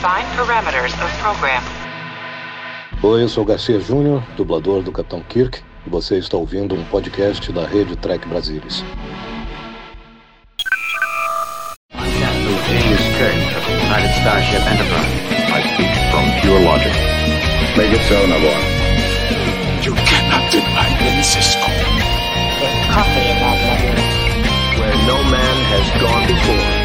Define parameters of program. Oi, eu sou Garcia Júnior, dublador do Capitão Kirk, e você está ouvindo um podcast da rede Trek Brasilis. Captain James Kirk of the United Starship Enterprise. I speak from pure logic. Make it so, Nabor. You cannot deny me, Cisco. coffee in that letter. Where no man has gone before.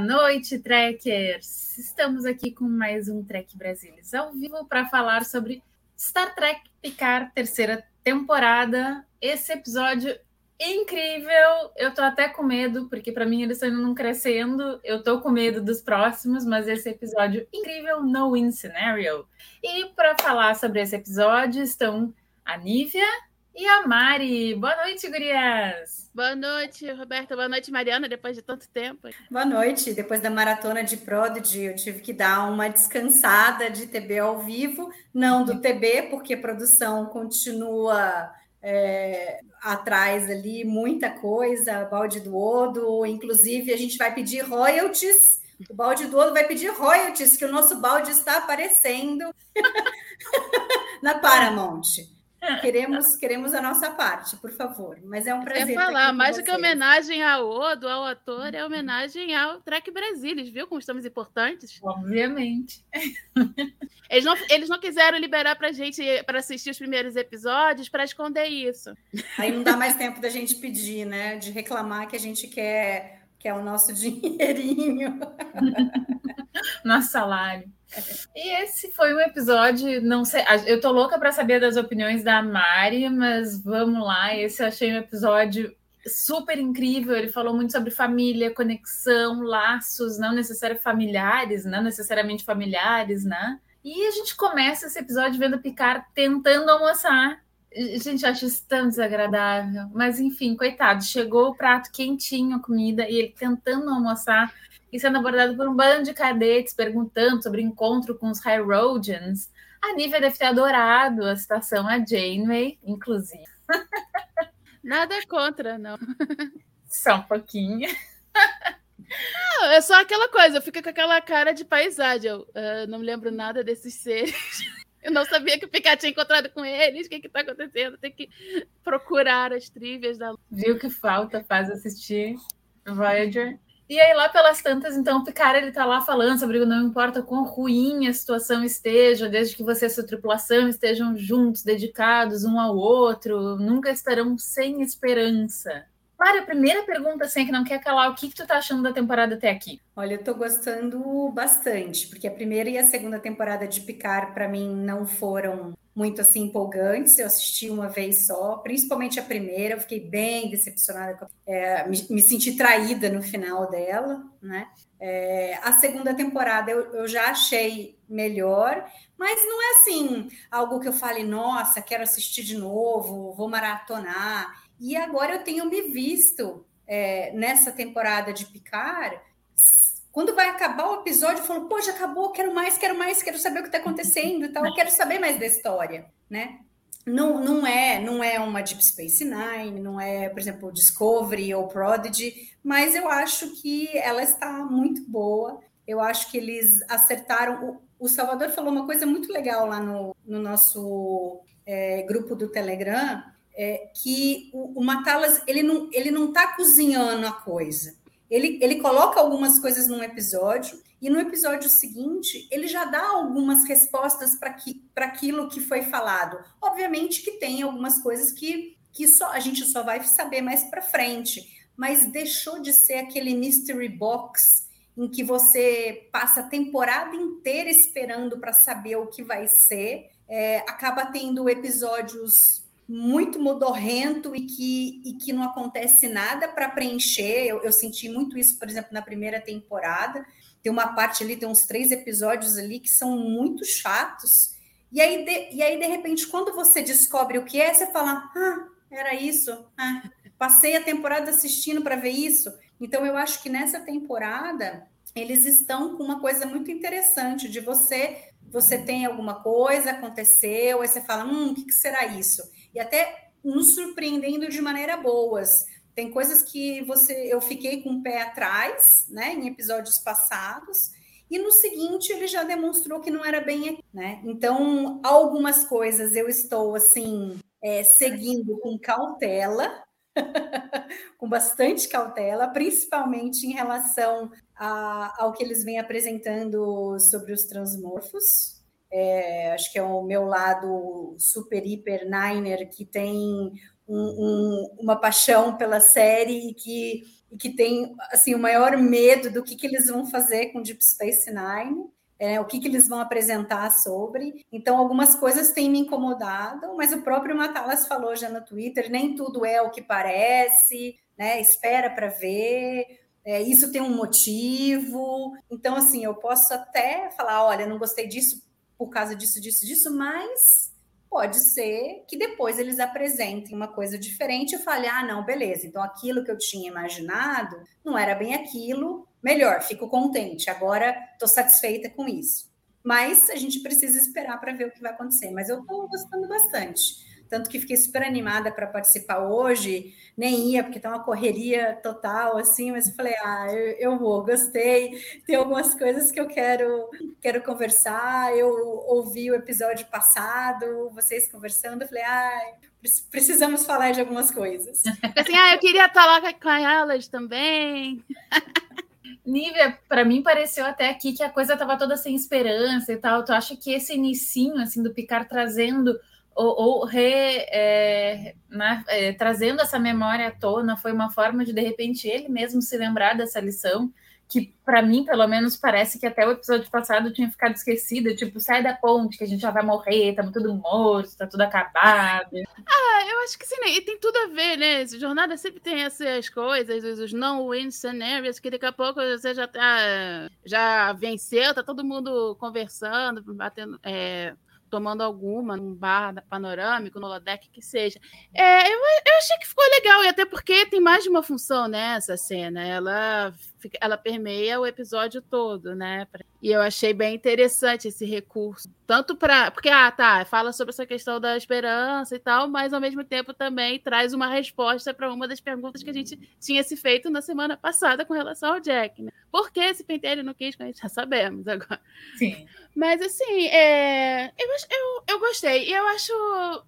Noite, trekkers! Estamos aqui com mais um Trek Brasilis ao vivo para falar sobre Star Trek Picard, terceira temporada. Esse episódio incrível! Eu tô até com medo, porque para mim eles estão indo crescendo. Eu tô com medo dos próximos, mas esse episódio incrível, No Win Scenario. E para falar sobre esse episódio estão a Nívia e a Mari. Boa noite, gurias! Boa noite, Roberta. Boa noite, Mariana, depois de tanto tempo. Boa noite. Depois da maratona de Prodigy, eu tive que dar uma descansada de TB ao vivo, não do TB, porque a produção continua é, atrás ali, muita coisa, balde do Odo, inclusive a gente vai pedir royalties. O balde do Odo vai pedir royalties, que o nosso balde está aparecendo na Paramount. Queremos, queremos a nossa parte, por favor. Mas é um prazer. Quer estar falar, mais do que homenagem ao Odo, ao ator, é homenagem ao Trek Brasilis, viu como estamos importantes? Obviamente. Eles não, eles não quiseram liberar pra gente para assistir os primeiros episódios para esconder isso. Aí não dá mais tempo da gente pedir, né? De reclamar que a gente quer, quer o nosso dinheirinho. nosso salário. E esse foi um episódio, não sei, eu tô louca para saber das opiniões da Mari, mas vamos lá, esse eu achei um episódio super incrível, ele falou muito sobre família, conexão, laços, não necessariamente familiares, não necessariamente familiares, né? E a gente começa esse episódio vendo Picard tentando almoçar. Gente, acho isso tão desagradável. Mas enfim, coitado, chegou o prato quentinho, a comida, e ele tentando almoçar e sendo abordado por um bando de cadetes perguntando sobre o encontro com os Hyrodians. A Nívia deve ter adorado a citação a Janeway, inclusive. Nada contra, não. Só um pouquinho. Não, é só aquela coisa, eu fico com aquela cara de paisagem. Eu ah, não me lembro nada desses seres. Eu não sabia que o Picard tinha encontrado com eles. O que está acontecendo? Tem que procurar as trivias da. Viu que falta faz assistir Voyager. E aí, lá pelas tantas, então, o Picard ele tá lá falando sobre não importa quão ruim a situação esteja, desde que você e sua tripulação estejam juntos, dedicados um ao outro, nunca estarão sem esperança. Mário, a primeira pergunta, assim, que não quer calar, o que, que tu tá achando da temporada até aqui? Olha, eu tô gostando bastante, porque a primeira e a segunda temporada de Picard, para mim, não foram muito assim empolgantes. Eu assisti uma vez só, principalmente a primeira, eu fiquei bem decepcionada, é, me, me, senti traída no final dela, né? É, a segunda temporada eu, eu, já achei melhor, mas não é assim algo que eu fale, nossa, quero assistir de novo, vou maratonar. E agora eu tenho me visto é, nessa temporada de Picard. Quando vai acabar o episódio, eu falo, já acabou, quero mais, quero mais, quero saber o que está acontecendo e tal, quero saber mais da história, né? Não, não é não é uma Deep Space Nine, não é, por exemplo, Discovery ou Prodigy, mas eu acho que ela está muito boa. Eu acho que eles acertaram. O, o Salvador falou uma coisa muito legal lá no, no nosso é, grupo do Telegram, é, que o, o Matalas ele não ele não está cozinhando a coisa. Ele, ele coloca algumas coisas num episódio e no episódio seguinte ele já dá algumas respostas para aquilo que foi falado. Obviamente que tem algumas coisas que, que só a gente só vai saber mais para frente, mas deixou de ser aquele mystery box em que você passa a temporada inteira esperando para saber o que vai ser. É, acaba tendo episódios muito modorrento e que, e que não acontece nada para preencher. Eu, eu, senti muito isso, por exemplo, na primeira temporada. Tem uma parte ali, tem uns três episódios ali que são muito chatos. E aí, de, e aí, de repente, quando você descobre o que é, você fala: Ah, era isso. Ah, passei a temporada assistindo para ver isso. Então, eu acho que nessa temporada eles estão com uma coisa muito interessante de você, você tem alguma coisa, aconteceu, aí você fala, hum, o que, que será isso? E até nos surpreendendo de maneira boas. Tem coisas que você eu fiquei com o pé atrás, né, em episódios passados, e no seguinte ele já demonstrou que não era bem aqui, né? Então, algumas coisas eu estou assim é, seguindo com cautela, com bastante cautela, principalmente em relação a, ao que eles vêm apresentando sobre os transmorfos. É, acho que é o meu lado super hiper niner que tem um, um, uma paixão pela série e que, e que tem assim o maior medo do que, que eles vão fazer com Deep Space Nine é, o que, que eles vão apresentar sobre. Então, algumas coisas têm me incomodado, mas o próprio Matalas falou já no Twitter: nem tudo é o que parece, né? Espera para ver. É, isso tem um motivo. Então, assim, eu posso até falar: olha, não gostei disso por causa disso, disso, disso, mas pode ser que depois eles apresentem uma coisa diferente e fale: ah, não, beleza, então aquilo que eu tinha imaginado não era bem aquilo, melhor, fico contente, agora estou satisfeita com isso. Mas a gente precisa esperar para ver o que vai acontecer. Mas eu estou gostando bastante. Tanto que fiquei super animada para participar hoje, nem ia, porque tá uma correria total, assim, mas eu falei, ah, eu, eu vou, gostei. Tem algumas coisas que eu quero, quero conversar. Eu ouvi o episódio passado, vocês conversando, eu falei, ah, precisamos falar de algumas coisas. Assim, ah, eu queria estar lá com elas também. Nívia, para mim pareceu até aqui que a coisa estava toda sem esperança e tal. Tu acha que esse inicinho assim do Picard trazendo ou, ou re, é, né, é, trazendo essa memória à tona foi uma forma de de repente ele mesmo se lembrar dessa lição que para mim pelo menos parece que até o episódio passado tinha ficado esquecida, tipo sai da ponte que a gente já vai morrer, estamos tudo morto, tá tudo acabado. Ah, eu acho que sim, né? E tem tudo a ver, né? Essa jornada sempre tem essas coisas, os não-win scenarios que daqui a pouco você já tá já venceu, tá todo mundo conversando, batendo é, tomando alguma num bar panorâmico, no Lodeck, que seja. É, eu, eu achei que ficou legal, e até porque tem mais de uma função nessa cena. Ela, ela permeia o episódio todo, né? E eu achei bem interessante esse recurso. Tanto para. Porque, ah, tá, fala sobre essa questão da esperança e tal, mas ao mesmo tempo também traz uma resposta para uma das perguntas que a gente tinha se feito na semana passada com relação ao Jack, né? Por que esse pentelho não quis? A gente já sabemos agora. Sim. Mas assim, é... eu, eu, eu gostei. E eu acho,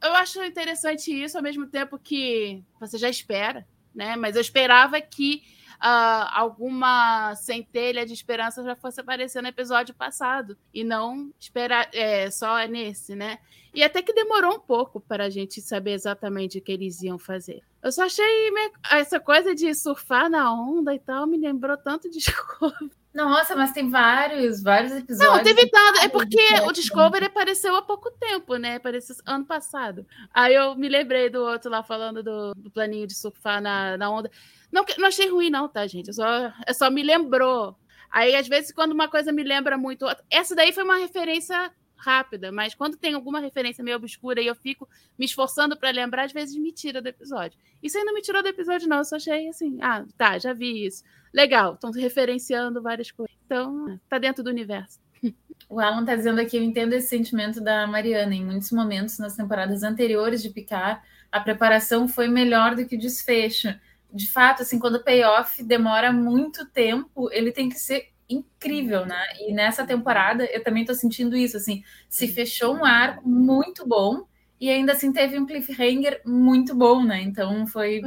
eu acho interessante isso, ao mesmo tempo que você já espera, né? Mas eu esperava que uh, alguma centelha de esperança já fosse aparecer no episódio passado e não esperar é, só nesse, né? E até que demorou um pouco para a gente saber exatamente o que eles iam fazer. Eu só achei essa coisa de surfar na onda e tal me lembrou tanto de Discovery. Nossa, mas tem vários, vários episódios. Não, teve tanto. É porque o Discovery apareceu há pouco tempo, né? Apareceu ano passado. Aí eu me lembrei do outro lá falando do, do planinho de surfar na, na onda. Não, não achei ruim, não, tá, gente? É só, é só me lembrou. Aí, às vezes, quando uma coisa me lembra muito. Essa daí foi uma referência rápida, mas quando tem alguma referência meio obscura e eu fico me esforçando para lembrar, às vezes me tira do episódio. Isso aí não me tirou do episódio, não. Eu só achei assim, ah, tá, já vi isso. Legal, estão referenciando várias coisas. Então, tá dentro do universo. O Alan tá dizendo aqui, eu entendo esse sentimento da Mariana. Em muitos momentos, nas temporadas anteriores de Picar, a preparação foi melhor do que o desfecho de fato, assim, quando o payoff demora muito tempo, ele tem que ser incrível, né? E nessa temporada eu também tô sentindo isso, assim, se fechou um arco muito bom e ainda assim teve um cliffhanger muito bom, né? Então foi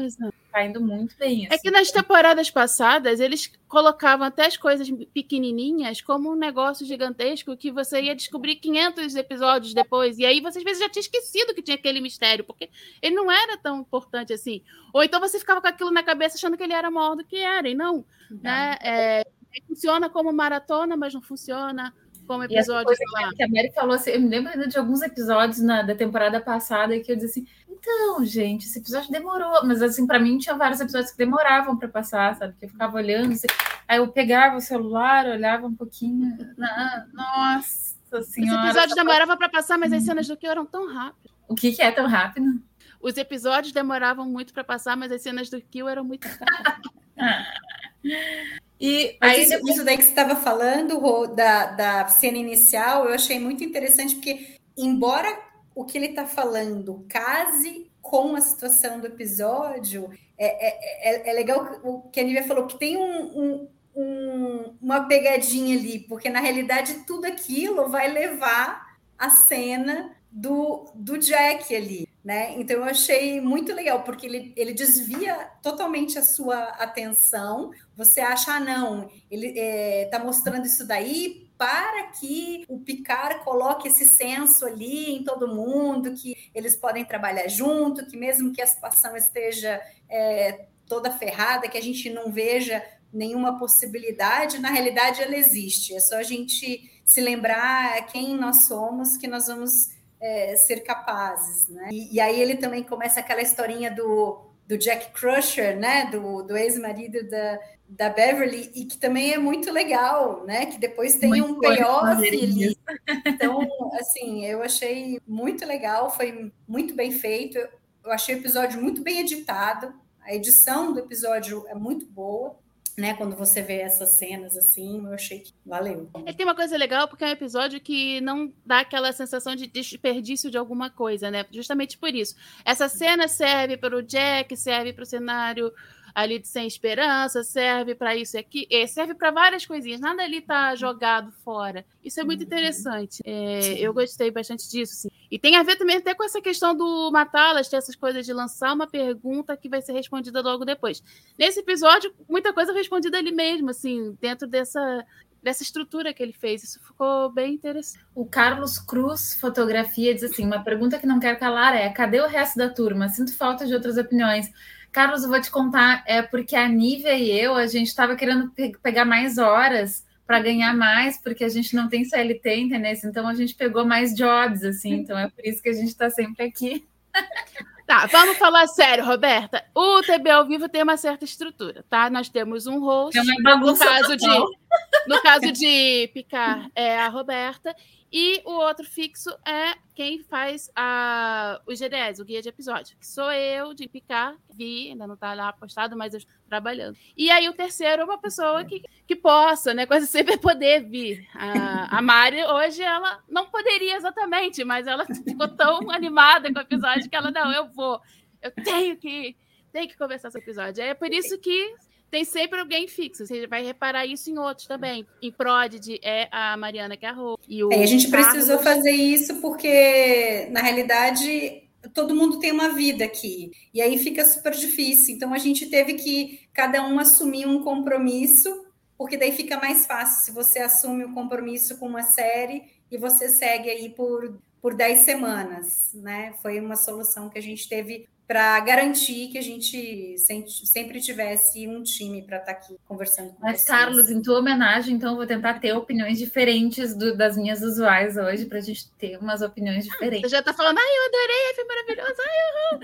caindo muito bem. Assim. É que nas temporadas passadas eles colocavam até as coisas pequenininhas como um negócio gigantesco que você ia descobrir 500 episódios depois. E aí você às vezes já tinha esquecido que tinha aquele mistério, porque ele não era tão importante assim. Ou então você ficava com aquilo na cabeça achando que ele era maior do que era, e não. não. Né? É, funciona como maratona, mas não funciona como episódio. Que a Mary falou assim, eu me lembro ainda de alguns episódios na, da temporada passada que eu disse assim, então, gente, esse episódio demorou, mas assim, para mim tinha vários episódios que demoravam para passar, sabe? Que eu ficava olhando, assim, aí eu pegava o celular, olhava um pouquinho, na, nossa senhora. Os episódios demoravam para passar, mas as cenas do que eram tão rápidas. O que, que é tão rápido? Os episódios demoravam muito para passar, mas as cenas do Kill eram muito rápidas. E Mas aí isso, depois... isso daí que você estava falando, Rô, da, da cena inicial, eu achei muito interessante, porque, embora o que ele está falando case com a situação do episódio, é, é, é, é legal o que a Nívia falou, que tem um, um, um, uma pegadinha ali, porque na realidade tudo aquilo vai levar a cena do, do Jack ali, né? Então eu achei muito legal, porque ele, ele desvia totalmente a sua atenção. Você acha, ah, não, ele está mostrando isso daí para que o Picard coloque esse senso ali em todo mundo, que eles podem trabalhar junto, que mesmo que a situação esteja é, toda ferrada, que a gente não veja nenhuma possibilidade, na realidade ela existe. É só a gente se lembrar quem nós somos, que nós vamos é, ser capazes, né? E, e, aí ele também começa aquela historinha do, do Jack Crusher, né? Do, do ex-marido da, da Beverly, e que também é muito legal, né? Que depois tem muito um payoff ali. Então, assim, eu achei muito legal, foi muito bem feito. Eu achei o episódio muito bem editado. A edição do episódio é muito boa né? Quando você vê essas cenas assim, eu achei que valeu. É, tem uma coisa legal, porque é um episódio que não dá aquela sensação de desperdício de alguma coisa, né? Justamente por isso. Essa cena serve para o Jack, serve para o cenário ali de sem esperança, serve para isso e aqui, é, serve para várias coisinhas, nada ali tá jogado fora. Isso é muito uhum. interessante. É, eu gostei bastante disso, sim. E tem a ver também até com essa questão do matá-las, ter essas coisas de lançar uma pergunta que vai ser respondida logo depois. Nesse episódio, muita coisa respondida ali mesmo, assim, dentro dessa dessa estrutura que ele fez. Isso ficou bem interessante. O Carlos Cruz Fotografia diz assim: uma pergunta que não quero calar é: cadê o resto da turma? Sinto falta de outras opiniões. Carlos, eu vou te contar, é porque a Nívia e eu, a gente estava querendo pe pegar mais horas para ganhar mais, porque a gente não tem CLT, entendeu? Então a gente pegou mais jobs, assim, então é por isso que a gente está sempre aqui. Tá, vamos falar sério, Roberta. O TB ao vivo tem uma certa estrutura, tá? Nós temos um host. no caso de No caso de picar é a Roberta e o outro fixo é quem faz a, os GDS, o guia de episódio, que sou eu, de picar, vi, ainda não está lá postado, mas eu estou trabalhando. E aí o terceiro é uma pessoa que, que possa, né, quase sempre poder vir. A, a Mari, hoje, ela não poderia exatamente, mas ela ficou tão animada com o episódio que ela, não, eu vou, eu tenho que, tenho que conversar esse episódio. É por isso que tem sempre alguém fixo. Você vai reparar isso em outros também. Em Prodigy é a Mariana que é E o é, a gente Carlos... precisou fazer isso porque, na realidade, todo mundo tem uma vida aqui. E aí fica super difícil. Então a gente teve que cada um assumir um compromisso, porque daí fica mais fácil se você assume o um compromisso com uma série e você segue aí por, por 10 semanas, né? Foi uma solução que a gente teve para garantir que a gente sempre tivesse um time para estar tá aqui conversando com Mas, vocês. Carlos, em tua homenagem, então, eu vou tentar ter opiniões diferentes do, das minhas usuais hoje, para a gente ter umas opiniões diferentes. Ah, você já está falando, ai, eu adorei, foi maravilhoso, ai,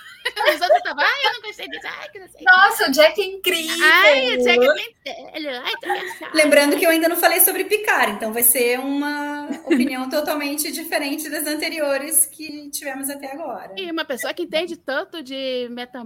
eu... Os outros estavam, ai, eu não gostei disso, ai, que não sei. Nossa, o Jack é incrível. Ai, o Jack é velho, ai, tô Lembrando que eu ainda não falei sobre picar, então vai ser uma opinião totalmente diferente das anteriores que tivemos até agora. E uma pessoa que entende tanto de meta.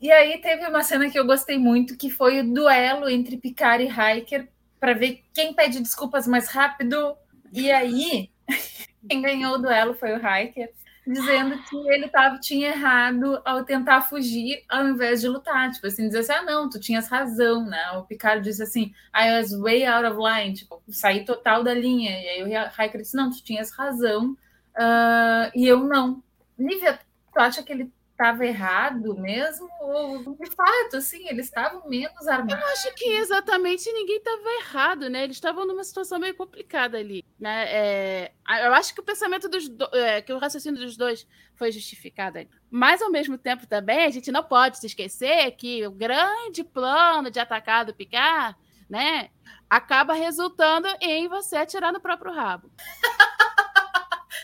e aí teve uma cena que eu gostei muito, que foi o duelo entre Picard e Hiker, para ver quem pede desculpas mais rápido. E aí, quem ganhou o duelo foi o Hiker dizendo que ele tava, tinha errado ao tentar fugir ao invés de lutar. Tipo assim, dizer assim, ah, não, tu tinhas razão, né? O Picard disse assim, I was way out of line, tipo, saí total da linha. E aí o Riker disse, não, tu tinhas razão, uh, e eu não. Nívia, tu acha que ele estava errado mesmo? Ou, de fato, assim, eles estavam menos armados? Eu acho que exatamente ninguém estava errado, né? Eles estavam numa situação meio complicada ali, né? É, eu acho que o pensamento dos do, é, que o raciocínio dos dois foi justificado ali. Mas, ao mesmo tempo, também, a gente não pode se esquecer que o grande plano de atacar do Picard, né? Acaba resultando em você atirar no próprio rabo.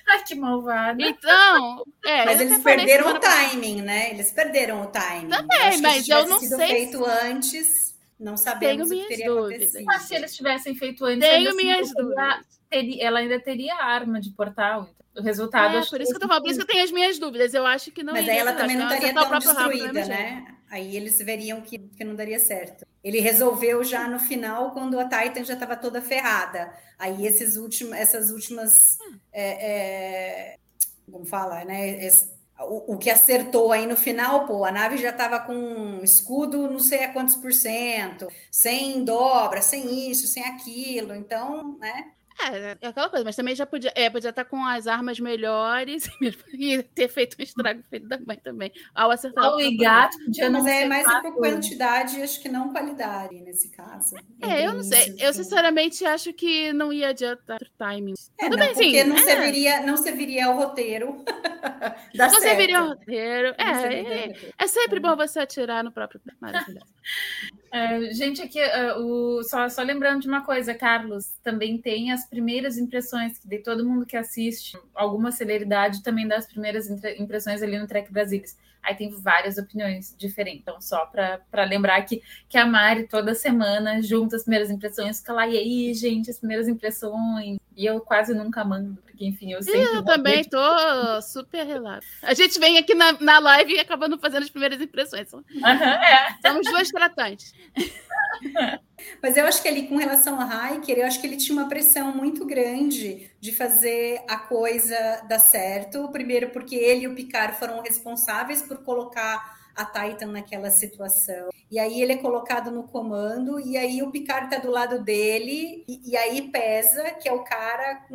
Ai, que malvada. Então, é, mas eles perderam o timing, né? Eles perderam o timing. Também, eu mas eu não sido sei. feito se... antes, não sabemos Tenho o que teria dúvidas. acontecido. Mas se eles tivessem feito antes, Tenho assim, minhas dúvidas. Teria, ela ainda teria arma de portal. Então, o resultado. É, por isso que eu tô falando, por isso que eu tenho as minhas dúvidas. Eu acho que não. Mas aí ela também não estaria tão destruída, né? Aí eles veriam que, que não daria certo. Ele resolveu já no final, quando a Titan já estava toda ferrada. Aí esses últimos, essas últimas. É, é, como fala, né? Esse, o, o, que acertou aí no final, pô, a nave já estava com escudo não sei a quantos por cento, sem dobra, sem isso, sem aquilo. Então, né? É, é aquela coisa, mas também já podia, é, podia estar com as armas melhores e ter feito um estrago filho da mãe também. Ao acertar o gato podia não Mas é mais por quantidade, acho que não qualidade nesse caso. É, eu não sei. Eu sinceramente acho que não ia adiantar o timing. É, Tudo não, bem, porque sim. Não, é. serviria, não serviria ao roteiro. não certo. serviria ao roteiro. É, é, é, sempre bom você atirar no próprio. É, gente, aqui, uh, o, só, só lembrando de uma coisa, Carlos, também tem as primeiras impressões, que de todo mundo que assiste, alguma celeridade também das primeiras impressões ali no Trek Brasilis. Aí tem várias opiniões diferentes. Então, só para lembrar que, que a Mari toda semana junta as primeiras impressões, fica lá, e aí, gente, as primeiras impressões. E eu quase nunca mando, porque, enfim, eu sempre. Eu também tô super relaxa. A gente vem aqui na, na live e acabando fazendo as primeiras impressões. Uhum, é. Somos duas tratantes. Mas eu acho que ele, com relação a Hiker, eu acho que ele tinha uma pressão muito grande de fazer a coisa dar certo. Primeiro, porque ele e o Picard foram responsáveis por colocar a Titan naquela situação. E aí ele é colocado no comando, e aí o Picard está do lado dele, e, e aí pesa, que é o cara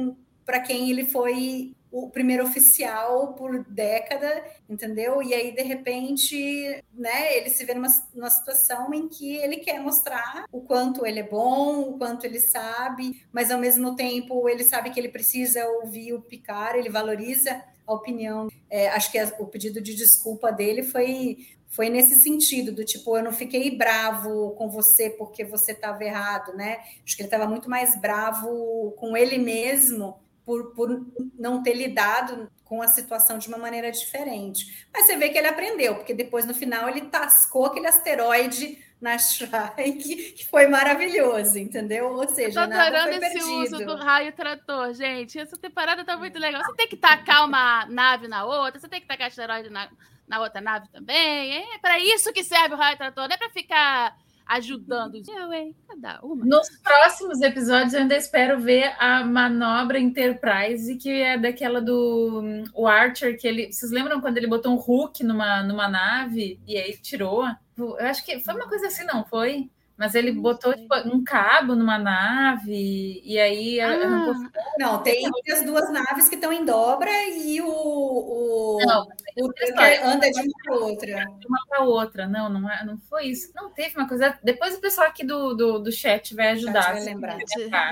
para quem ele foi o primeiro oficial por década, entendeu? E aí, de repente, né, ele se vê numa, numa situação em que ele quer mostrar o quanto ele é bom, o quanto ele sabe, mas ao mesmo tempo ele sabe que ele precisa ouvir o Picard, ele valoriza a opinião. É, acho que o pedido de desculpa dele foi foi nesse sentido, do tipo, eu não fiquei bravo com você porque você estava errado, né? Acho que ele estava muito mais bravo com ele mesmo por, por não ter lidado com a situação de uma maneira diferente. Mas você vê que ele aprendeu, porque depois no final ele tascou aquele asteroide na Shrike, que foi maravilhoso, entendeu? Ou seja, Eu tô adorando esse uso do raio trator, gente. Essa temporada tá muito legal. Você tem que tacar uma nave na outra, você tem que tacar asteroide na, na outra nave também. É para isso que serve o raio trator, não é para ficar ajudando. Hein? Cada uma. Nos próximos episódios, eu ainda espero ver a manobra Enterprise, que é daquela do um, o Archer, que ele. Vocês lembram quando ele botou um hook numa, numa nave e aí tirou? Eu acho que foi uma coisa assim, não foi? Mas ele botou tipo, um cabo numa nave e aí. Ah, não, tem as duas naves que estão em dobra e o, o, não, o anda de uma para outra. De uma para outra. Não, não, é, não foi isso. Não teve uma coisa. Depois o pessoal aqui do, do, do chat vai ajudar. Vai lembrar.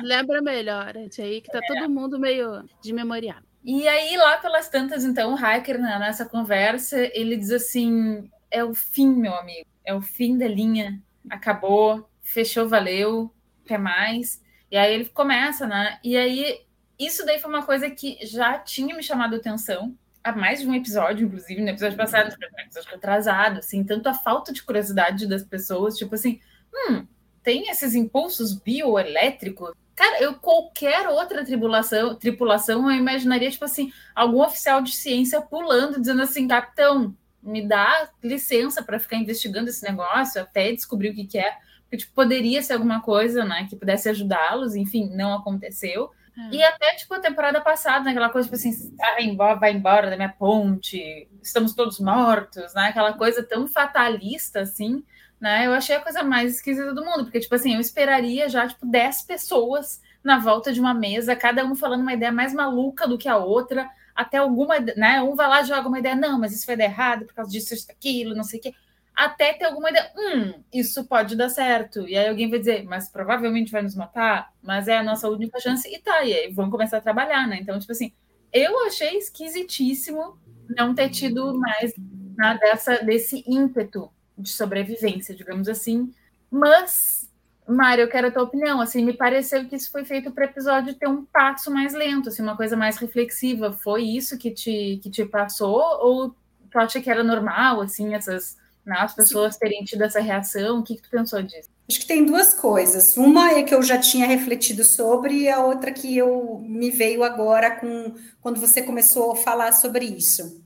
Lembra melhor, gente, aí que tá é. todo mundo meio de memorial. E aí, lá pelas tantas, então, o hacker, né, nessa conversa, ele diz assim: é o fim, meu amigo, é o fim da linha acabou, fechou, valeu, quer mais. E aí ele começa, né? E aí, isso daí foi uma coisa que já tinha me chamado atenção há mais de um episódio, inclusive, no episódio passado, no episódio atrasado, assim, tanto a falta de curiosidade das pessoas, tipo assim, hum, tem esses impulsos bioelétricos? Cara, eu qualquer outra tripulação, tripulação, eu imaginaria, tipo assim, algum oficial de ciência pulando, dizendo assim, capitão, me dá licença para ficar investigando esse negócio até descobrir o que, que é, porque tipo, poderia ser alguma coisa, né, que pudesse ajudá-los, enfim, não aconteceu. É. E até, tipo, a temporada passada, né, aquela coisa, tipo assim, vai embora, vai embora da minha ponte, estamos todos mortos, né, aquela coisa tão fatalista, assim, né, eu achei a coisa mais esquisita do mundo, porque, tipo assim, eu esperaria já, tipo, 10 pessoas na volta de uma mesa, cada um falando uma ideia mais maluca do que a outra, até alguma, né? Um vai lá e joga uma ideia, não, mas isso vai dar errado por causa disso, isso, aquilo, não sei o quê. Até ter alguma ideia, hum, isso pode dar certo. E aí alguém vai dizer, mas provavelmente vai nos matar, mas é a nossa única chance, e tá, e aí vamos começar a trabalhar, né? Então, tipo assim, eu achei esquisitíssimo não ter tido mais né, dessa, desse ímpeto de sobrevivência, digamos assim. Mas Mário, eu quero a tua opinião. Assim, me pareceu que isso foi feito para o episódio ter um passo mais lento, assim, uma coisa mais reflexiva. Foi isso que te, que te passou? Ou tu acha que era normal, assim, essas né, as pessoas terem tido essa reação? O que, que tu pensou disso? Acho que tem duas coisas. Uma é que eu já tinha refletido sobre, e a outra que eu me veio agora com quando você começou a falar sobre isso.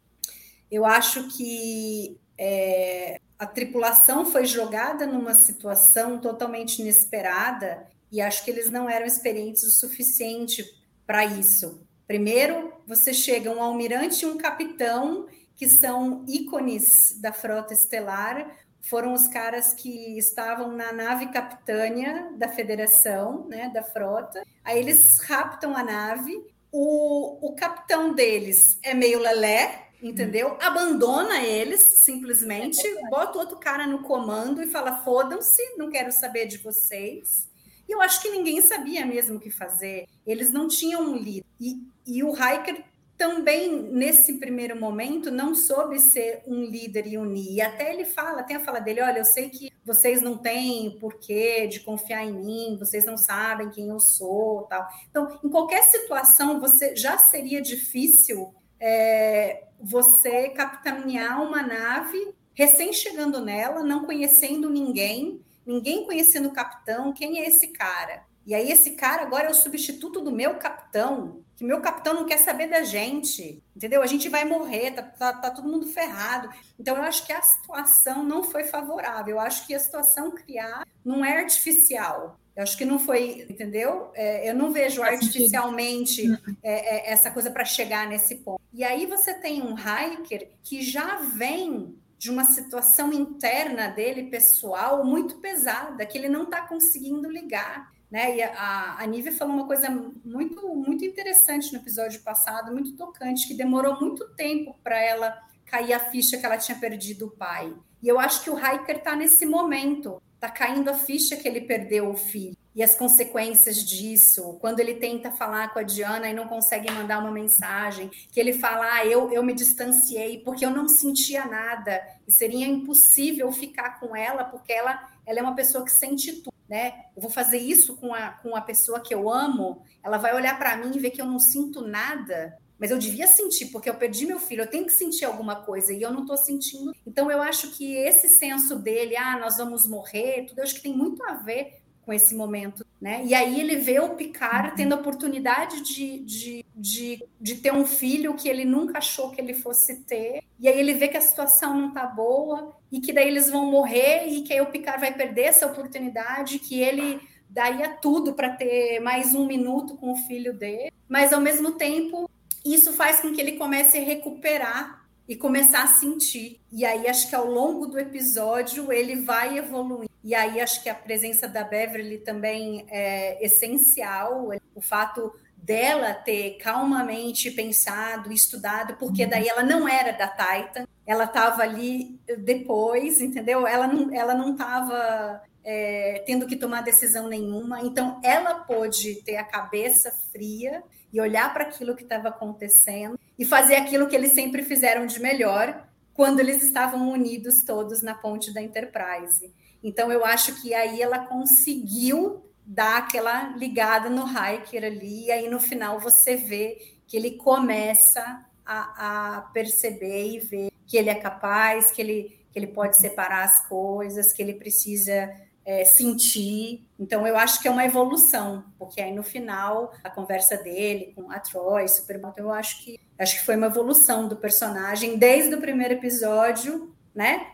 Eu acho que é, a tripulação foi jogada numa situação totalmente inesperada e acho que eles não eram experientes o suficiente para isso. Primeiro, você chega um almirante e um capitão que são ícones da frota estelar, foram os caras que estavam na nave capitânia da federação, né, da frota. Aí eles raptam a nave. O, o capitão deles é meio lelé, entendeu? Abandona eles simplesmente, bota outro cara no comando e fala: fodam-se, não quero saber de vocês. E eu acho que ninguém sabia mesmo o que fazer. Eles não tinham um líder. E, e o Hiker também, nesse primeiro momento, não soube ser um líder e unir. E até ele fala, tem a fala dele: olha, eu sei que vocês não têm porquê de confiar em mim, vocês não sabem quem eu sou, tal. Então, em qualquer situação, você já seria difícil é, você capitanear uma nave recém chegando nela, não conhecendo ninguém, ninguém conhecendo o capitão, quem é esse cara? E aí esse cara agora é o substituto do meu capitão, que meu capitão não quer saber da gente, entendeu? A gente vai morrer, tá, tá, tá, todo mundo ferrado. Então eu acho que a situação não foi favorável. Eu acho que a situação criar não é artificial. Eu acho que não foi, entendeu? É, eu não vejo artificialmente é, é, essa coisa para chegar nesse ponto. E aí você tem um hiker que já vem de uma situação interna dele, pessoal, muito pesada, que ele não está conseguindo ligar. Né? E a, a Nívia falou uma coisa muito, muito interessante no episódio passado, muito tocante, que demorou muito tempo para ela cair a ficha que ela tinha perdido o pai. E eu acho que o Hiker está nesse momento, está caindo a ficha que ele perdeu o filho e as consequências disso. Quando ele tenta falar com a Diana e não consegue mandar uma mensagem, que ele fala: ah, eu, eu me distanciei porque eu não sentia nada e seria impossível ficar com ela porque ela, ela é uma pessoa que sente tudo né? Eu vou fazer isso com a, com a pessoa que eu amo, ela vai olhar para mim e ver que eu não sinto nada, mas eu devia sentir, porque eu perdi meu filho, eu tenho que sentir alguma coisa e eu não estou sentindo. Então eu acho que esse senso dele, ah, nós vamos morrer, tudo, eu acho que tem muito a ver com esse momento, né? E aí ele vê o Picard tendo a oportunidade de, de, de, de, ter um filho que ele nunca achou que ele fosse ter, e aí ele vê que a situação não tá boa, e que daí eles vão morrer, e que aí o Picard vai perder essa oportunidade, que ele daria tudo para ter mais um minuto com o filho dele, mas ao mesmo tempo isso faz com que ele comece a recuperar e começar a sentir. E aí acho que ao longo do episódio ele vai evoluindo. E aí acho que a presença da Beverly também é essencial. O fato dela ter calmamente pensado, estudado, porque uhum. daí ela não era da Titan, ela estava ali depois, entendeu? Ela não ela não estava é, tendo que tomar decisão nenhuma, então ela pôde ter a cabeça fria e olhar para aquilo que estava acontecendo e fazer aquilo que eles sempre fizeram de melhor quando eles estavam unidos todos na ponte da Enterprise. Então eu acho que aí ela conseguiu dar aquela ligada no hiker ali, e aí no final você vê que ele começa a, a perceber e ver que ele é capaz, que ele, que ele pode separar as coisas, que ele precisa é, sentir. Então, eu acho que é uma evolução, porque aí no final, a conversa dele com a Troy, Superman, eu acho que acho que foi uma evolução do personagem desde o primeiro episódio, né?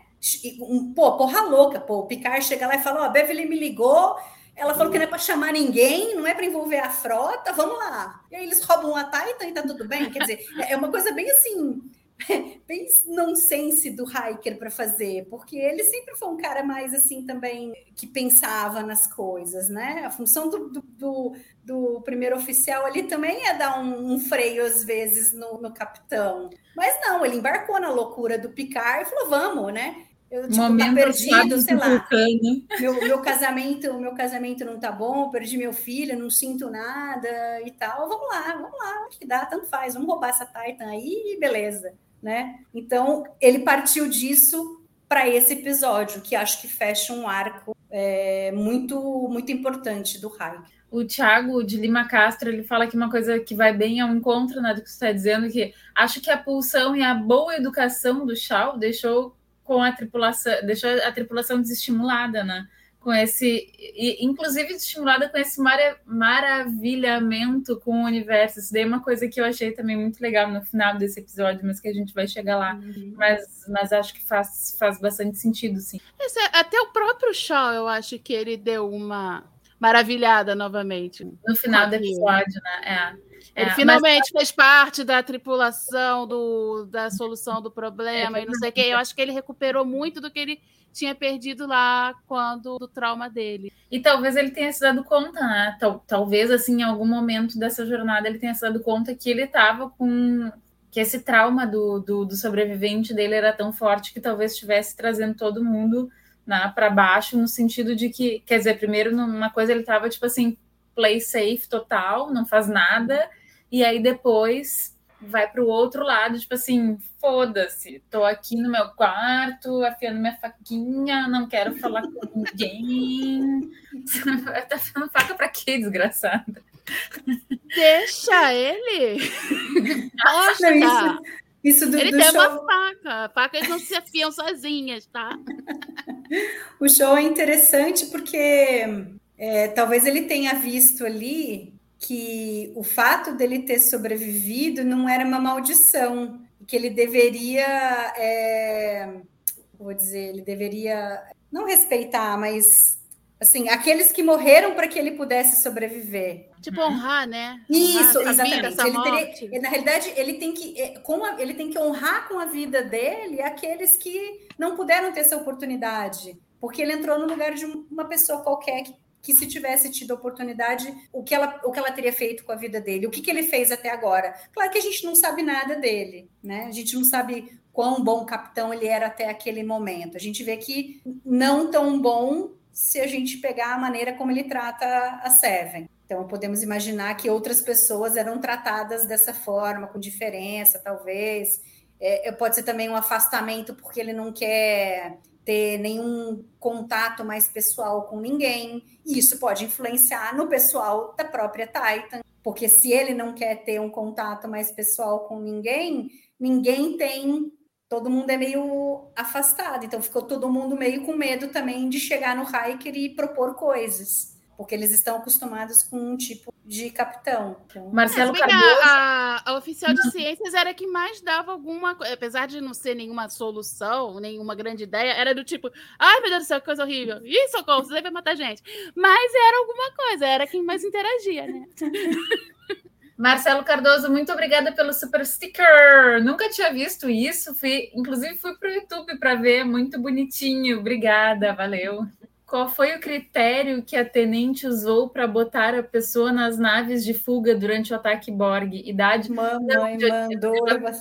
Um, pô, porra louca, pô, o Picard chega lá e fala: Ó, oh, Beverly me ligou, ela falou que não é para chamar ninguém, não é para envolver a frota, vamos lá. E aí eles roubam a Titan e tá tudo bem. Quer dizer, é uma coisa bem assim bem nonsense do Hiker para fazer, porque ele sempre foi um cara mais assim também que pensava nas coisas, né? A função do, do, do, do primeiro oficial ali também é dar um, um freio às vezes no, no, capitão. Mas não, ele embarcou na loucura do Picard e falou: vamos, né? Eu tipo, tá perdido, sei lá. Meu, meu casamento, meu casamento não tá bom, perdi meu filho, não sinto nada e tal. Vamos lá, vamos lá, que dá, tanto faz, vamos roubar essa Titan aí e beleza né? Então ele partiu disso para esse episódio, que acho que fecha um arco é, muito muito importante do Raik. O Thiago de Lima Castro ele fala que uma coisa que vai bem ao encontro né, do que você está dizendo, que acho que a pulsão e a boa educação do Shaw deixou com a tripulação, deixou a tripulação desestimulada, né? Com esse, e, inclusive estimulada com esse mara, maravilhamento com o universo. Isso daí é uma coisa que eu achei também muito legal no final desse episódio, mas que a gente vai chegar lá. Uhum. Mas, mas acho que faz, faz bastante sentido, sim. Esse, é, até o próprio Shaw, eu acho que ele deu uma maravilhada novamente. No final do episódio, né? É. Ele é, finalmente mas... fez parte da tripulação do, da solução do problema é, e não sei o que. Eu acho que ele recuperou muito do que ele tinha perdido lá quando do trauma dele. E talvez ele tenha se dado conta, né? Tal, talvez assim, em algum momento dessa jornada ele tenha se dado conta que ele estava com que esse trauma do, do, do, sobrevivente dele era tão forte que talvez estivesse trazendo todo mundo né, para baixo, no sentido de que, quer dizer, primeiro numa coisa ele estava tipo assim, play safe total, não faz nada, e aí depois vai para o outro lado, tipo assim, foda-se, tô aqui no meu quarto, afiando minha faquinha, não quero falar com ninguém. tá afiando faca para quê, desgraçada? Deixa ele. Poxa, não, isso, isso do, ele do tem show... uma faca. Facas não se afiam sozinhas, tá? O show é interessante porque é, talvez ele tenha visto ali que o fato dele ter sobrevivido não era uma maldição, que ele deveria, é, vou dizer, ele deveria não respeitar, mas assim, aqueles que morreram para que ele pudesse sobreviver. Tipo honrar, né? Isso, honrar exatamente. Ele teria, na realidade, ele tem que é, com a, ele tem que honrar com a vida dele aqueles que não puderam ter essa oportunidade, porque ele entrou no lugar de uma pessoa qualquer que que se tivesse tido oportunidade, o que ela, o que ela teria feito com a vida dele, o que, que ele fez até agora. Claro que a gente não sabe nada dele, né? A gente não sabe quão bom capitão ele era até aquele momento. A gente vê que não tão bom se a gente pegar a maneira como ele trata a Seven. Então, podemos imaginar que outras pessoas eram tratadas dessa forma, com diferença, talvez. É, pode ser também um afastamento porque ele não quer ter nenhum contato mais pessoal com ninguém. E isso pode influenciar no pessoal da própria Titan, porque se ele não quer ter um contato mais pessoal com ninguém, ninguém tem. Todo mundo é meio afastado, então ficou todo mundo meio com medo também de chegar no Hiker e propor coisas, porque eles estão acostumados com um tipo de capitão. Então... Marcelo é, Cardoso. A, a, oficial de ciências era que mais dava alguma coisa, apesar de não ser nenhuma solução, nenhuma grande ideia, era do tipo, ai meu Deus do céu, que coisa horrível, ih, socorro, você deve matar gente. Mas era alguma coisa, era quem mais interagia, né? Marcelo Cardoso, muito obrigada pelo super sticker. Nunca tinha visto isso. Fui, inclusive fui para o YouTube para ver, muito bonitinho. Obrigada, valeu. Qual foi o critério que a tenente usou para botar a pessoa nas naves de fuga durante o ataque Borg? Idade? Mamãe mandou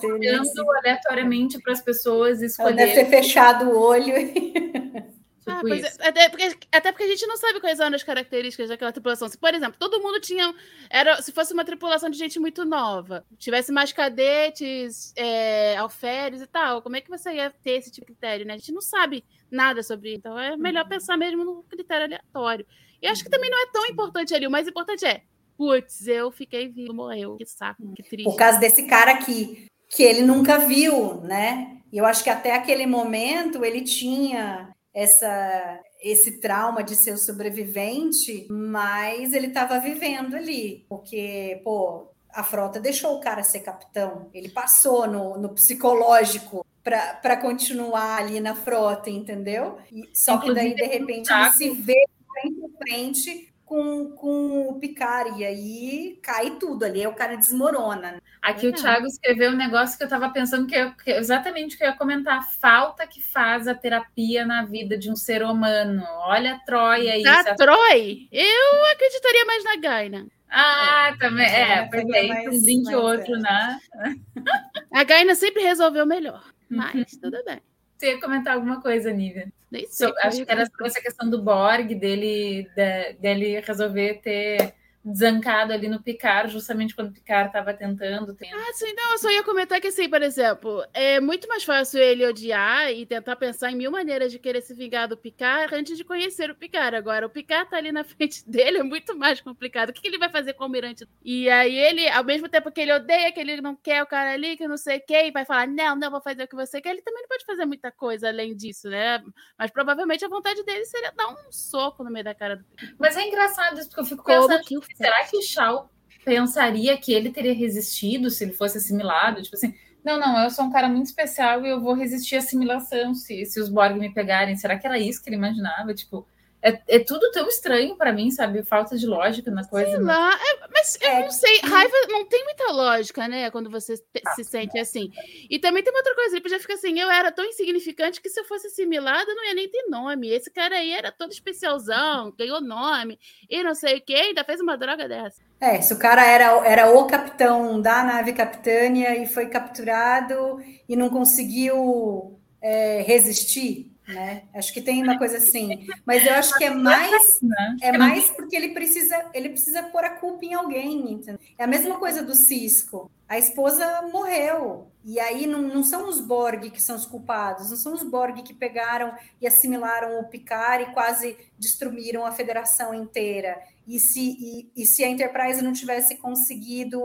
olhando aleatoriamente para as pessoas escolherem. Deve ter fechado o olho. Ah, tipo é, até, porque, até porque a gente não sabe quais eram as características daquela tripulação. Se, por exemplo, todo mundo tinha. Era, se fosse uma tripulação de gente muito nova, tivesse mais cadetes, é, alferes e tal, como é que você ia ter esse tipo de critério, né? A gente não sabe nada sobre. Então é melhor uhum. pensar mesmo no critério aleatório. E acho que também não é tão importante ali. O mais importante é, putz, eu fiquei vivo, morreu. Que saco, que triste. Por causa desse cara aqui, que ele nunca viu, né? E eu acho que até aquele momento ele tinha essa esse trauma de ser o sobrevivente, mas ele estava vivendo ali, porque, pô, a frota deixou o cara ser capitão, ele passou no, no psicológico para continuar ali na frota, entendeu? E, só que daí, de repente, ele se vê frente a frente com, com o Picard, e aí cai tudo ali, aí o cara desmorona. Né? Aqui o Thiago escreveu um negócio que eu estava pensando que, eu, que exatamente o que eu ia comentar, a falta que faz a terapia na vida de um ser humano. Olha a Troia aí. A Troy? Eu acreditaria mais na Gaina. Ah, é. também. É, porque aí um drink outro, né? A Gaina sempre resolveu melhor. Mas uhum. tudo bem. Você ia comentar alguma coisa, Nívia? So, acho que era sobre essa questão do Borg, dele, de, dele resolver ter desancado ali no Picard, justamente quando o Picard estava tentando. tentando. Ah, sim, não, eu só ia comentar que, assim, por exemplo, é muito mais fácil ele odiar e tentar pensar em mil maneiras de querer se vingar do Picard antes de conhecer o Picard. Agora, o Picard tá ali na frente dele, é muito mais complicado. O que, que ele vai fazer com o Almirante? E aí ele, ao mesmo tempo que ele odeia, que ele não quer o cara ali, que não sei o quê, e vai falar, não, não, vou fazer o que você quer, ele também não pode fazer muita coisa além disso, né? Mas provavelmente a vontade dele seria dar um soco no meio da cara do Picard. Mas é engraçado isso, porque eu fico Como pensando, que o será que Shaw pensaria que ele teria resistido se ele fosse assimilado? Tipo assim, não, não, eu sou um cara muito especial e eu vou resistir à assimilação se, se os Borg me pegarem. Será que era isso que ele imaginava? Tipo, é, é tudo tão estranho para mim, sabe? Falta de lógica na coisa. Sei né? lá, é, mas eu É, não sei, raiva não tem muita lógica, né? Quando você te- se sente assim. E também tem uma outra coisa, ele podia ficar assim, eu era tão insignificante que se eu fosse assimilada, não ia nem ter nome. Esse cara aí era todo especialzão, ganhou nome, e não sei o quê, ainda fez uma droga dessa. É, se o cara era, era o capitão da nave Capitânia e foi capturado e não conseguiu é, resistir, né? Acho que tem uma coisa assim. Mas eu acho que é mais Né? é mais porque ele precisa ele precisa pôr a culpa em alguém, entendeu? É a mesma coisa do Cisco. A esposa morreu. E aí não, não são os Borg que são os culpados, não são os Borg que pegaram e assimilaram o Picard e quase destruíram a federação inteira. E se, e, e se a Enterprise não tivesse conseguido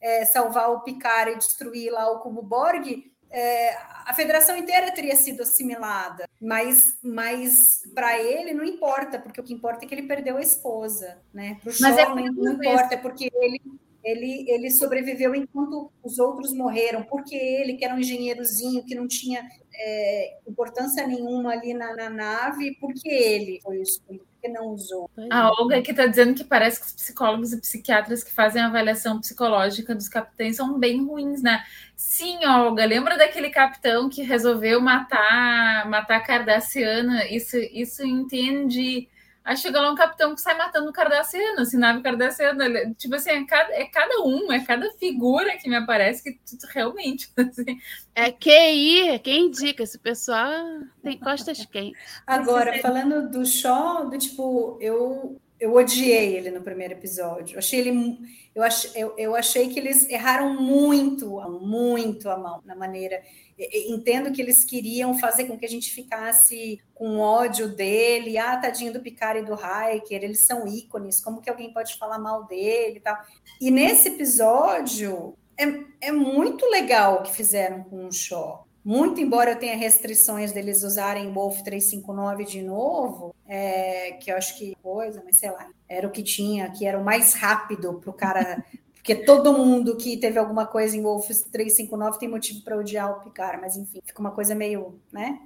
é, salvar o Picard e destruir lá o cubo Borg, é, a federação inteira teria sido assimilada. Mas, mas para ele não importa, porque o que importa é que ele perdeu a esposa. Né? Para o Mas é Shaw não, isso. importa, é porque ele, ele, ele sobreviveu enquanto os outros morreram. Porque ele, que era um engenheirozinho, que não tinha é, importância nenhuma ali na, na nave, porque ele foi escolhido, porque não usou. A Olga aqui está dizendo que parece que os psicólogos e psiquiatras que fazem a avaliação psicológica dos capitães são bem ruins, né? Sim, Olga, lembra daquele capitão que resolveu matar matar a Cardassiana? Isso, isso entende. Aí chega lá um capitão que sai matando o Cardassiano, assim, nave Cardassiana. Ele- Tipo assim, é cada, é cada um, é cada figura que me aparece que tu- tu realmente. assim, É QI, é quem indica, esse pessoal tem costas quentes. Agora, falando do Shaw, do tipo, eu, eu odiei ele no primeiro episódio. Eu achei ele. Eu, ach, eu, eu achei que eles erraram muito, muito a mão na maneira. Entendo que eles queriam fazer com que a gente ficasse com ódio dele, ah, tadinho do Picard e do Hiker, eles são ícones, como que alguém pode falar mal dele e tal. E nesse episódio é, é muito legal o que fizeram com o Shaw. Muito embora eu tenha restrições deles usarem Wolf 359 de novo, é, que eu acho que coisa, mas sei lá, era o que tinha, que era o mais rápido para o cara. Porque todo mundo que teve alguma coisa em Wolf 359 tem motivo para odiar o Picard, mas enfim, fica uma coisa meio, né?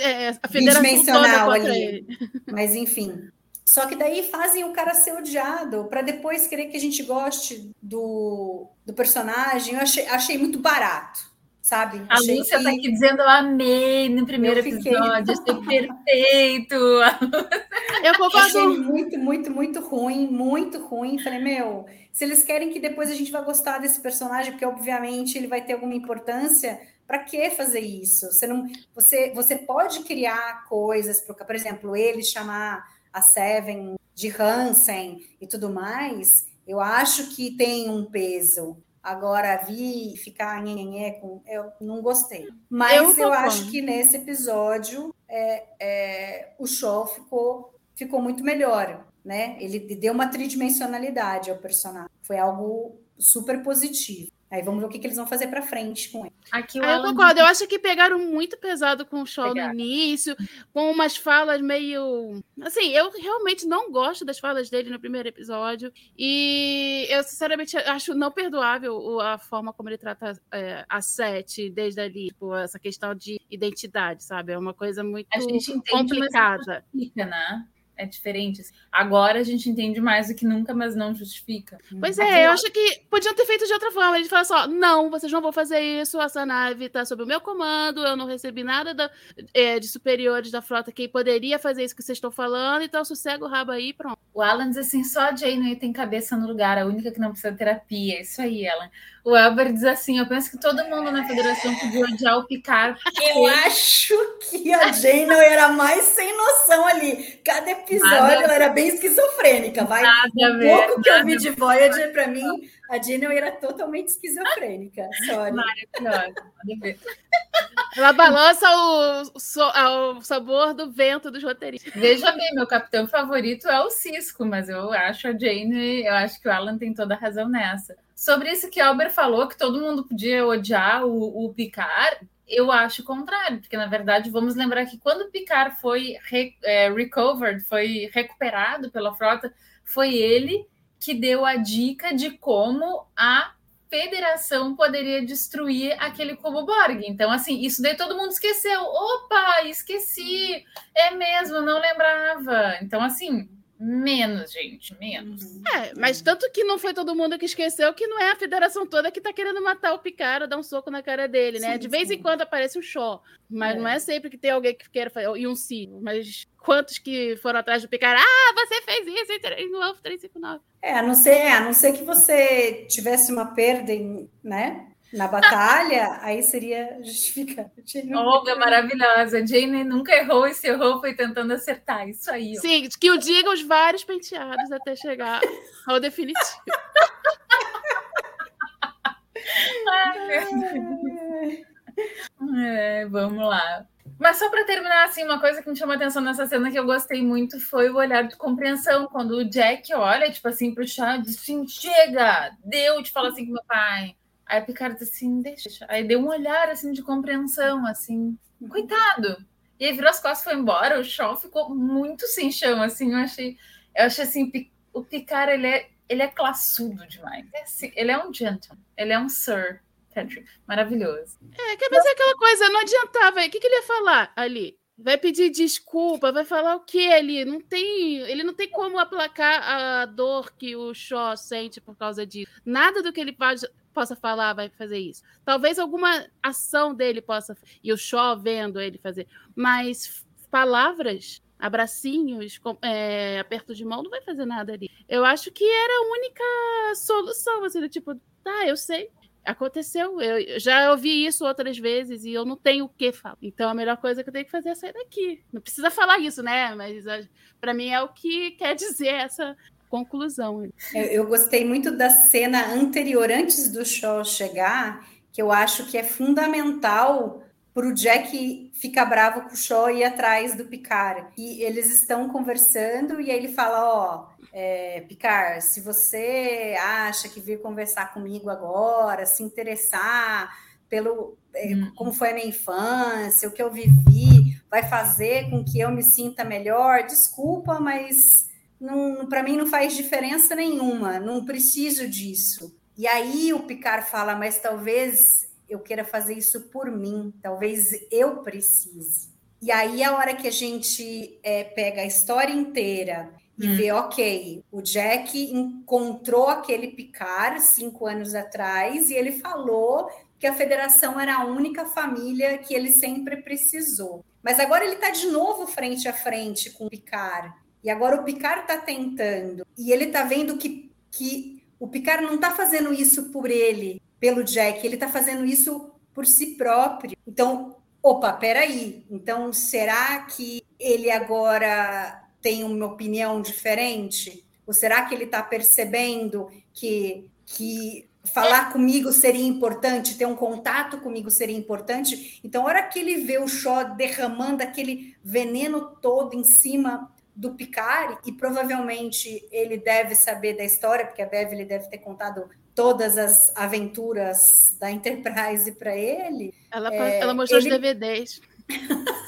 É, é, toda Bidimensional ali. Mas enfim. Só que daí fazem o cara ser odiado para depois querer que a gente goste do, do personagem. Eu achei, achei muito barato, sabe? A achei Lúcia que- tá aqui dizendo: eu amei no primeiro Eu fiquei- episódio, achei perfeito. Eu Achei concordo. muito, muito, muito ruim, muito ruim. Falei, meu, se eles querem que depois a gente vá gostar desse personagem, porque obviamente ele vai ter alguma importância, para que fazer isso? Você não, você, você pode criar coisas, por exemplo, ele chamar a Seven de Hansen e tudo mais. Eu acho que tem um peso. Agora, vi ficar nhenhenhé com. Eu não gostei. Mas Eu eu, acho que nesse episódio é, é, o show ficou, ficou muito melhor, né? Ele deu uma tridimensionalidade ao personagem. Foi algo super positivo. Aí vamos ver o que, que eles vão fazer para frente com ele. Aqui Ah, eu Alan concordo. Eu acho que pegaram muito pesado com o show Pegaram. no início, com umas falas meio. Assim, eu realmente não gosto das falas dele no primeiro episódio. E eu, sinceramente, acho não perdoável a forma como ele trata é, a Sete desde ali. Tipo, essa questão de identidade, sabe? É uma coisa muito A gente entende, mas complicada. justifica, né? É diferente. Agora a gente entende mais do que nunca, mas não justifica. Pois Aqui é, eu acho que podiam ter feito de outra forma. Eles falaram só: não, vocês não vão fazer isso, essa nave está sob o meu comando, eu não recebi nada da- é, de superiores da frota que poderia fazer isso que vocês estão falando, então sossega o rabo aí e pronto. O Alan diz assim: só a Janeway tem cabeça no lugar, a única que não precisa de terapia. É Isso aí, Alan. O Elber diz assim: eu penso que todo mundo na federação podia odiar o Picard. Eu acho que a Janeway era mais sem noção ali. Cada episódio Nada- ela era bem esquizofrênica, vai. Nada a O ver, pouco que eu nada vi de Voyager, para mim, a Janeway era totalmente esquizofrênica. Sorry. Maravilhosa. Pode ver. Ela balança o, so- o sabor do vento dos roteiristas. Veja bem, meu capitão favorito é o Cisco, mas eu acho a Jane, eu acho que o Alan tem toda a razão nessa. Sobre isso que Albert falou, que todo mundo podia odiar o, o Picard, eu acho o contrário, porque na verdade vamos lembrar que quando Picard foi re- é, recovered, foi recuperado pela frota, foi ele que deu a dica de como a federação poderia destruir aquele cubo Borg. Então, assim, isso daí todo mundo esqueceu. Opa, esqueci! É mesmo, não lembrava. Então, assim, menos, gente, menos. É, mas tanto que não foi todo mundo que esqueceu que não é a federação toda que tá querendo matar o Picard ou dar um soco na cara dele, né? Sim, de vez sim. em quando aparece o Shaw, mas É. não é sempre que tem alguém que queira fazer, e um sim, mas quantos que foram atrás do Picard? Ah, você fez isso em tre- no Alpha 359. É, a não ser, a não ser que você tivesse uma perda, em, né? Na batalha, aí seria justificado. Olga maravilhosa. Jane nunca errou e se errou foi tentando acertar. Isso aí. ó. Sim, que o diga os vários penteados até chegar ao definitivo. É, vamos lá. Mas só para terminar, assim, uma coisa que me chamou a atenção nessa cena que eu gostei muito foi o olhar de compreensão. Quando o Jack olha, tipo assim, pro chá, diz assim, chega, deu, te fala assim com meu pai. Aí a Picard assim, deixa. Aí deu um olhar, assim, de compreensão, assim, coitado. E aí virou as costas e foi embora. O Shaw ficou muito sem chão, assim, eu achei... Eu achei assim, o Picard, ele é, ele é classudo demais. É assim, ele é um gentleman, ele é um sir. Patrick. Maravilhoso. É, que mas é aquela coisa, não adiantava. O que, que ele ia falar ali? Vai pedir desculpa, vai falar o que ali? Não tem, ele não tem como aplacar a dor que o Shaw sente por causa disso. Nada do que ele pode, possa falar vai fazer isso. Talvez alguma ação dele possa e o Shaw vendo ele fazer, mas palavras, abracinhos, é, aperto de mão não vai fazer nada ali. Eu acho que era a única solução, assim, do tipo, tá, eu sei, Aconteceu, eu eu já ouvi isso outras vezes e eu não tenho o que falar. Então a melhor coisa que eu tenho que fazer é sair daqui. Não precisa falar isso, né? Mas para mim é o que quer dizer essa conclusão. Eu, eu gostei muito da cena anterior, antes do show chegar, que eu acho que é fundamental para o Jack ficar bravo com o Shaw e ir atrás do Picard. E eles estão conversando e aí ele fala, ó, é, Picard, se você acha que vir conversar comigo agora, se interessar pelo é, Hum. como foi a minha infância, o que eu vivi, vai fazer com que eu me sinta melhor, desculpa, mas para mim não faz diferença nenhuma, não preciso disso. E aí o Picard fala, mas talvez eu queira fazer isso por mim, talvez eu precise. E aí a hora que a gente é, pega a história inteira e Hum. vê, ok, o Jack encontrou aquele Picard cinco anos atrás e ele falou que a Federação era a única família que ele sempre precisou. Mas agora ele está de novo frente a frente com o Picard. E agora o Picard está tentando. E ele está vendo que, que o Picard não está fazendo isso por ele, pelo Jack, ele está fazendo isso por si próprio. Então, opa, peraí. Então, será que ele agora tem uma opinião diferente? Ou será que ele está percebendo que, que falar comigo seria importante, ter um contato comigo seria importante? Então, a hora que ele vê o Shaw derramando aquele veneno todo em cima do Picard, e provavelmente ele deve saber da história, porque a Beverly deve ter contado todas as aventuras da Enterprise para ele. Ela, É, ela mostrou ele- os DVDs.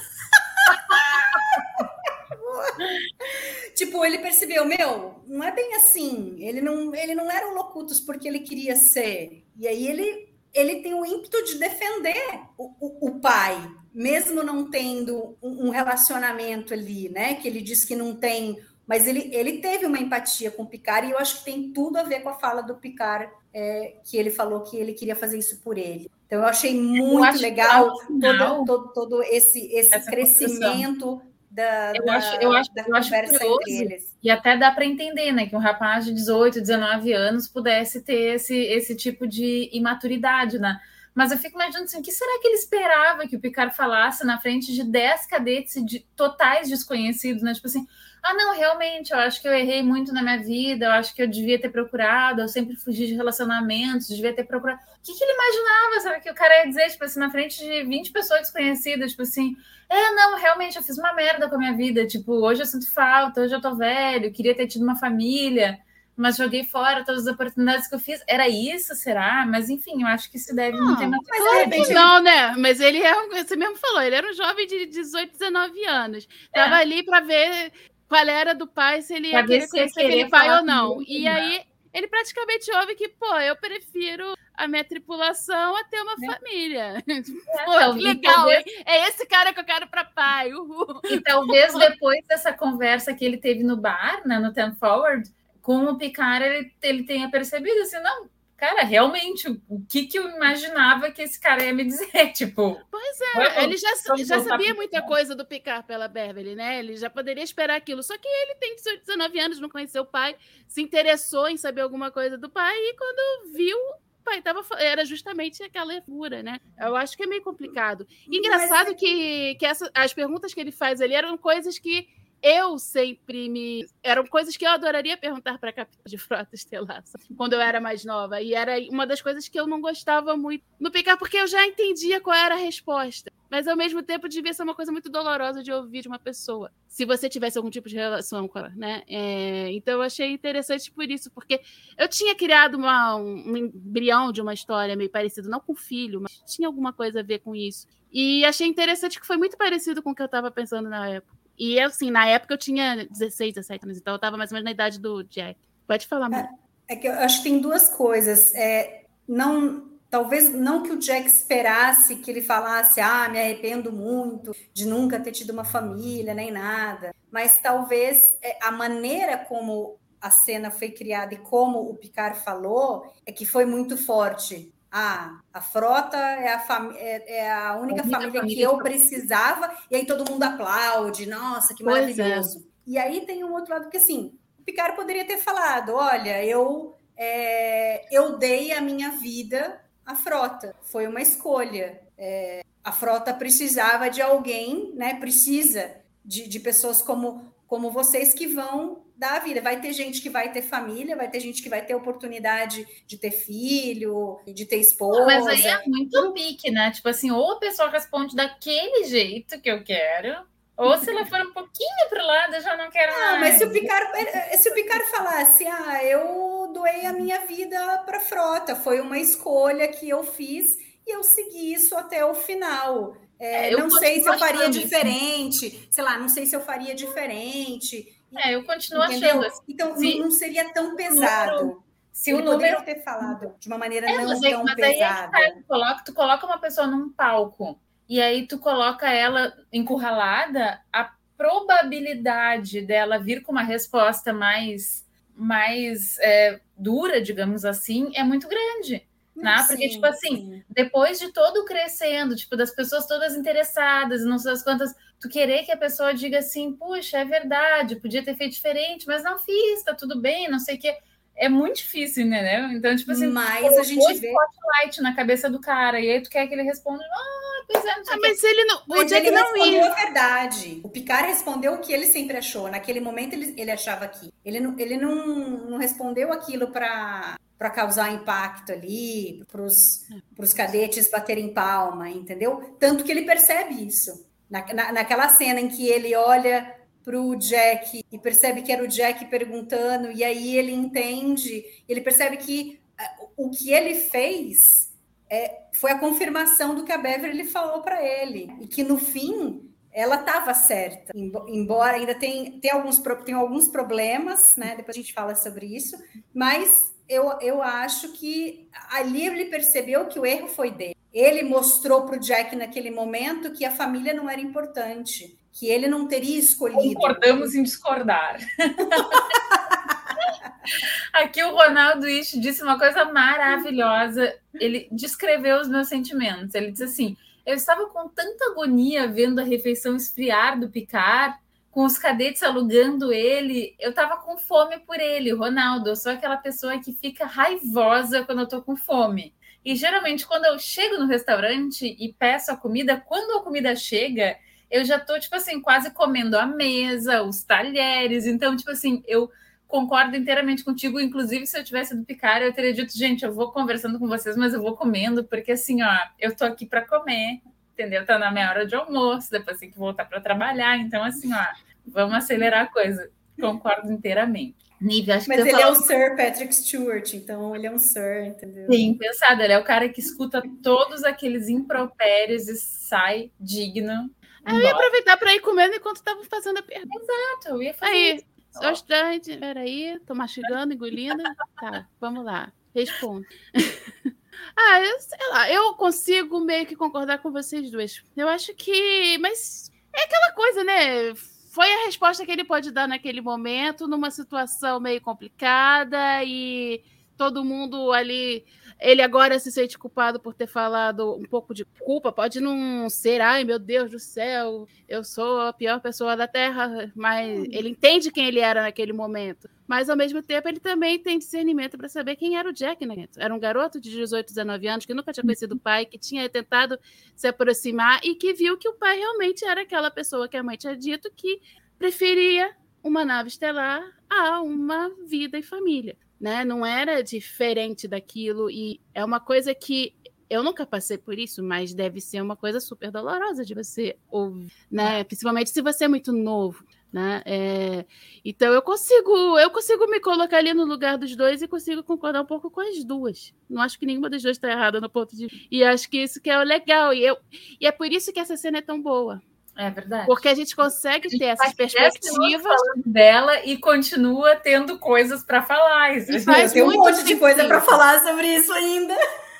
Tipo, ele percebeu, meu, não é bem assim. Ele não, ele não era o Locutus porque ele queria ser. E aí ele, ele tem o ímpeto de defender o, o, o pai, mesmo não tendo um, relacionamento ali, né? Que ele diz que não tem. Mas ele, ele teve uma empatia com o Picard e eu acho que tem tudo a ver com a fala do Picard, é, que ele falou que ele queria fazer isso por ele. Então eu achei muito que legal todo, todo, todo esse, esse Essa crescimento da, Eu da, acho- eu acho- da eu acho conversa curioso. entre eles. E até dá para entender, né, que um rapaz de 18, 19 anos pudesse ter esse, esse tipo de imaturidade, né? Mas eu fico imaginando assim, o que será que ele esperava que o Picard falasse na frente de 10 cadetes de totais desconhecidos, né? Tipo assim, ah, não, realmente, eu acho que eu errei muito na minha vida, eu acho que eu devia ter procurado, eu sempre fugi de relacionamentos, devia ter procurado. O que, que ele imaginava, sabe? Que o cara ia dizer, tipo assim, na frente de 20 pessoas desconhecidas, tipo assim, é, não, realmente, eu fiz uma merda com a minha vida, tipo, hoje eu sinto falta, hoje eu tô velho, queria ter tido uma família, mas joguei fora todas as oportunidades que eu fiz. Era isso, será? Mas enfim, eu acho que isso deve não, ter Mas de repente, não, né? Mas ele é um, você mesmo falou, ele era um jovem de 18, 19 anos. Tava é. ali para ver qual era do pai, se ele ia querer conhecer aquele pai ou não. E aí ele praticamente ouve que, pô, eu prefiro a minha tripulação a ter uma é. família. É, pô, que legal, talvez... É esse cara que eu quero para pai. Uhul. E talvez depois dessa conversa que ele teve no bar, né, no Ten Forward, com o Picard, ele, ele tenha percebido assim, não, cara, realmente, o que, que eu imaginava que esse cara ia me dizer? Tipo. Pois é, ele já, já sabia muita coisa do Picard pela Beverly, né? Ele já poderia esperar aquilo. Só que ele tem 18, 19 anos, não conheceu o pai, se interessou em saber alguma coisa do pai, e quando viu, o pai tava, era justamente aquela figura, né? Eu acho que é meio complicado. Engraçado Mas... que, que essa, as perguntas que ele faz ali eram coisas que eu sempre me. Eram coisas que eu adoraria perguntar para a capitã de frota estelar quando eu era mais nova. E era uma das coisas que eu não gostava muito no picar, porque eu já entendia qual era a resposta. Mas ao mesmo tempo devia ser uma coisa muito dolorosa de ouvir de uma pessoa. Se você tivesse algum tipo de relação com ela, né? É, então eu achei interessante por isso, porque eu tinha criado uma, um embrião de uma história meio parecido, não com o filho, mas tinha alguma coisa a ver com isso. E achei interessante que foi muito parecido com o que eu estava pensando na época. E assim, na época eu tinha 16, 17 anos, então eu estava mais ou menos na idade do Jack. Pode falar, mãe. É, é, que eu acho que tem duas coisas. É, não, talvez não que o Jack esperasse que ele falasse, ah, me arrependo muito de nunca ter tido uma família, nem nada. Mas talvez é, a maneira como a cena foi criada e como o Picard falou é que foi muito forte ah, a frota é a, é, é a única, a família, família, que eu precisava, e aí todo mundo aplaude, nossa, que é. maravilhoso. É. E aí tem um outro lado que assim, o Picard poderia ter falado: olha, eu, é, eu dei a minha vida à frota, foi uma escolha. É, a frota precisava de alguém, né? Precisa de, de pessoas como, como vocês que vão da vida. Vai ter gente que vai ter família, vai ter gente que vai ter oportunidade de ter filho, de ter esposa. Mas aí é muito pique, né? Tipo assim, ou a pessoa responde daquele jeito que eu quero, ou se ela for um pouquinho para o lado, eu já não quero não, mais. Mas se o Picard, eh, se o Picard falasse, ah, eu doei a minha vida para frota, foi uma escolha que eu fiz e eu segui isso até o final. É, é não sei se eu faria diferente, sei lá, não sei se eu faria diferente. É, eu continuo Entendeu? achando. Assim, então, se, não seria tão pesado. Se Ele o número ter falado de uma maneira é, não mas tão mas pesada. Aí, tu, coloca, tu coloca uma pessoa num palco e aí tu coloca ela encurralada, a probabilidade dela vir com uma resposta mais, mais é, dura, digamos assim, é muito grande. Né? Porque, tipo assim, sim. depois de todo crescendo, tipo, das pessoas todas interessadas, não sei as quantas, tu querer que a pessoa diga assim, puxa, é verdade, podia ter feito diferente, mas não fiz, tá tudo bem, não sei o quê. É muito difícil, entendeu? Então, tipo assim, mas a gente vê spotlight na cabeça do cara, e aí tu quer que ele responda, ah, pois é, não sei ah, mas ele não, o Jack não ia. a verdade. O Picard respondeu o que ele sempre achou. Naquele momento ele, ele achava que ele não, ele não, não respondeu aquilo para para causar impacto ali, para os cadetes baterem palma, entendeu? Tanto que ele percebe isso. Na, na, naquela cena em que ele olha para o Jack e percebe que era o Jack perguntando, e aí ele entende, ele percebe que uh, o que ele fez é, foi a confirmação do que a Beverly falou para ele, e que no fim ela estava certa, embora ainda tem, tem, alguns, tem alguns problemas, né? Depois a gente fala sobre isso, mas eu, eu acho que ali ele percebeu que o erro foi dele. Ele mostrou para o Jack naquele momento que a família não era importante, que ele não teria escolhido. Concordamos em discordar. Aqui o Ronaldo Isch disse uma coisa maravilhosa. Ele descreveu os meus sentimentos. Ele disse assim: Eu estava com tanta agonia vendo a refeição esfriar do Picard com os cadetes alugando ele, eu tava com fome por ele, Ronaldo. Eu sou aquela pessoa que fica raivosa quando eu tô com fome. E geralmente, quando eu chego no restaurante e peço a comida, quando a comida chega, eu já tô, tipo assim, quase comendo a mesa, os talheres. Então, tipo assim, eu concordo inteiramente contigo. Inclusive, se eu tivesse do picar, eu teria dito, gente, eu vou conversando com vocês, mas eu vou comendo, porque assim, ó, eu tô aqui para comer, entendeu? Tá na minha hora de almoço, depois tem que voltar para trabalhar. Então, assim, ó, vamos acelerar a coisa. Concordo inteiramente. Nívia, acho Mas que ele é o Sir Patrick Stewart, então ele é um Sir, entendeu? Sim, pensado, ele é o cara que escuta todos aqueles impropérios e sai digno. Eu ia aproveitar para ir comendo enquanto estava fazendo a pergunta. Exato, eu ia fazer Aí, isso. só instante, peraí, tô mastigando, engolindo. Tá, vamos lá, respondo. ah, eu sei lá, eu consigo meio que concordar com vocês duas. Eu acho que. Mas é aquela coisa, né? Foi a resposta que ele pode dar naquele momento, numa situação meio complicada e todo mundo ali. Ele agora se sente culpado por ter falado um pouco de culpa. Pode não ser, ai meu Deus do céu, eu sou a pior pessoa da Terra, mas ele entende quem ele era naquele momento. Mas ao mesmo tempo ele também tem discernimento para saber quem era o Jack, né? Era um garoto de 18, 19 anos que nunca tinha conhecido o pai, que tinha tentado se aproximar e que viu que o pai realmente era aquela pessoa que a mãe tinha dito que preferia uma nave estelar a uma vida e família né? Não era diferente daquilo e é uma coisa que eu nunca passei por isso, mas deve ser uma coisa super dolorosa de você ouvir, né? Principalmente se você é muito novo, né? É... Então eu consigo, eu consigo me colocar ali no lugar dos dois e consigo concordar um pouco com as duas. Não acho que nenhuma das duas está errada no ponto de e acho que isso que é o legal e eu e é por isso que essa cena é tão boa. É verdade. Porque a gente consegue ter essas perspectivas dela e continua tendo coisas para falar. Isso faz tem um monte de coisa para falar sobre isso ainda.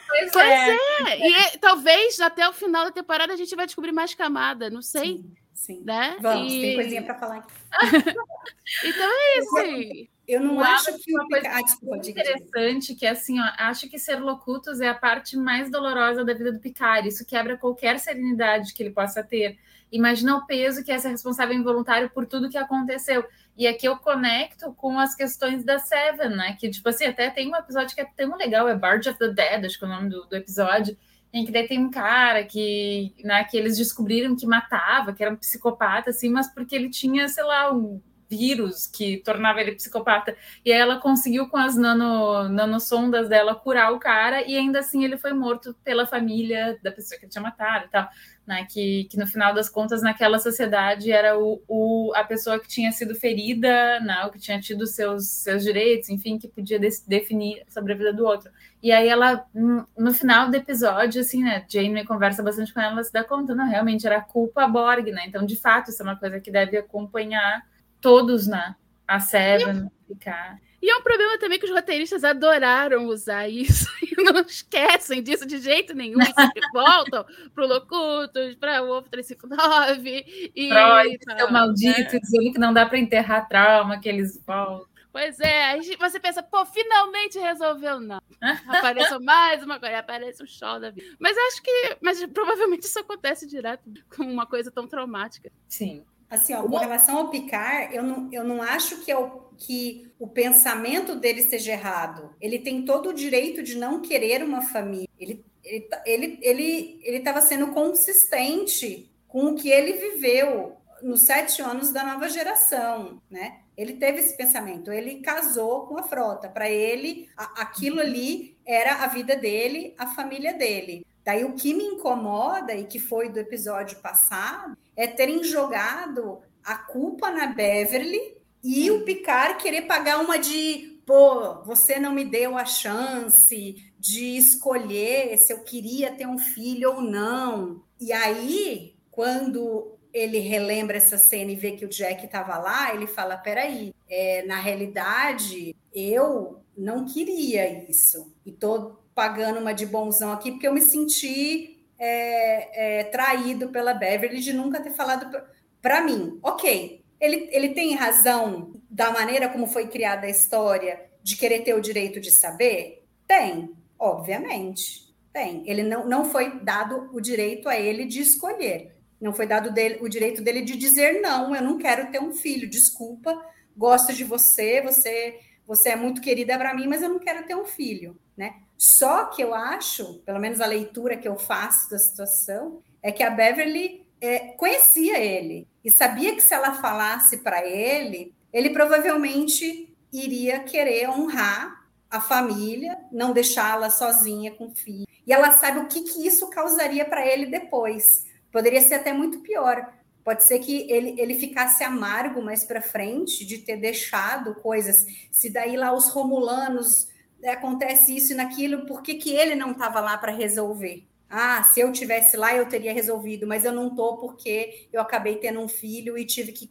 Pois, pois é. é. E talvez até o final da temporada a gente vai descobrir mais camada, não sei. Sim, sim. Né? Vamos, e... tem coisinha para falar aqui. então é isso. Eu não eu acho que uma o coisa ah, desculpa, interessante que assim, ó, acho que ser locutos é a parte mais dolorosa da vida do Picard. Isso quebra qualquer serenidade que ele possa ter. Imagina o peso que é ser responsável involuntário por tudo que aconteceu. E aqui eu conecto com as questões da Seven, né? Que, tipo assim, até tem um episódio que é tão legal, é Barge of the Dead, acho que é o nome do, do episódio, em que daí tem um cara que, né, que eles descobriram que matava, que era um psicopata, assim, mas porque ele tinha, sei lá, um vírus que tornava ele psicopata. E aí ela conseguiu, com as nano, nanosondas dela, curar o cara, e ainda assim ele foi morto pela família da pessoa que ele tinha matado e tal. Né, que, que no final das contas, naquela sociedade, era o, o, a pessoa que tinha sido ferida, né, o que tinha tido seus, seus direitos, enfim, que podia de, definir sobre a vida do outro. E aí ela, no final do episódio, assim, né, Jane conversa bastante com ela, ela se dá conta, não, realmente era culpa Borg, né, então, de fato, isso é uma coisa que deve acompanhar todos, né, a Seven, ficar... E é um problema também que os roteiristas adoraram usar isso e não esquecem disso de jeito nenhum. E sempre voltam pro Locutus, para o Ovo 359. E Freud, seu maldito, né? dizendo que não dá para enterrar trauma, que eles voltam. Pois é, você pensa, pô, finalmente resolveu, não. Apareceu mais uma coisa, aparece um show da vida. Mas acho que, mas provavelmente isso acontece direto com uma coisa tão traumática. Sim. Assim, ó, com relação ao Picard, eu não, eu não acho que, é o, que o pensamento dele seja errado. Ele tem todo o direito de não querer uma família. Ele ele ele ele ele estava sendo consistente com o que ele viveu nos sete anos da nova geração, né? Ele teve esse pensamento. Ele casou com a frota. Para ele, a, aquilo ali era a vida dele, a família dele. Daí o que me incomoda e que foi do episódio passado é terem jogado a culpa na Beverly e o Picard querer pagar uma de pô, você não me deu a chance de escolher se eu queria ter um filho ou não. E aí, quando ele relembra essa cena e vê que o Jack estava lá, ele fala: peraí, é, na realidade, eu não queria isso. E tô pagando uma de bonzão aqui, porque eu me senti é, é, traído pela Beverly de nunca ter falado para mim. Ok, ele, ele tem razão da maneira como foi criada a história de querer ter o direito de saber? Tem, obviamente. Tem. Ele não, não foi dado o direito a ele de escolher. Não foi dado dele, o direito dele de dizer não, eu não quero ter um filho, desculpa, gosto de você, você você é muito querida para mim, mas eu não quero ter um filho, né? Só que eu acho, pelo menos a leitura que eu faço da situação, é que a Beverly é, conhecia ele e sabia que se ela falasse para ele, ele provavelmente iria querer honrar a família, não deixá-la sozinha com o filho. E ela sabe o que, que isso causaria para ele depois. Poderia ser até muito pior. Pode ser que ele, ele ficasse amargo mais para frente de ter deixado coisas. Se daí lá os romulanos acontece isso e naquilo, por que, que ele não estava lá para resolver? Ah, se eu tivesse lá, eu teria resolvido, mas eu não estou porque eu acabei tendo um filho e tive que,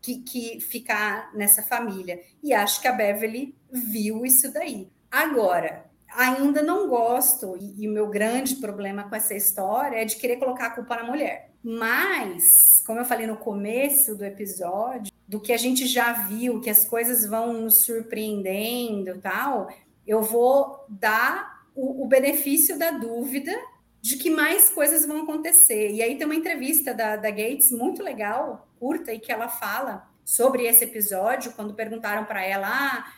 que, que ficar nessa família. E acho que a Beverly viu isso daí. Agora, ainda não gosto, e o meu grande problema com essa história é de querer colocar a culpa na mulher. Mas, como eu falei no começo do episódio, do que a gente já viu, que as coisas vão nos surpreendendo tal, eu vou dar o, o benefício da dúvida de que mais coisas vão acontecer. E aí tem uma entrevista da, da Gates muito legal, curta, e que ela fala sobre esse episódio, quando perguntaram para ela, ah,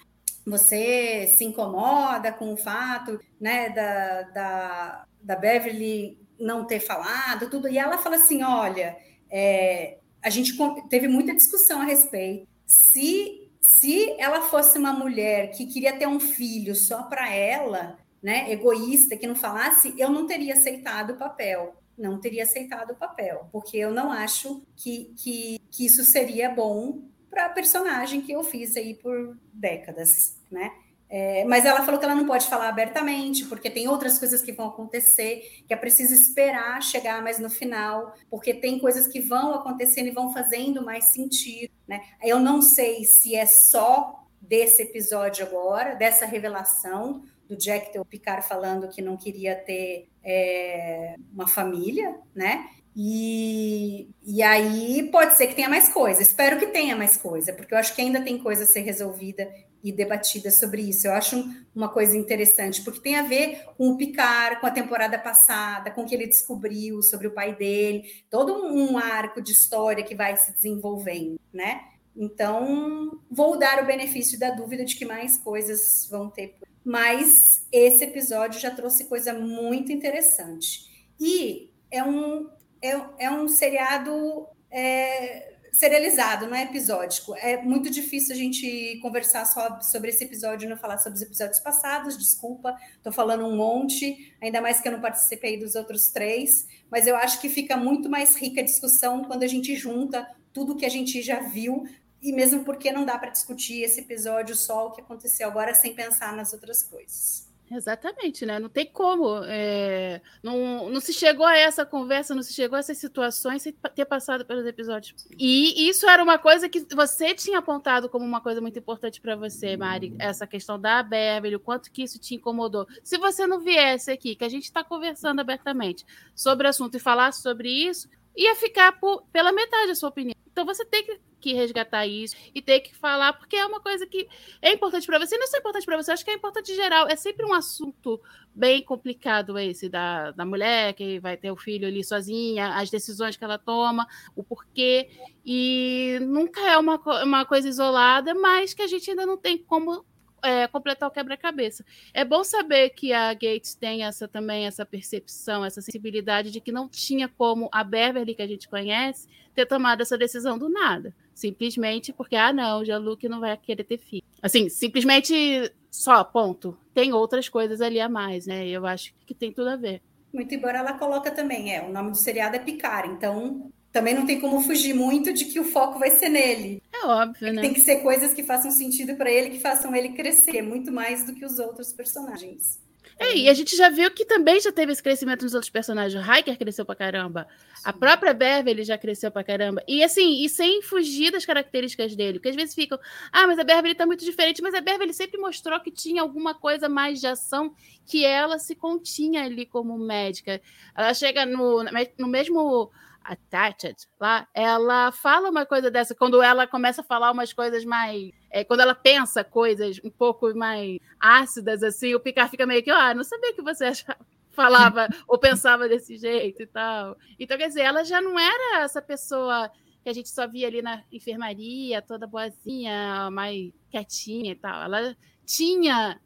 você se incomoda com o fato né, da, da, da Beverly não ter falado, tudo, e ela fala assim, olha, é, a gente teve muita discussão a respeito. Se, se ela fosse uma mulher que queria ter um filho só para ela, né, egoísta, que não falasse, eu não teria aceitado o papel. Não teria aceitado o papel, porque eu não acho que, que, que isso seria bom para a personagem que eu fiz aí por décadas, né? É, mas ela falou que ela não pode falar abertamente, porque tem outras coisas que vão acontecer, que é preciso esperar chegar mais no final, porque tem coisas que vão acontecendo e vão fazendo mais sentido. Né? Eu não sei se é só desse episódio agora, dessa revelação, do Jack Del Picard falando que não queria ter é, uma família, né? E, e aí pode ser que tenha mais coisa. Espero que tenha mais coisa, porque eu acho que ainda tem coisa a ser resolvida e debatida sobre isso. Eu acho uma coisa interessante, porque tem a ver com o Picard, com a temporada passada, com o que ele descobriu sobre o pai dele, todo um arco de história que vai se desenvolvendo, né? Então, vou dar o benefício da dúvida de que mais coisas vão ter mas esse episódio já trouxe coisa muito interessante. E é um, é, é um seriado é, serializado, não é episódico. É muito difícil a gente conversar só sobre esse episódio e não falar sobre os episódios passados, desculpa, estou falando um monte, ainda mais que eu não participei dos outros três, mas eu acho que fica muito mais rica a discussão quando a gente junta tudo que a gente já viu e mesmo porque não dá para discutir esse episódio só o que aconteceu agora sem pensar nas outras coisas. Exatamente, né? Não tem como. É... Não, não se chegou a essa conversa, não se chegou a essas situações sem ter passado pelos episódios. E isso era uma coisa que você tinha apontado como uma coisa muito importante para você, Mari, essa questão da Beverly, o quanto que isso te incomodou. Se você não viesse aqui, que a gente está conversando abertamente sobre o assunto e falar sobre isso, ia ficar por, pela metade a sua opinião. Então você tem que que resgatar isso e ter que falar, porque é uma coisa que é importante para você. Não é só importante para você, acho que é importante em geral. É sempre um assunto bem complicado esse da, da mulher que vai ter o filho ali sozinha, as decisões que ela toma, o porquê. E nunca é uma, uma coisa isolada, mas que a gente ainda não tem como é, completar o quebra-cabeça. É bom saber que a Gates tem essa também essa percepção, essa sensibilidade de que não tinha como a Beverly que a gente conhece ter tomado essa decisão do nada. Simplesmente porque, ah, não, o Jean-Luc não vai querer ter filho. Assim, simplesmente só, ponto. Tem outras coisas ali a mais, né? Eu acho que tem tudo a ver. Muito embora ela coloca também, é, o nome do seriado é Picar, então também não tem como fugir muito de que o foco vai ser nele. É óbvio, né? Tem que ser coisas que façam sentido para ele, que façam ele crescer muito mais do que os outros personagens. É, e a gente já viu que também já teve esse crescimento nos outros personagens. O Hiker cresceu pra caramba. Sim. A própria Beverly já cresceu pra caramba. E assim, e sem fugir das características dele. Porque às vezes ficam, ah, mas a Beverly tá muito diferente. Mas a Beverly sempre mostrou que tinha alguma coisa mais de ação que ela se continha ali como médica. Ela chega no, no mesmo attached lá, ela fala uma coisa dessa quando ela começa a falar umas coisas mais. É, quando ela pensa coisas um pouco mais ácidas, assim, o Picard fica meio que, ah, não sabia que você achava, falava ou pensava desse jeito e tal. Então, quer dizer, ela já não era essa pessoa que a gente só via ali na enfermaria, toda boazinha, mais quietinha e tal. Ela tinha.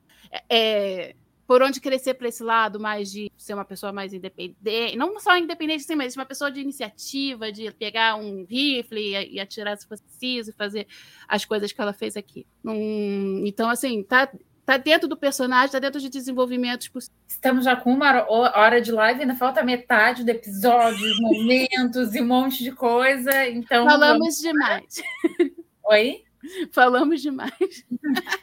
É, por onde crescer para esse lado mais de ser uma pessoa mais independente, não só independente, sim, mas uma pessoa de iniciativa, de pegar um rifle e, e atirar se fosse preciso, fazer as coisas que ela fez aqui. Hum, então, assim, tá, tá dentro do personagem, tá dentro de desenvolvimentos possíveis. Estamos já com uma hora de live, ainda falta metade do episódio, momentos e um monte de coisa. Então falamos vamos... demais. Oi? Falamos demais.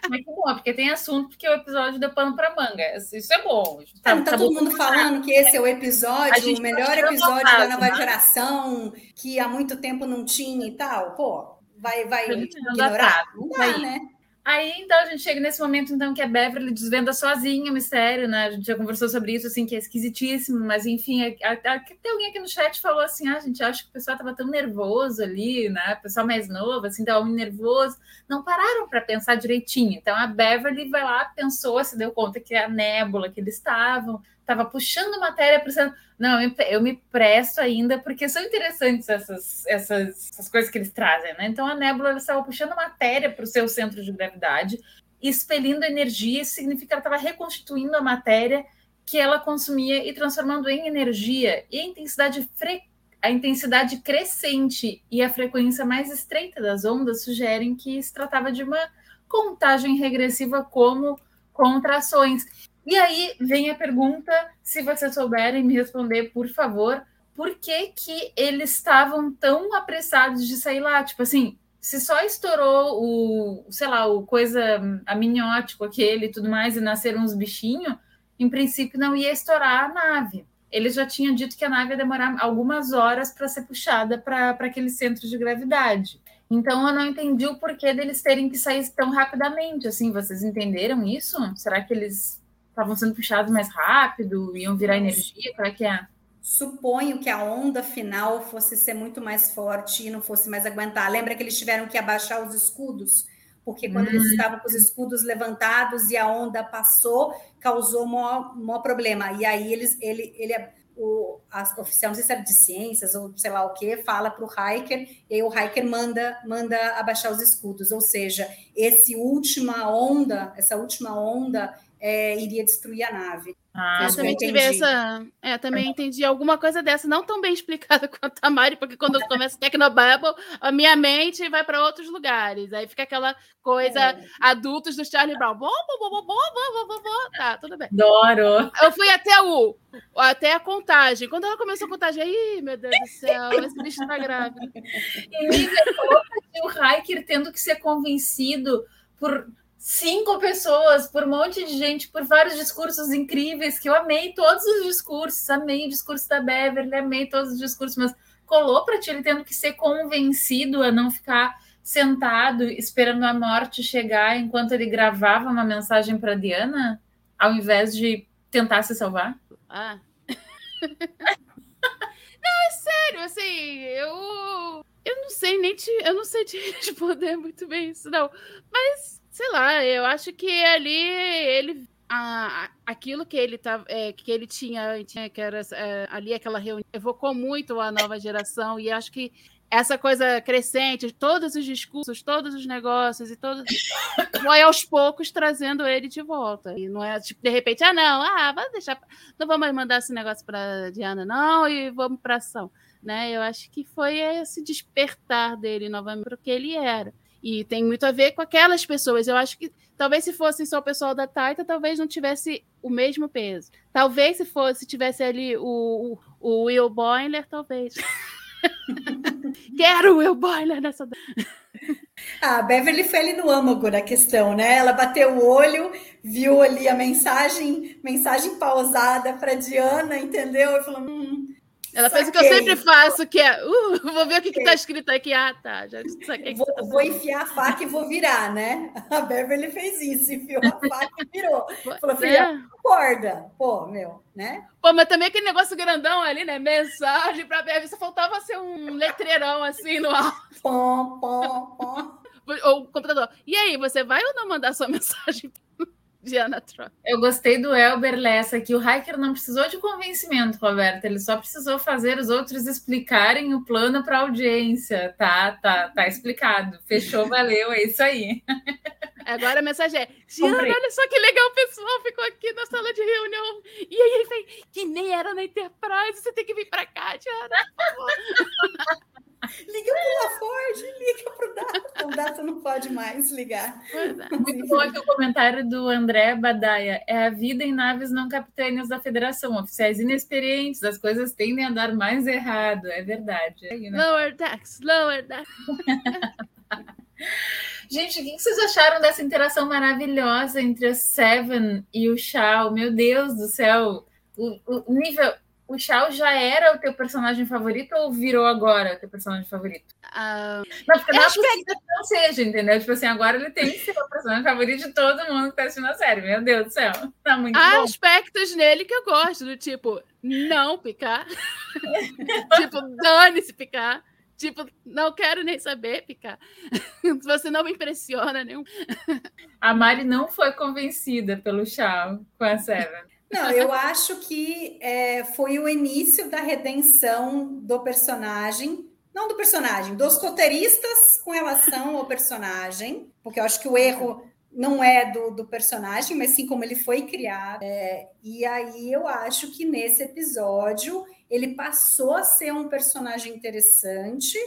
Mas que bom, porque tem assunto, porque o episódio deu pano para manga. Isso é bom. Tá, tá, tá todo mundo falando que esse é o episódio, o melhor episódio da nova né? geração, que há muito tempo não tinha e tal. Pô, vai, vai ignorar? Não dá, né? Aí, então, a gente chega nesse momento, então, que a Beverly desvenda sozinha o mistério, né? A gente já conversou sobre isso, assim, que é esquisitíssimo, mas, enfim, tem alguém aqui no chat falou assim, ah, gente, acho que o pessoal tava tão nervoso ali, né? O pessoal mais novo, assim, tava muito nervoso. Não pararam para pensar direitinho. Então, a Beverly vai lá, pensou, se deu conta que é a nébula que eles estavam, estava puxando matéria, pensando, não, eu me presto ainda, porque são interessantes essas, essas, essas coisas que eles trazem, né? Então a nébula estava puxando matéria para o seu centro de gravidade, expelindo energia, isso significa que ela estava reconstituindo a matéria que ela consumia e transformando em energia. E a intensidade fre... a intensidade crescente e a frequência mais estreita das ondas sugerem que se tratava de uma contagem regressiva como contrações. E aí vem a pergunta, se vocês souberem me responder, por favor, por que que eles estavam tão apressados de sair lá? Tipo assim, se só estourou o, sei lá, o coisa amniótico aquele e tudo mais, e nasceram uns bichinhos, em princípio não ia estourar a nave. Eles já tinham dito que a nave ia demorar algumas horas para ser puxada para aquele centro de gravidade. Então eu não entendi o porquê deles terem que sair tão rapidamente. Assim, vocês entenderam isso? Será que eles estavam sendo puxados mais rápido, iam virar energia? Como é que é? Suponho que a onda final fosse ser muito mais forte e não fosse mais aguentar. Lembra que eles tiveram que abaixar os escudos? Porque quando hum. eles estavam com os escudos levantados e a onda passou, causou maior, maior problema. E aí eles, ele, ele, o a oficial, não sei se era de ciências ou sei lá o que, fala para o Hiker, e aí o Hiker manda, manda abaixar os escudos. Ou seja, esse última onda, essa última onda é, iria destruir a nave. Ah, eu também tive essa. É, também entendi alguma coisa dessa, não tão bem explicada quanto a Mari, porque quando eu começo Tecnobubble, a minha mente vai para outros lugares. Aí fica aquela coisa é. adultos do Charlie Brown. Bom, bom, bom, bom, bom, bom, bom, Tá, tudo bem. Adoro. Eu fui até o até a contagem. Quando ela começou a contagem, aí, meu Deus do céu, esse bicho tá grávida. E o Hiker tendo que ser convencido por cinco pessoas, por um monte de gente, por vários discursos incríveis, que eu amei todos os discursos, amei o discurso da Beverly, amei todos os discursos, mas colou para ti ele tendo que ser convencido a não ficar sentado esperando a morte chegar enquanto ele gravava uma mensagem para Diana, ao invés de tentar se salvar? Ah. não, é sério, assim, eu eu não sei nem te, eu não sei te responder muito bem isso não, mas sei lá, eu acho que ali ele a, aquilo que ele tá, é, que ele tinha, tinha que era é, ali aquela reunião evocou muito a nova geração e acho que essa coisa crescente, todos os discursos, todos os negócios e todos vai aos poucos trazendo ele de volta. E não é tipo de repente, ah não, ah, vamos deixar, não vamos mandar esse negócio para Diana não e vamos para ação, né? Eu acho que foi esse despertar dele novamente para o que ele era. E tem muito a ver com aquelas pessoas. Eu acho que talvez se fosse só o pessoal da Taita, talvez não tivesse o mesmo peso. Talvez se fosse, se tivesse ali o, o, Will Boiler, talvez. Quero o Will Boiler nessa. A Beverly foi ali no âmago da questão, né? Ela bateu o olho, viu ali a mensagem, mensagem pausada para Diana, entendeu? E falou: hum, ela saquei. fez o que eu sempre faço, que é, uh, vou ver o que está escrito aqui. Ah, tá, já saquei. Vou, tá vou enfiar a faca e vou virar, né? A Beverly fez isso, enfiou a faca e virou. Falou, filha, é. acorda. Pô, meu, né? Pô, mas também aquele negócio grandão ali, né? Mensagem para Beverly, só faltava ser um letreirão assim no alto. Pom, pom, pom. Ou computador. E aí, você vai ou não mandar sua mensagem Diana Troy. Eu gostei do Elber Lessa que o Hiker não precisou de convencimento, Roberto. Ele só precisou fazer os outros explicarem o plano para a audiência. Tá, tá, tá explicado. Fechou, valeu, é isso aí. Agora a mensagem é: Giana, Comprei. olha só que legal, o pessoal ficou aqui na sala de reunião. E aí ele fez, que nem era na Enterprise, você tem que vir pra cá, favor. Liga pro LaForge, liga pro Data. O Data não pode mais ligar. É. Muito bom aqui o comentário do André Badaia. É a vida em naves não capitâneas da federação, oficiais inexperientes, as coisas tendem a dar mais errado. É verdade. É aí, né? Lower decks, lower decks. Gente, o que vocês acharam dessa interação maravilhosa entre a Seven e o Shao? Meu Deus do céu! O, o nível. O Shao já era o teu personagem favorito ou virou agora o teu personagem favorito? Ah, Não, porque não é acho que- possível que não seja, entendeu? Tipo assim, agora ele tem que ser o personagem favorito de todo mundo que tá assistindo a série. Meu Deus do céu. Tá muito há bom. aspectos nele que eu gosto, do tipo, não picar. tipo, dane-se picar. Tipo, não quero nem saber picar. Você não me impressiona nenhum. A Mari não foi convencida pelo Shao com a Seven. Não, eu acho que é, foi o início da redenção do personagem, não do personagem, dos roteiristas com relação ao personagem, porque eu acho que o erro não é do, do personagem, mas sim como ele foi criado. É, e aí eu acho que nesse episódio ele passou a ser um personagem interessante,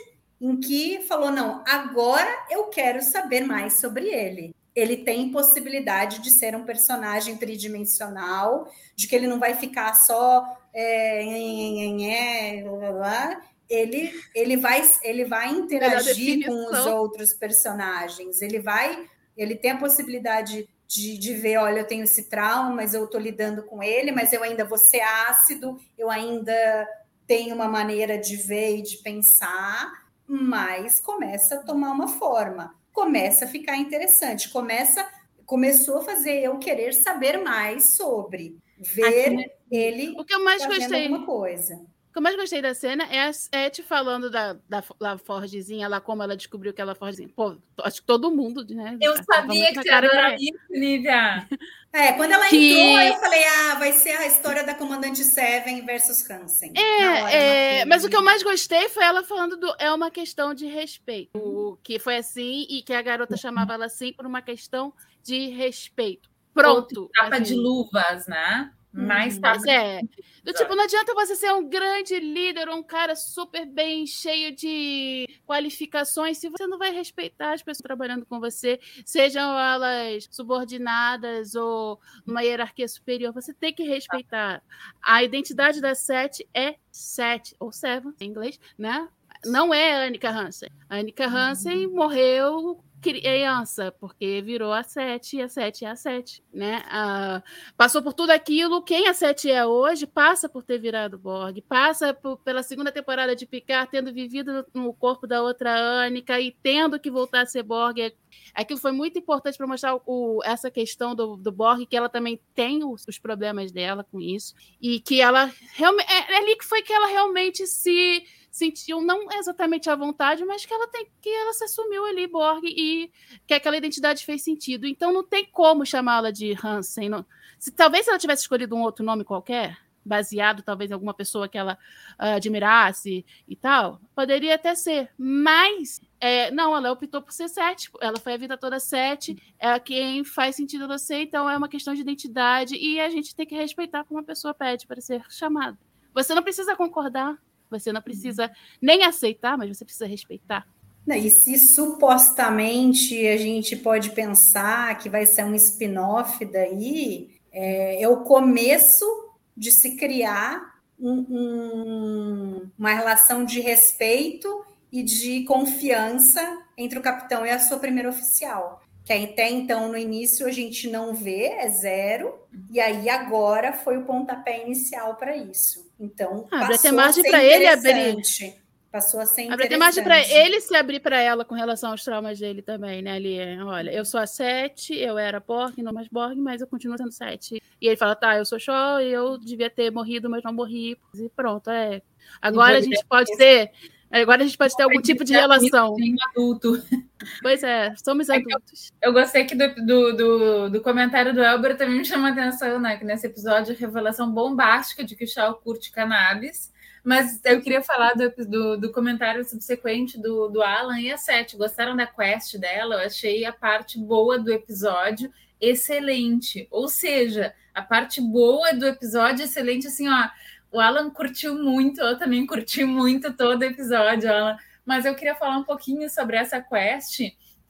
em que falou: não, agora eu quero saber mais sobre ele ele tem possibilidade de ser um personagem tridimensional, de que ele não vai ficar só é, em, blá, blá. Ele, ele vai ele vai interagir com os outros personagens, ele vai ele tem a possibilidade de, de ver, olha, eu tenho esse trauma, mas eu estou lidando com ele, mas eu ainda vou ser ácido, eu ainda tenho uma maneira de ver e de pensar, mas começa a tomar uma forma começa a ficar interessante, começa começou a fazer eu querer saber mais sobre ver Aqui, né? ele O que eu mais gostei, alguma coisa. O que eu mais gostei da cena é a Seth falando da, da, da Forgezinha, lá como ela descobriu que ela é Forgezinha. Pô, acho que todo mundo, né? Eu tava sabia que adorar era. isso, Lívia. É, quando ela Que- entrou, eu falei, ah, vai ser a história da Comandante Seven versus Hansen. É, é, mas o que eu mais gostei foi ela falando do é uma questão de respeito. O que foi assim e que a garota chamava ela assim por uma questão de respeito. Pronto. Tapa assim. de luvas, né? Mais Uhum. tapa Mas é. Do tipo, não adianta você ser um grande líder, um cara super bem cheio de qualificações, se você não vai respeitar as pessoas trabalhando com você, sejam elas subordinadas ou numa hierarquia superior, você tem que respeitar. A identidade da Sete é Sete, ou Seven, em inglês, né? Não é a Annika Hansen. A Annika Hansen morreu criança, porque virou a sete, e a sete é a sete, né? Ah, passou por tudo aquilo, quem a sete é hoje passa por ter virado Borg, passa por- pela segunda temporada de Picard, tendo vivido no, corpo da outra Annika e tendo que voltar a ser Borg. Aquilo foi muito importante para mostrar o- essa questão do, do Borg, que ela também tem os, os problemas dela com isso, e que ela realmente. É, é ali que foi que ela realmente se sentiu não exatamente à vontade, mas que ela tem que ela se assumiu ali Borg e que aquela identidade fez sentido. Então não tem como chamá-la de Hansen. Não. Se, talvez se ela tivesse escolhido um outro nome qualquer, baseado talvez em alguma pessoa que ela ah, admirasse e tal, poderia até ser. Mas é, não, ela optou por ser sete. Ela foi a vida toda sete. É quem faz sentido ser. Então é uma questão de identidade e a gente tem que respeitar como a pessoa pede para ser chamada. Você não precisa concordar. Você não precisa nem aceitar, mas você precisa respeitar. E se supostamente a gente pode pensar que vai ser um spin-off daí, é, é o começo de se criar um- um- uma relação de respeito e de confiança entre o capitão e a sua primeira oficial. Que até então, no início, a gente não vê, é zero, e aí agora foi o pontapé inicial para isso. Então, Abre passou até margem a ser pra ele abrir. Passou a ser Abre margem para ele se abrir para ela com relação aos traumas dele também, né? Ali, olha, eu sou a Sete, eu era Borg, não mais Borg, mas eu continuo sendo Sete. E ele fala, tá, eu sou Shaw, eu devia ter morrido, mas não morri. E pronto, é. Agora a gente pode ser Agora a gente pode ter algum tipo de relação. Adulto. Pois é, somos É adultos. Eu gostei que do, do, do, do comentário do Elber também me chamou a atenção, né? Que nesse episódio, revelação bombástica de que o Shaw curte cannabis. Mas eu queria falar do, do, do comentário subsequente do, do Alan e a Seth. Gostaram da quest dela? Eu achei a parte boa do episódio excelente. Ou seja, a parte boa do episódio excelente, assim, ó. O Alan curtiu muito, eu também curti muito todo o episódio, Alan. Mas eu queria falar um pouquinho sobre essa quest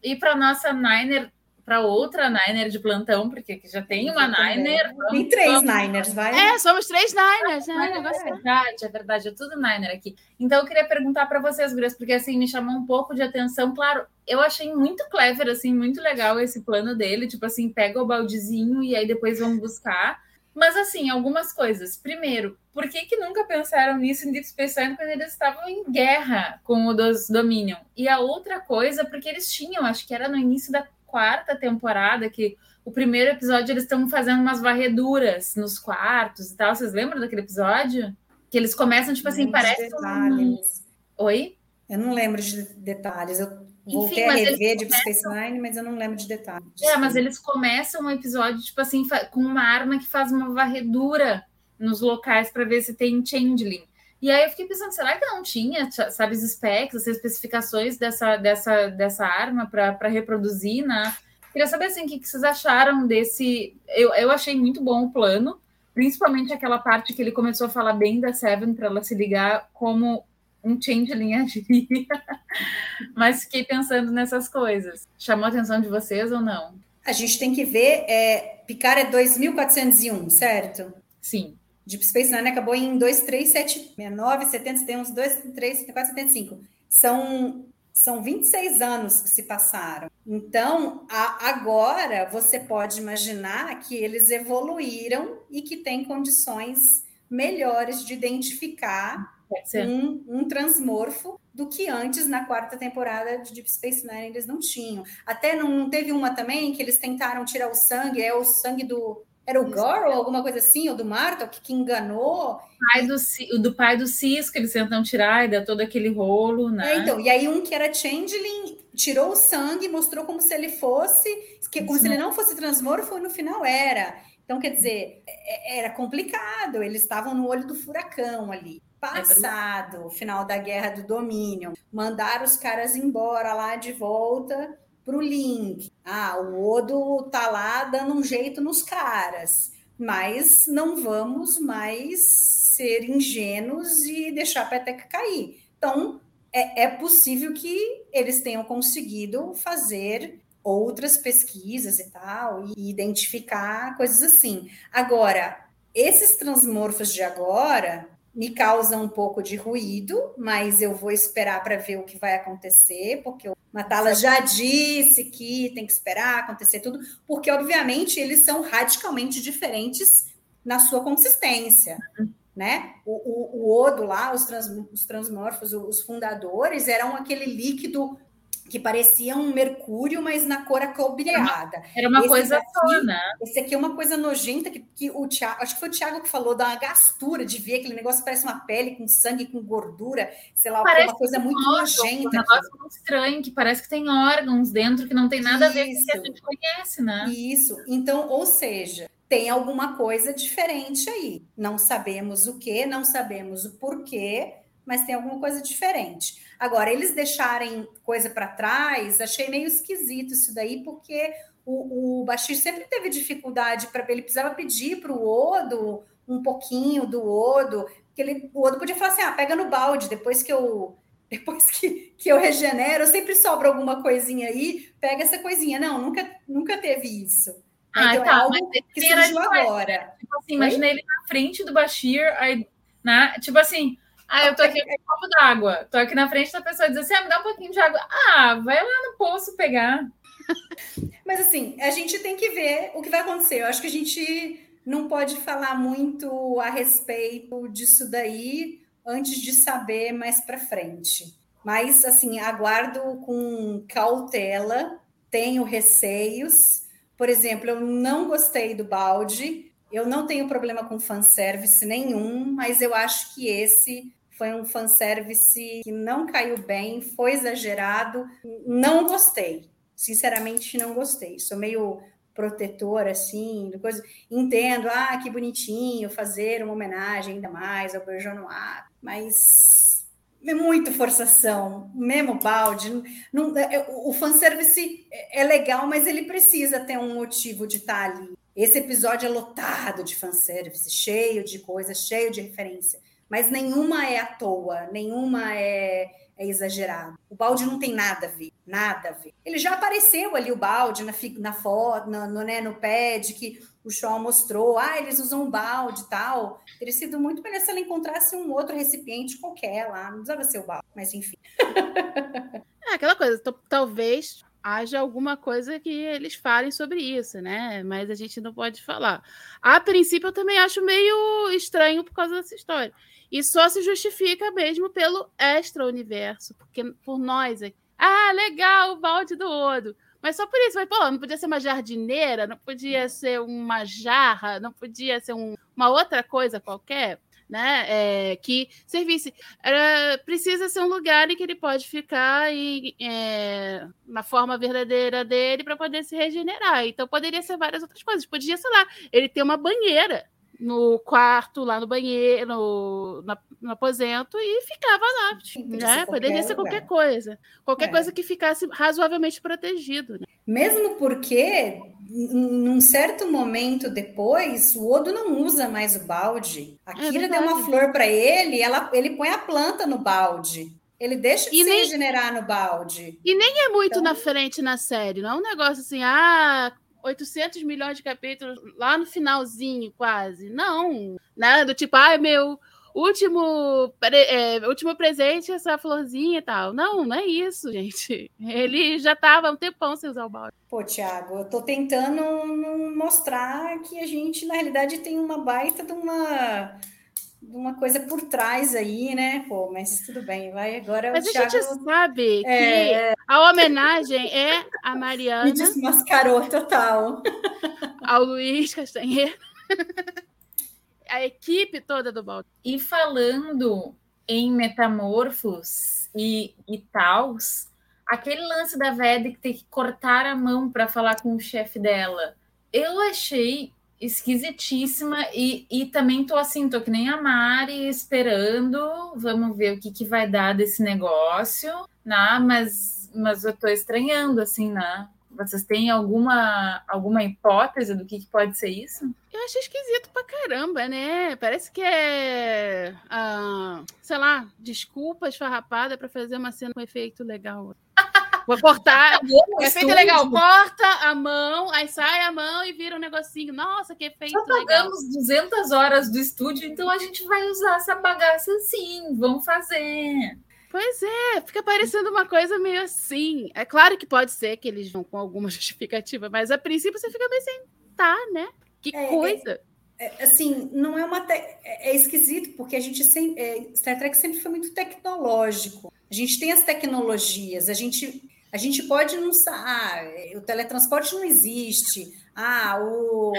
e para nossa Niner, para outra Niner de plantão, porque aqui já tem uma Niner. Tem três Niners, vai. É, somos três Niners, né? É, Negócio- verdade, é verdade, é tudo Niner aqui. Então eu queria perguntar para vocês, Gurias, porque assim me chamou um pouco de atenção. Claro, eu achei muito clever, assim, muito legal esse plano dele, tipo assim, pega o baldezinho e aí depois vão buscar. Mas assim, algumas coisas. Primeiro, por que, que nunca pensaram nisso em Deep Space Nine quando eles estavam em guerra com o dos Dominion? E a outra coisa, porque eles tinham, acho que era no início da quarta temporada, que o primeiro episódio eles estão fazendo umas varreduras nos quartos e tal. Vocês lembram daquele episódio? Que eles começam, tipo assim, parece um... detalhes. Oi? Eu não lembro de detalhes. Eu voltei mas a rever de começam- Space Nine, mas eu não lembro de detalhes. É, mas eles começam o episódio, tipo assim, com uma arma que faz uma varredura nos locais para ver se tem changeling. E aí eu fiquei pensando, será que não tinha, sabe, os specs, as especificações dessa, dessa, dessa arma para reproduzir, né? Queria saber, assim, o que, que vocês acharam desse... Eu, eu achei muito bom o plano, principalmente aquela parte que ele começou a falar bem da Seven para ela se ligar como um changeling agiria. Mas fiquei pensando nessas coisas. Chamou a atenção de vocês ou não? A gente tem que ver, é, Picard é 2401, certo? Sim. Deep Space Nine acabou em 2369, 70, tem uns 2, 3, 74, 75. São, são 26 anos que se passaram. Então, a- agora você pode imaginar que eles evoluíram e que têm condições melhores de identificar um, um transmorfo do que antes na quarta temporada de Deep Space Nine eles não tinham. Até não, não teve uma também que eles tentaram tirar o sangue, é o sangue do. Era o ou alguma coisa assim, ou do Martok, que enganou. Pai do, do pai do Cisco, eles tentam tirar e dá todo aquele rolo, né? É, então, e aí um que era Changeling tirou o sangue, mostrou como se ele fosse, que, como Isso. se ele não fosse transmorfo, e no final era. Então, quer dizer, é- era complicado, eles estavam no olho do furacão ali. Passado o final da Guerra do Domínio, mandaram os caras embora lá de volta pro Link. Ah, o Odo tá lá dando um jeito nos caras, mas não vamos mais ser ingênuos e deixar a peteca cair. Então, é, é possível que eles tenham conseguido fazer outras pesquisas e tal, e identificar coisas assim. Agora, esses transmorfos de agora me causam um pouco de ruído, mas eu vou esperar para ver o que vai acontecer, porque o Matala já disse que tem que esperar acontecer tudo, porque obviamente eles são radicalmente diferentes na sua consistência. Né? O, o, o Odo lá, os, trans, os transmorfos, os fundadores, eram aquele líquido que parecia um mercúrio, mas na cor acobreada. Era uma Esse coisa daqui- só, né? Esse aqui é uma coisa nojenta que, que o Thiago, acho que foi o Thiago que falou, uma gastura de ver aquele negócio parece uma pele com sangue, com gordura, sei lá, que, Parece uma coisa muito órgão, Um nojenta. negócio muito estranho, que parece que tem órgãos dentro que não tem nada a ver com o que a Isso. gente conhece, né? Isso. Então, ou seja, tem alguma coisa diferente aí. Não sabemos o que, não sabemos o porquê, mas tem alguma coisa diferente. Agora, eles deixarem coisa para trás, achei meio esquisito isso daí, porque o, o Bashir sempre teve dificuldade para ele precisava pedir para o Odo um pouquinho do Odo, que ele, o Odo podia falar assim: ah, pega no balde, depois que eu depois que, que eu regenero, sempre sobra alguma coisinha aí, pega essa coisinha. Não, nunca, nunca teve isso. Ah, então é tá, algo mas esse que surgiu agora. Tipo assim, imagina ele na frente do Bashir, aí, né? Tipo assim, ah, eu tô aqui com um copo d'água, tô aqui na frente da pessoa e diz assim, ah, me dá um pouquinho de água. Ah, vai lá no poço pegar. Mas assim, a gente tem que ver o que vai acontecer. Eu acho que a gente não pode falar muito a respeito disso daí antes de saber mais para frente. Mas assim, aguardo com cautela, tenho receios. Por exemplo, eu não gostei do balde, eu não tenho problema com fanservice nenhum, mas eu acho que esse foi um fanservice que não caiu bem, foi exagerado, não gostei. Sinceramente, não gostei. Sou meio protetora, assim, coisa. Entendo, ah, que bonitinho fazer uma homenagem ainda mais ao Beijão no Ar, mas é muito forçação, mesmo balde. Não, o fanservice é legal, mas ele precisa ter um motivo de estar ali. Esse episódio é lotado de fanservice, cheio de coisas, cheio de referência, mas nenhuma é à toa, nenhuma é é exagerado. O balde não tem nada a ver, nada a ver. Ele já apareceu ali, o balde, na, na foto, no, no, né, no pad que o Shaw mostrou. Ah, eles usam um balde e tal. Teria sido muito melhor se ela encontrasse um outro recipiente qualquer lá. Não precisava ser o balde, mas enfim. é aquela coisa, talvez haja alguma coisa que eles falem sobre isso, né? Mas a gente não pode falar. A princípio, eu também acho meio estranho por causa dessa história. E só se justifica mesmo pelo extra-universo, porque por nós aqui. Ah, legal, o balde do Odo. Mas só por isso, mas, pô, não podia ser uma jardineira, não podia ser uma jarra, não podia ser um, uma outra coisa qualquer, né? É, que servisse. Era, precisa ser um lugar em que ele pode ficar e, é, na forma verdadeira dele para poder se regenerar. Então poderia ser várias outras coisas. Podia, sei lá, ele ter uma banheira no quarto, lá no banheiro, no, na, no aposento e ficava lá. Né? Poderia ser qualquer coisa. Qualquer é. coisa que ficasse razoavelmente protegido. Né? Mesmo porque, num certo momento depois, o Odo não usa mais o balde. A é Kira deu uma flor para ele, ela, ele põe a planta no balde. Ele deixa de e se nem, regenerar no balde. E nem é muito então... na frente na série, não é um negócio assim, ah, 800 milhões de capítulos lá no finalzinho, quase. Não, né? Do tipo, ai, ah, meu último, é, último presente, essa florzinha e tal. Não, não é isso, gente. Ele já estava um tempão sem usar o balde. Pô, Tiago, eu tô tentando mostrar que a gente, na realidade, tem uma baita de uma uma coisa por trás aí, né? Pô, mas tudo bem, vai agora. Mas a Thiago... gente sabe é... que a homenagem é a Mariana. Me desmascarou total. Ao Luiz Castanheira. a equipe toda do Baltimore. E falando em metamorfos e, e tals, aquele lance da Veda que tem que cortar a mão para falar com o chefe dela, eu achei esquisitíssima e, e também tô assim, tô que nem a Mari esperando, vamos ver o que, que vai dar desse negócio, né? Mas, mas eu tô estranhando, assim, né? Vocês têm alguma, alguma hipótese do que, que pode ser isso? Eu achei esquisito pra caramba, né? Parece que é, ah, sei lá, desculpa esfarrapada para fazer uma cena com efeito legal. Vou cortar. o efeito legal. Corta a mão, aí sai a mão e vira um negocinho. Nossa, que efeito Só pagamos legal. 200 horas do estúdio, então a gente vai usar essa bagaça sim. Vamos fazer. Pois é, fica parecendo uma coisa meio assim. É claro que pode ser que eles vão com alguma justificativa, mas a princípio você fica meio sem tá, né? Que é, é coisa. É, é, assim, não é uma. Te... É, é esquisito, porque a gente sempre. É, Star Trek sempre foi muito tecnológico. A gente tem as tecnologias, a gente a gente pode não ah, o teletransporte não existe, ah, o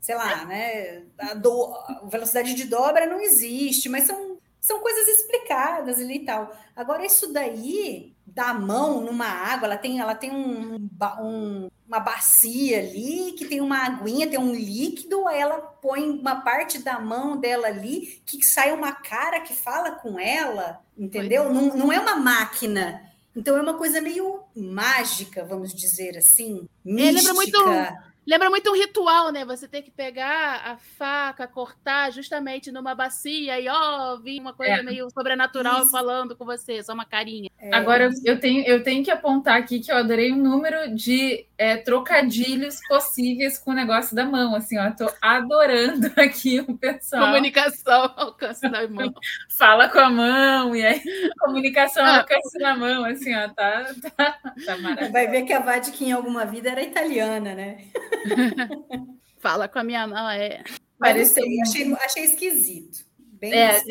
sei lá, né, a, do, a velocidade de dobra não existe, mas são, são coisas explicadas ali e tal. Agora isso daí da mão numa água, ela tem ela tem um, um, uma bacia ali que tem uma aguinha, tem um líquido, aí ela põe uma parte da mão dela ali que sai uma cara que fala com ela, entendeu? Não, não é uma máquina então é uma coisa meio mágica, vamos dizer assim, mística. É, lembra muito Lembra muito um ritual, né? Você tem que pegar a faca, cortar justamente numa bacia e, ó, vir uma coisa é. meio sobrenatural Isso. falando com você, só uma carinha. É. Agora, eu tenho, eu tenho que apontar aqui que eu adorei o número de é, trocadilhos possíveis com o negócio da mão, assim, ó. Tô adorando aqui o pessoal. Comunicação ao alcance da mão. Fala com a mão, e aí comunicação ao ah. alcance da mão, assim, ó, tá, tá, tá maravilhoso. Vai ver que a Vadic em alguma vida era italiana, né? Fala com a minha mão, é. Pareceu, achei, achei esquisito. Bem é,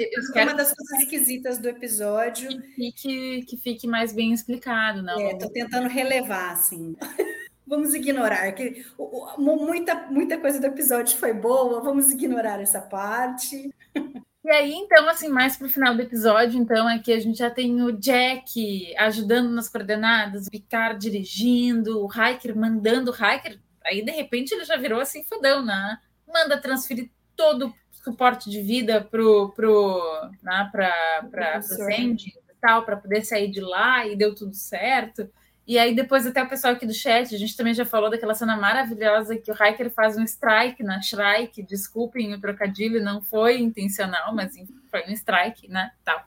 uma das coisas esquisitas do episódio. Que fique, que fique mais bem explicado, não? É, tô tentando relevar, assim. Vamos ignorar que muita, muita coisa do episódio foi boa, vamos ignorar essa parte. E aí, então, assim, mais pro final do episódio, então, aqui a gente já tem o Jack ajudando nas coordenadas, o Picard dirigindo, o Hiker mandando o Hiker. Aí, de repente, ele já virou assim fodão, né? Manda transferir todo o suporte de vida pro, pro, né, pra, pra, pro Sandy e tal, para poder sair de lá, e deu tudo certo. E aí, depois, até o pessoal aqui do chat, a gente também já falou daquela cena maravilhosa que o Hiker faz um strike na Shrike. Desculpem o trocadilho, não foi intencional, mas foi um strike, né? Tal.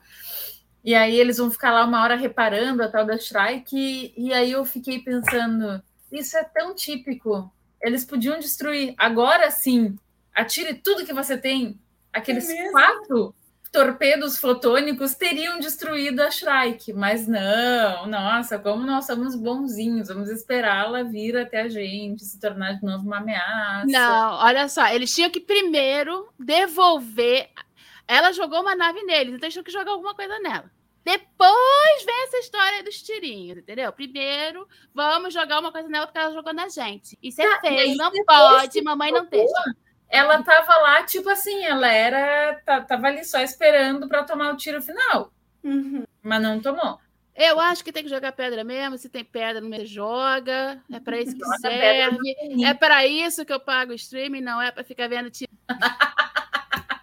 E aí eles vão ficar lá uma hora reparando a tal da Shrike, e, aí eu fiquei pensando, isso é tão típico. Eles podiam destruir. Agora sim, atire tudo que você tem. Aqueles É quatro torpedos fotônicos teriam destruído a Shrike, mas não, nossa, como nós somos bonzinhos, vamos esperá-la vir até a gente, se tornar de novo uma ameaça. Não, olha só, eles tinham que primeiro devolver. Ela jogou uma nave neles, então eles tinham que jogar alguma coisa nela. Depois vem essa história dos tirinhos, entendeu? Primeiro, vamos jogar uma coisa nela porque ela jogou na gente. Isso é Tá, feio, não pode, mamãe não deixa. Ela tava lá, tipo assim, ela era, tava ali só esperando para tomar o tiro final, Uhum. mas não tomou. Eu acho que tem que jogar pedra mesmo. Se tem pedra no meio, joga. É pra isso que Joga serve. É para isso que eu pago o streaming, não é para ficar vendo tiro.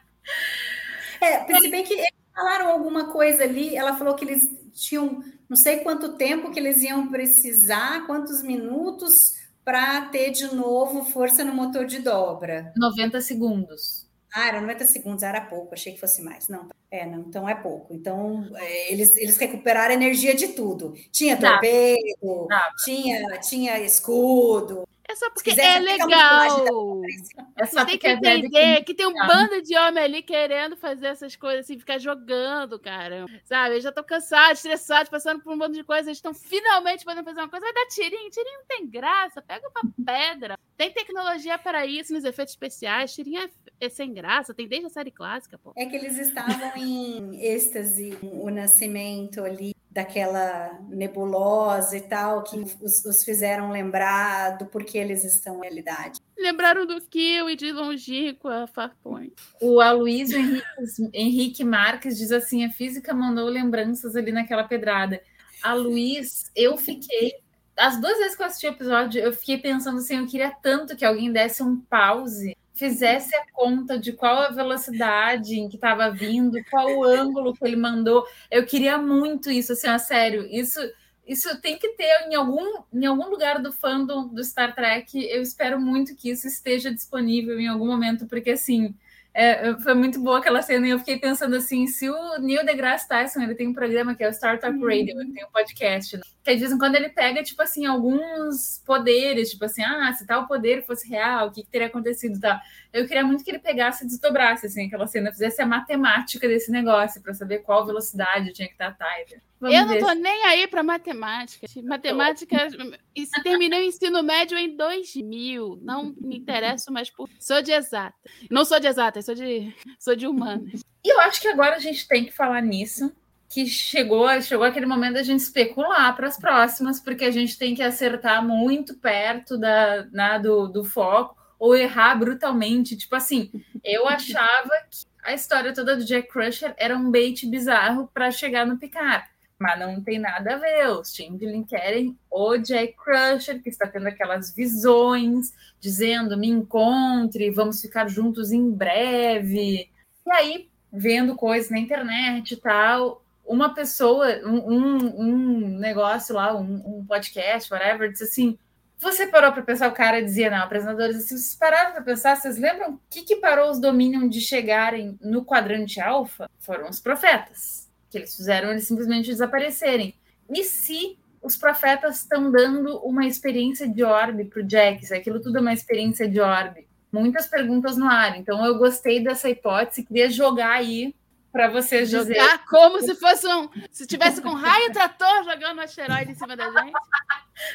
É, se bem que eles falaram alguma coisa ali, ela falou que eles tinham não sei quanto tempo que eles iam precisar, quantos minutos para ter de novo força no motor de dobra. 90 segundos. Ah, era 90 segundos, era pouco, achei que fosse mais. Não, é, não, então é pouco. Então, é, eles, eles recuperaram energia de tudo. Tinha torpedo, tinha, tinha escudo. É só porque quiser, é legal. É só Você tem que é entender que tem um Ah. bando de homem ali querendo fazer essas coisas, assim, ficar jogando, cara. Sabe? Eles já estão cansados, estressados, passando por um monte de coisa. Eles estão finalmente podendo fazer uma coisa. Vai dar tirinho. Tirinho não tem graça. Pega uma pedra. Tem tecnologia para isso nos efeitos especiais. Tirinho é, é sem graça. Tem desde a série clássica, pô. É que eles estavam em êxtase, o nascimento ali daquela nebulosa e tal, que os, os fizeram lembrar do porquê eles estão na realidade. Lembraram do Kill e de longínquo a Farpoint. O Aloysio Henrique, Henrique Marques diz assim: a física mandou lembranças ali naquela pedrada. A Luiz, eu fiquei. As duas vezes que eu assisti o episódio, eu fiquei pensando assim: eu queria tanto que alguém desse um pause, fizesse a conta de qual a velocidade em que estava vindo, qual o ângulo que ele mandou. Eu queria muito isso, assim, a sério. Isso, isso tem que ter em algum, em algum lugar do fandom do Star Trek. Eu espero muito que isso esteja disponível em algum momento, porque assim. É, foi muito boa aquela cena e eu fiquei pensando assim, se o Neil deGrasse Tyson, ele tem um programa que é o Star Talk Radio, ele tem um podcast, né? que de vez em quando ele pega, tipo assim, alguns poderes, tipo assim, ah, se tal poder fosse real, o que, que teria acontecido e tal. Eu queria muito que ele pegasse e desdobrasse, assim, aquela cena, fizesse a matemática desse negócio, para saber qual velocidade tinha que estar a Tyler. Vamos eu não ver tô se- nem aí para matemática. Matemática. Terminei o ensino médio em 2000. Não me interesso mais por. Sou de exata. Não sou de exata, sou de, sou de humanas. E eu acho que agora a gente tem que falar nisso, que chegou, chegou aquele momento da gente especular para as próximas, porque a gente tem que acertar muito perto da, né, do, do foco ou errar brutalmente. Tipo assim, eu achava que a história toda do Jack Crusher era um bait bizarro para chegar no Picard. Mas não tem nada a ver. Os Chamberlain querem o Jack Crusher, que está tendo aquelas visões, dizendo: me encontre, vamos ficar juntos em breve. E aí, vendo coisas na internet e tal, uma pessoa, um, um, um negócio lá, um, um, podcast, whatever, disse assim: você parou para pensar, o cara dizia, não, apresentadores, assim, vocês pararam para pensar, vocês lembram o que, que parou os Dominion de chegarem no quadrante alfa? Foram os profetas. Que eles fizeram eles simplesmente desaparecerem. E se os profetas estão dando uma experiência de orbe para o Jack, se aquilo tudo é uma experiência de orbe? Muitas perguntas no ar. Então eu gostei dessa hipótese, queria jogar aí para vocês Jogar dizerem. como se fosse um. Se tivesse com raio trator jogando um asteroide em cima da gente.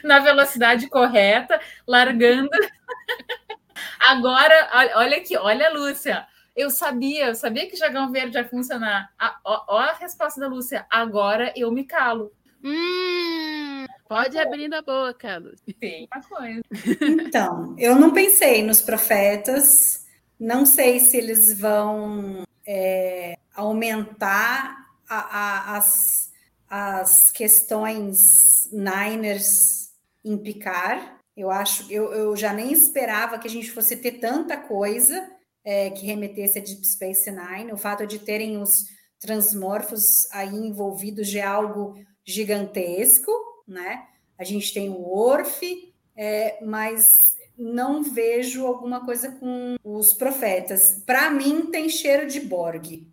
na velocidade correta, largando. Agora, olha- olha aqui, olha a Lúcia. Eu sabia, eu sabia que Jagão Verde ia funcionar. A, ó, ó a resposta da Lúcia. Agora eu me calo. Hum, pode abrir a boca, Lúcia. Tem uma coisa. Então, eu não pensei nos profetas, não sei se eles vão é, aumentar a, a, as, as questões Niners em picar. Eu acho, eu, eu já nem esperava que a gente fosse ter tanta coisa é, que remetesse a Deep Space Nine. O fato de terem os transmorfos aí envolvidos de algo gigantesco, né? A gente tem o Orf, é, mas não vejo alguma coisa com os profetas. Para mim tem cheiro de Borg.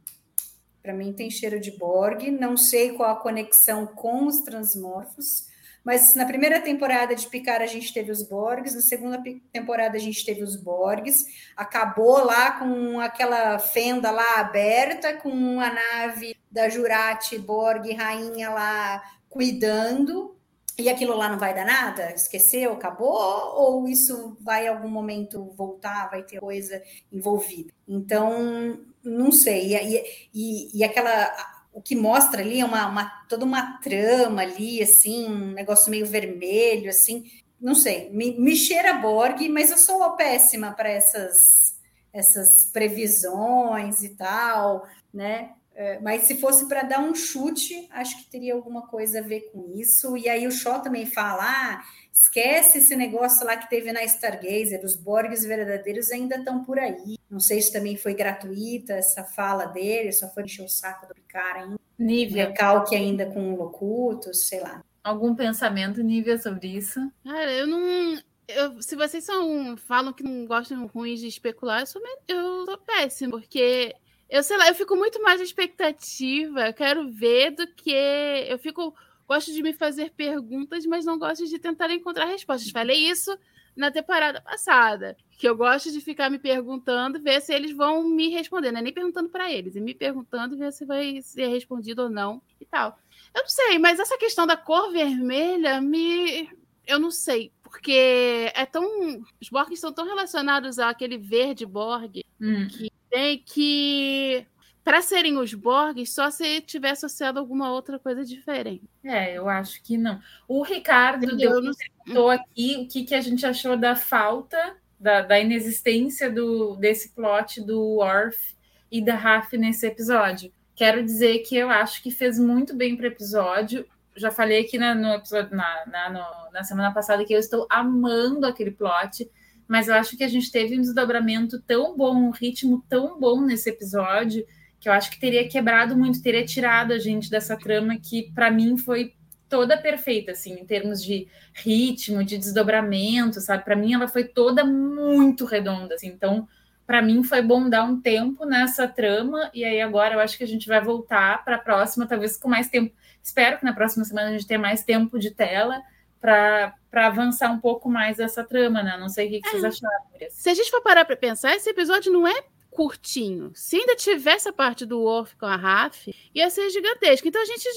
Para mim tem cheiro de Borg. Não sei qual a conexão com os transmorfos. Mas na primeira temporada de Picard a gente teve os Borgs, na segunda temporada a gente teve os Borgs, acabou lá com aquela fenda lá aberta, com a nave da Jurati Borg, rainha lá cuidando, e aquilo lá não vai dar nada? Esqueceu? Acabou? Ou isso vai em algum momento voltar, vai ter coisa envolvida? Então, não sei. E, e, e aquela o que mostra ali é uma, uma, toda uma trama ali, assim, um negócio meio vermelho, assim, não sei, me, me cheira Borg, mas eu sou péssima para essas, essas previsões e tal, né? É, mas se fosse para dar um chute, acho que teria alguma coisa a ver com isso. E aí o Shaw também fala: ah, esquece esse negócio lá que teve na Stargazer, os Borgs verdadeiros ainda estão por aí. Não sei se também foi gratuita essa fala dele, só foi encher o saco do cara ainda. Nível. Recalque ainda com locutos, sei lá. Algum pensamento, Nívia, sobre isso? Cara, eu não. Eu, se vocês são, falam que não gostam ruins de especular, eu sou, eu sou péssimo, porque eu sei lá, eu fico muito mais na expectativa, quero ver do que. Eu fico. Gosto de me fazer perguntas, mas não gosto de tentar encontrar respostas. Falei isso na temporada passada, que eu gosto de ficar me perguntando, ver se eles vão me responder, não é nem perguntando para eles, e me perguntando ver se vai ser respondido ou não e tal. Eu não sei, mas essa questão da cor vermelha me eu não sei, porque é tão os Borgs estão tão relacionados àquele verde Borg hum. que tem que para serem os Borgs, só se tiver associado alguma outra coisa diferente. É, eu acho que não. O Ricardo deu, perguntou aqui o que, que a gente achou da falta, da, da inexistência do, desse plot do Worf e da Raf nesse episódio. Quero dizer que eu acho que fez muito bem para o episódio. Já falei aqui na, no episódio, na, na, no, na semana passada que eu estou amando aquele plot mas eu acho que a gente teve um desdobramento tão bom, um ritmo tão bom nesse episódio, que eu acho que teria quebrado muito, teria tirado a gente dessa trama que, para mim, foi toda perfeita, assim, em termos de ritmo, de desdobramento, sabe? Para mim, ela foi toda muito redonda, assim. Então, para mim, foi bom dar um tempo nessa trama, e aí agora eu acho que a gente vai voltar para a próxima, talvez com mais tempo. Espero que na próxima semana a gente tenha mais tempo de tela para avançar um pouco mais essa trama, né? Não sei o que, que é. vocês acharam. Se a gente for parar para pensar, esse episódio não é curtinho. Se ainda tivesse a parte do Worf com a Raf, ia ser gigantesco. Então a gente.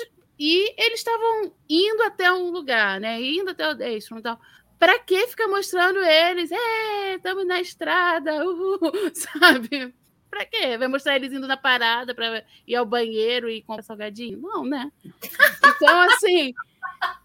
E eles estavam indo até um lugar, né? Indo até o Destron e tal. Pra que ficar mostrando eles? É, estamos na estrada, uhul, sabe? Pra quê? Vai mostrar eles indo na parada para ir ao banheiro e comprar salgadinho? Não, né? Então, assim,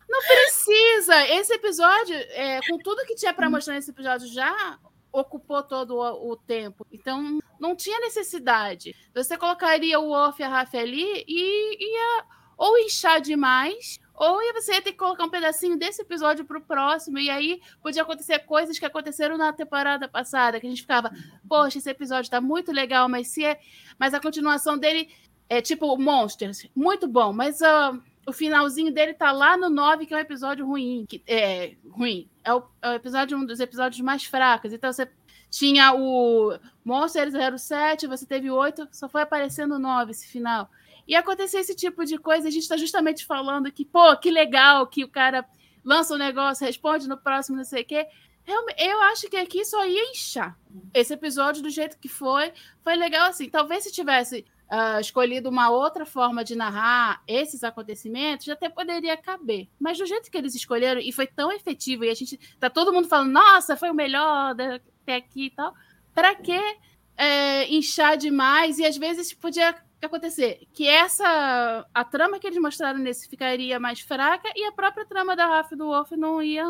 não precisa. Esse episódio, é, com tudo que tinha para mostrar nesse episódio, já ocupou todo o, o, tempo. Então, não tinha necessidade. Você colocaria o off e a Rafa ali e ia ou inchar demais, ou você ia ter que colocar um pedacinho desse episódio para o próximo, e aí podia acontecer coisas que aconteceram na temporada passada, que a gente ficava, poxa, esse episódio está muito legal, mas se é. Mas a continuação dele é tipo Monsters, muito bom, mas. Uh, o finalzinho dele tá lá no 9, que é um episódio ruim. Que, é, ruim. É o, é o episódio, um dos episódios mais fracos. Então você tinha o Monster 07, você teve 8, só foi aparecendo no 9 esse final. E acontecer esse tipo de coisa, a gente está justamente falando que, pô, que legal que o cara lança um negócio, responde no próximo, não sei o quê. Eu, acho que aqui só ia inchar. Esse episódio, do jeito que foi, foi legal assim. Talvez se tivesse uh, escolhido uma outra forma de narrar esses acontecimentos, até poderia caber. Mas do jeito que eles escolheram, e foi tão efetivo, e a gente tá todo mundo falando, nossa, foi o melhor até aqui e tal, para que é, inchar demais? E às vezes podia acontecer que essa a trama que eles mostraram nesse ficaria mais fraca e a própria trama da Raf do Wolf não ia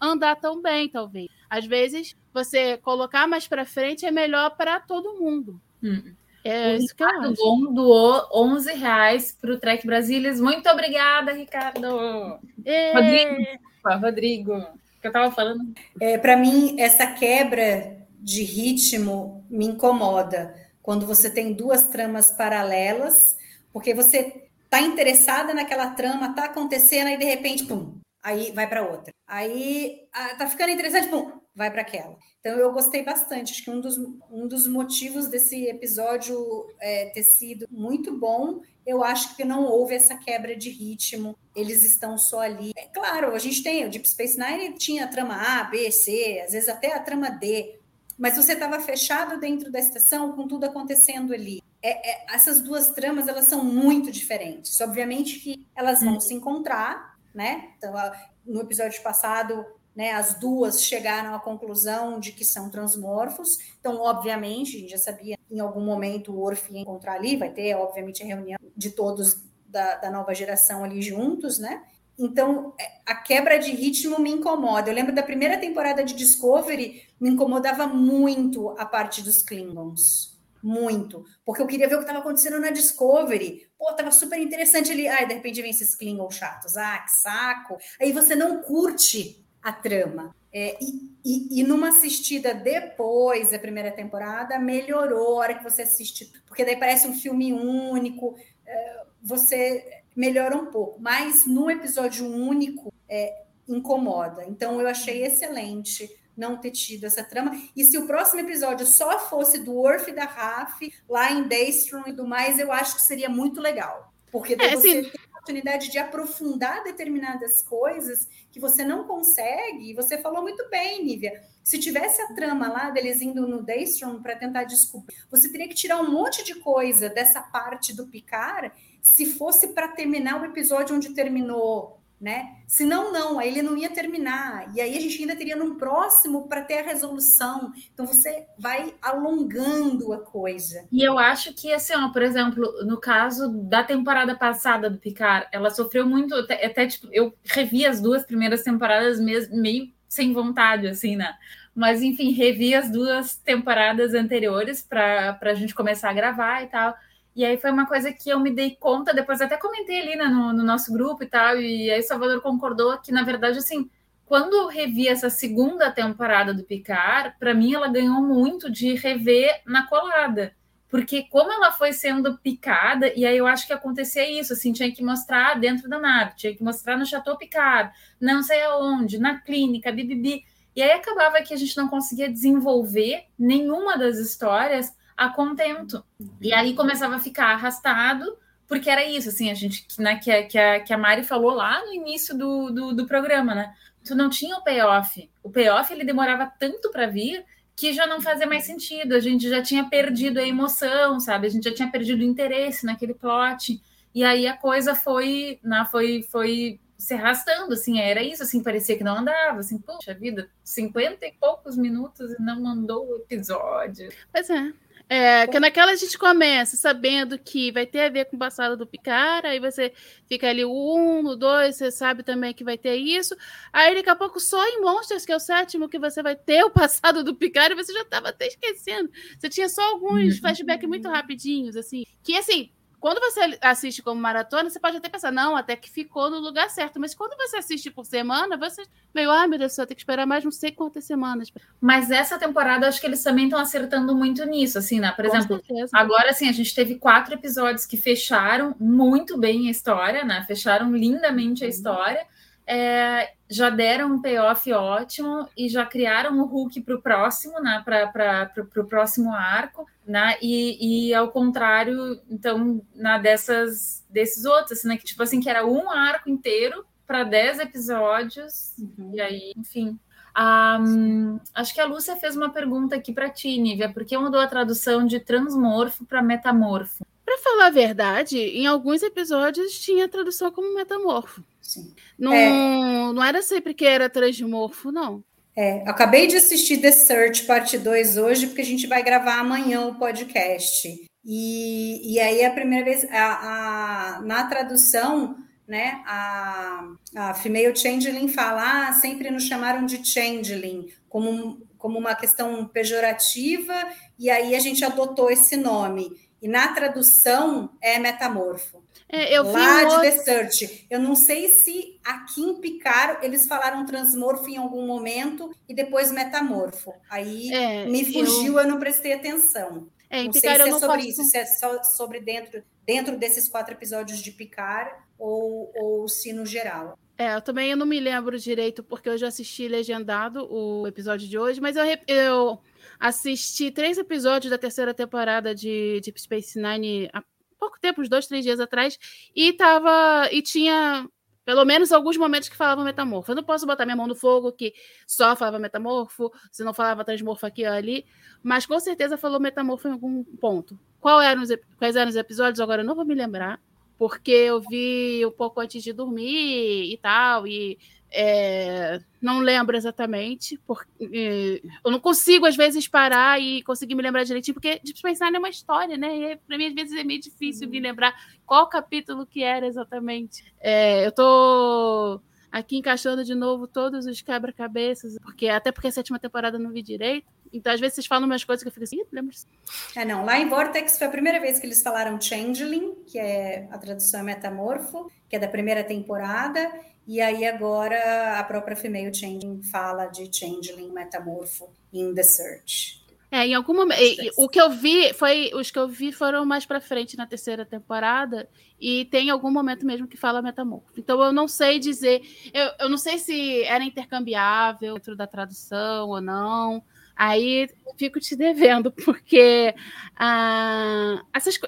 andar tão bem, talvez. Às vezes, você colocar mais para frente é melhor para todo mundo. Hum. É o isso que eu Ricardo acho. Gon doou 11 reais para o Trek Brasilis. Muito obrigada, Ricardo. É. Rodrigo. Rodrigo, que eu tava falando. É, para mim, essa quebra de ritmo me incomoda quando você tem duas tramas paralelas, porque você tá interessada naquela trama, tá acontecendo, aí de repente, pum, aí vai para outra. Aí ah, tá ficando interessante, pum, vai para aquela. Então eu gostei bastante. Acho que um dos, um dos motivos desse episódio é, ter sido muito bom, eu acho que não houve essa quebra de ritmo. Eles estão só ali. É claro, a gente tem o Deep Space Nine tinha a trama A, B, C, às vezes até a trama D. Mas você estava fechado dentro da estação com tudo acontecendo ali. É, é, essas duas tramas elas são muito diferentes. Obviamente que elas vão se encontrar, né? Então, no episódio passado, né, as duas chegaram à conclusão de que são transmorfos. Então, obviamente, a gente já sabia em algum momento o Orf ia encontrar ali, vai ter, obviamente, a reunião de todos da, da nova geração ali juntos, né? Então, a quebra de ritmo me incomoda. Eu lembro da primeira temporada de Discovery, me incomodava muito a parte dos Klingons. Muito. Porque eu queria ver o que estava acontecendo na Discovery. Pô, tava super interessante ali. Ai, de repente vem esses Klingons chatos. Ah, que saco. Aí você não curte a trama. É, e, e, e, numa assistida depois da primeira temporada, melhorou a hora que você assiste. Porque daí parece um filme único. É, você melhora um pouco. Mas num episódio único, é, incomoda. Então eu achei excelente não ter tido essa trama. E se o próximo episódio só fosse do Worf e da Raf, lá em Daystrom e do mais, eu acho que seria muito legal. Porque É, você sim. tem a oportunidade de aprofundar determinadas coisas que você não consegue. E você falou muito bem, Nívia. Se tivesse a trama lá deles indo no Daystrom para tentar descobrir, você teria que tirar um monte de coisa dessa parte do Picard se fosse para terminar o episódio onde terminou né? Se não, não, aí ele não ia terminar. E aí a gente ainda teria num próximo para ter a resolução. Então você vai alongando a coisa. E eu acho que, assim, ó, por exemplo, no caso da temporada passada do Picard, ela sofreu muito, até, até, tipo, eu revi as duas primeiras temporadas meio sem vontade, assim, né? Mas, enfim, revi as duas temporadas anteriores para a gente começar a gravar e tal. E aí foi uma coisa que eu me dei conta, depois até comentei ali né, no, no, nosso grupo e tal, e aí Salvador concordou que, na verdade, assim, quando eu revi essa segunda temporada do Picard, para mim ela ganhou muito de rever na colada. Porque como ela foi sendo picada, e aí eu acho que acontecia isso, assim, tinha que mostrar dentro da nave, tinha que mostrar no Chateau Picard, não sei aonde, na clínica, bibibi. E aí acabava que a gente não conseguia desenvolver nenhuma das histórias a contento. E aí começava a ficar arrastado, porque era isso, assim, a gente, né, que, a, que, a, que a Mari falou lá no início do, do, do programa, né? Tu não tinha o payoff. O payoff ele demorava tanto para vir que já não fazia mais sentido. A gente já tinha perdido a emoção, sabe? A gente já tinha perdido o interesse naquele plot. E aí a coisa foi, né, foi, foi se arrastando, assim, era isso, assim, parecia que não andava, assim, poxa vida, cinquenta e poucos minutos e não mandou o episódio. Pois é. É, que naquela a gente começa sabendo que vai ter a ver com o passado do Picard, aí você fica ali o 1, o 2, você sabe também que vai ter isso. Aí daqui a pouco, só em Monsters, que é o sétimo, que você vai ter o passado do Picard, e você já estava até esquecendo. Você tinha só alguns flashbacks muito rapidinhos, assim. Que assim, quando você assiste como maratona, você pode até pensar, não, até que ficou no lugar certo. Mas quando você assiste por semana, você meio, ai meu Deus, só tem que esperar mais não sei quantas semanas. Mas essa temporada, acho que eles também estão acertando muito nisso, assim, né? Por Com exemplo, certeza. agora, assim, a gente teve quatro episódios que fecharam muito bem a história, né? Fecharam lindamente a história. É, já deram um payoff ótimo e já criaram o Hulk para o próximo, né? Para o próximo arco, né? E, e ao contrário, então, na dessas desses outros, assim, né? Que tipo assim, que era um arco inteiro para dez episódios, e aí, enfim. Hum, acho que a Lúcia fez uma pergunta aqui para ti, Nívia, por que mudou a tradução de transmorfo para metamorfo? Pra falar a verdade, em alguns episódios tinha a tradução como metamorfo. Sim. Não, É. não era sempre que era transmorfo, não. É, acabei de assistir The Search parte 2 hoje, porque a gente vai gravar amanhã o podcast. E, e aí a primeira vez, a, a- na tradução, né, a, a Female Changeling fala, ah, sempre nos chamaram de Changeling, como, como uma questão pejorativa, e aí a gente adotou esse nome. E na tradução é metamorfo. É, eu Lá de outro- The Search. Eu não sei se aqui em Picard eles falaram transmorfo em algum momento e depois metamorfo. Aí É, me eu- fugiu, eu... não prestei atenção. É, não sei Picard se eu é sobre faço- isso, se é só sobre dentro, dentro desses quatro episódios de Picard ou, ou se no geral. É, eu também eu não me lembro direito, porque eu já assisti legendado o episódio de hoje, mas eu, eu assisti três episódios da terceira temporada de Deep Space Nine há pouco tempo, uns dois, três dias atrás, e tava. E tinha pelo menos alguns momentos que falavam metamorfo. Eu não posso botar minha mão no fogo que só falava metamorfo, se não falava transmorfo aqui ou ali, mas com certeza falou metamorfo em algum ponto. Eram os, quais eram os episódios? Agora eu não vou me lembrar porque eu vi um pouco antes de dormir e tal, e é, não lembro exatamente, porque eu não consigo, às vezes, parar e conseguir me lembrar direitinho, porque Deep Space Nine é uma história, né? E para mim, às vezes, é meio difícil me lembrar qual capítulo que era exatamente. É, eu tô aqui encaixando de novo todos os quebra-cabeças, porque até porque a sétima temporada eu não vi direito. Então, às vezes, vocês falam umas coisas que eu fico assim, "Ih, lembro disso." É, não, lá em Vortex foi a primeira vez que eles falaram Changeling, que é a tradução é metamorfo, que é da primeira temporada, e aí agora a própria Female Changeling fala de Changeling metamorfo in The Search. É, em algum momento. O que eu vi foi. Os que eu vi foram mais pra frente na terceira temporada. E tem algum momento mesmo que fala metamorfo. Então eu não sei dizer. Eu, eu não sei se era intercambiável dentro da tradução ou não. Aí fico te devendo, porque ah, essas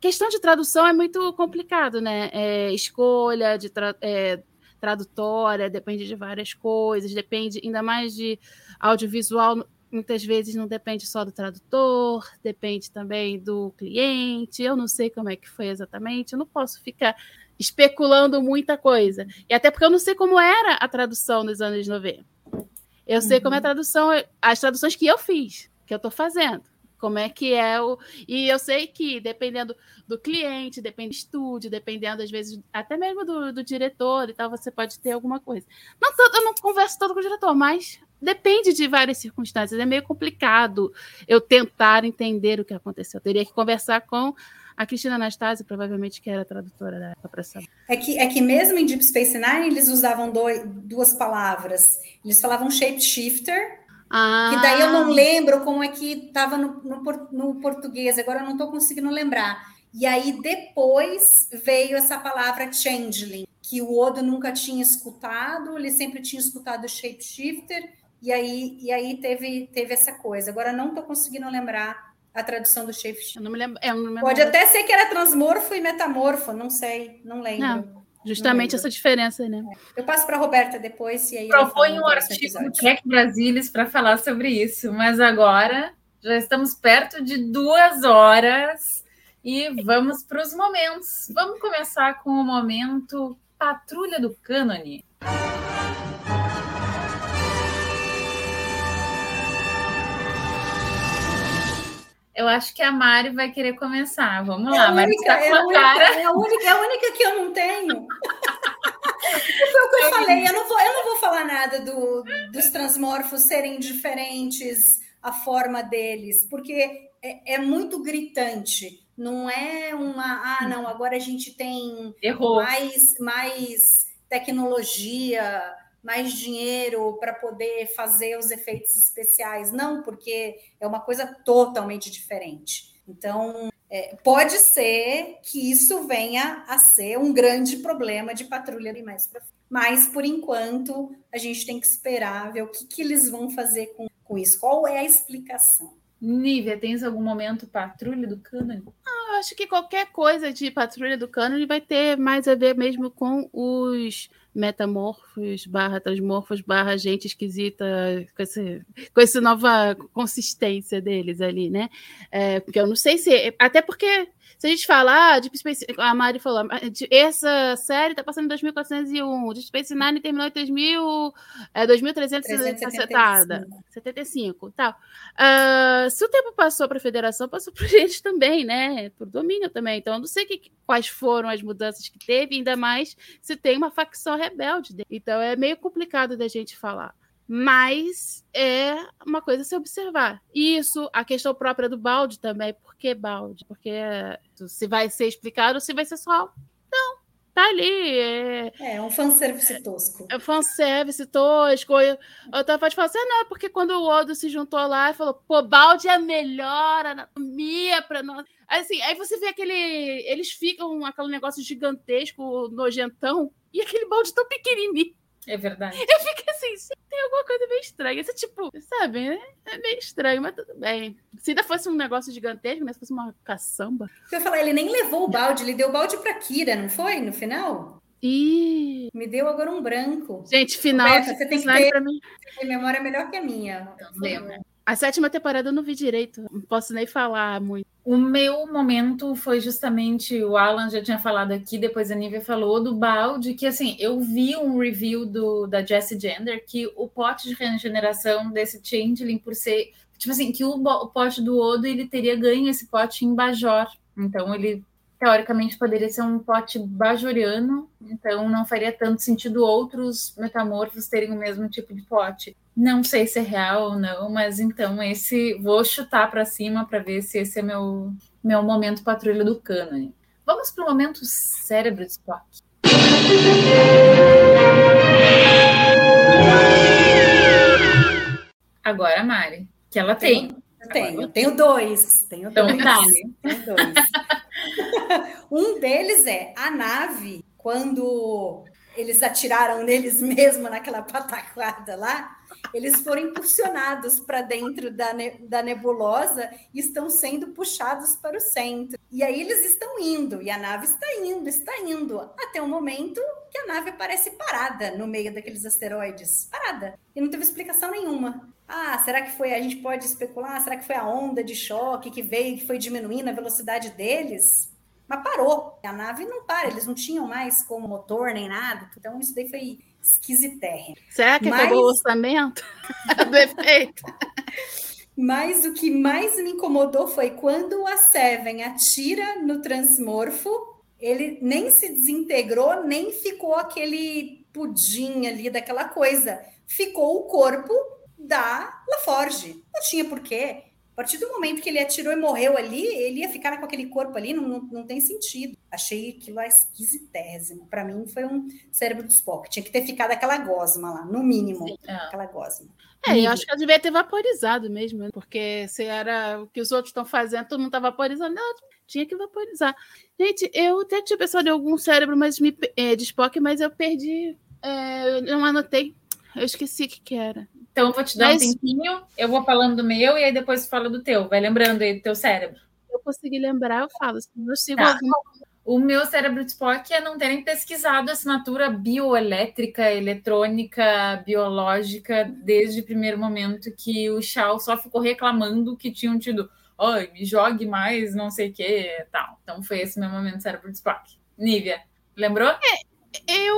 questão de tradução é muito complicado, né? É, escolha de é, tradutória, depende de várias coisas, depende ainda mais de audiovisual muitas vezes não depende só do tradutor, depende também do cliente. Eu não sei como é que foi exatamente, eu não posso ficar especulando muita coisa. E até porque eu não sei como era a tradução nos anos 90. Eu sei como é a tradução, as traduções que eu fiz, que eu estou fazendo. Como é que é o. E eu sei que, dependendo do cliente, depende do estúdio, dependendo, às vezes, até mesmo do, do diretor e tal, você pode ter alguma coisa. Não, eu não converso todo com o diretor, mas depende de várias circunstâncias. É meio complicado eu tentar entender o que aconteceu. Eu teria que conversar com a Cristina Anastácio, provavelmente, que era tradutora da época, para saber. É que, é que mesmo em Deep Space Nine eles usavam doi- duas palavras. Eles falavam shapeshifter, Ah, que daí eu não lembro como é que estava no, no no português, agora eu não estou conseguindo lembrar. E aí depois veio essa palavra changeling, que o Odo nunca tinha escutado, ele sempre tinha escutado shapeshifter, e aí, e aí teve, teve essa coisa. Agora eu não estou conseguindo lembrar a tradução do shapeshifter. Eu não me lembro. é, não me lembro. Pode até ser que era transmorfo e metamorfo, não sei, não lembro. Não, Justamente essa diferença, né? Eu passo para a Roberta depois e aí fala um artigo no episódio. Trek Brasilis para falar sobre isso, mas agora já estamos perto de duas horas e vamos para os momentos. Vamos começar com o momento Patrulha do Cânone. Eu acho que a Mari vai querer começar. Vamos É lá, a Mari única, está é a a única, cara. é a única, é a única que eu não tenho. Foi o que eu falei. Eu não vou, eu não vou falar nada do, dos transmorfos serem diferentes, a forma deles, porque é, é muito gritante. Não é uma, ah, não, agora a gente tem Errou. mais, mais tecnologia, mais dinheiro para poder fazer os efeitos especiais. Não, porque é uma coisa totalmente diferente. Então, é, pode ser que isso venha a ser um grande problema de patrulha ali mais pra frente. Mas, por enquanto, a gente tem que esperar ver o que, que eles vão fazer com, com isso. Qual é a explicação? Nívia, tens algum momento Patrulha do Cânone? Eu acho que qualquer coisa de patrulha do cânone vai ter mais a ver mesmo com os metamorfos, barra transmorfos, barra gente esquisita, com, esse, com essa nova consistência deles ali, né? É, porque eu não sei se. Até porque, se a gente falar, Deep Space, a Mari falou, essa série tá passando em 2401, Deep Space Nine terminou em 3000, é, 2370, 75, tal. Ah, se o tempo passou para a federação, passou para gente também, né? Por domínio também. Então, eu não sei que, quais foram as mudanças que teve, ainda mais se tem uma facção rebelde. Então, é meio complicado da gente falar. Mas é uma coisa a se observar. Isso, a questão própria do balde também. Por que balde? Porque se vai ser explicado ou se vai ser só. Não, tá ali. É, É um fanservice tosco. é fanservice tosco. Eu, eu tava pode falar assim, ah, não, é porque quando o Odo se juntou lá e falou, pô, balde é a melhor anatomia pra nós. Assim, aí você vê aquele. Eles ficam aquele negócio gigantesco, nojentão, e aquele balde tão pequenininho. É verdade. Eu fiquei assim, "Sim, tem alguma coisa meio estranha. Esse tipo, sabe, né? É meio estranho, mas tudo bem. Se ainda fosse um negócio gigantesco, né? Se fosse uma caçamba. Eu ia falar, ele nem levou o balde, ele deu o balde pra Kira, não foi? No final? Ih, Me deu agora um branco. gente, final Roberta, você tem que ter- pra mim. A memória é melhor que a minha. Lembra? A sétima temporada eu não vi direito. Não posso nem falar muito. O meu momento foi justamente, o Alan já tinha falado aqui, depois a Nívia falou do balde, que assim, eu vi um review do, da Jessie Gender que o pote de regeneração desse Changeling, por ser, tipo assim, que o, o pote do Odo, ele teria ganho esse pote em Bajor. Então ele, teoricamente, poderia ser um pote bajoriano, então não faria tanto sentido outros metamorfos terem o mesmo tipo de pote. Não sei se é real ou não, mas então esse vou chutar para cima para ver se esse é meu meu momento patrulha do cânone. Vamos para o momento cérebro de Spock. Agora, Mari, que ela tem. Eu tenho, tenho dois. Tenho Então, dois. dá-lhe. Tenho dois. um deles é a nave, quando eles atiraram neles mesmo naquela pataquada lá, eles foram impulsionados para dentro da, ne- da nebulosa e estão sendo puxados para o centro. E aí eles estão indo, e a nave está indo, está indo, até o momento que a nave aparece parada no meio daqueles asteroides. Parada. E não teve explicação nenhuma. Ah, será que foi? A gente pode especular? Será que foi a onda de choque que veio, que foi diminuindo a velocidade deles? Mas parou. A nave não para, eles não tinham mais como motor nem nada. Então isso daí foi esquisitérrimo. Será que Mas- acabou o orçamento do efeito? Mas o que mais me incomodou foi quando a Seven atira no transmorfo, ele nem se desintegrou, nem ficou aquele pudim ali daquela coisa. Ficou o corpo da LaForge. Não tinha porquê. A partir do momento que ele atirou e morreu ali, ele ia ficar com aquele corpo ali, não, não, não tem sentido. Achei aquilo lá esquisitésimo. Para mim, foi um cérebro de Spock. Tinha que ter ficado aquela gosma lá, no mínimo. Ah. Aquela gosma. É, eu acho que ela devia ter vaporizado mesmo, né? porque se era o que os outros estão fazendo, todo mundo tá vaporizando, ela tinha que vaporizar. Gente, eu até tinha pensado em algum cérebro mas me, é, de Spock, mas eu perdi, é, eu não anotei, eu esqueci o que, que era. Então eu vou te dar Mas- um tempinho, eu vou falando do meu e aí depois fala do teu. Vai lembrando aí do teu cérebro. Eu consegui lembrar, eu falo, se sigo Tá. O meu cérebro de Spock é não terem pesquisado assinatura bioelétrica, eletrônica, biológica, desde o primeiro momento que o Shaw só ficou reclamando que tinham tido, ai, me jogue mais, não sei o que, tal. Então foi esse meu momento cérebro de Spock. Nívia, lembrou? Eu.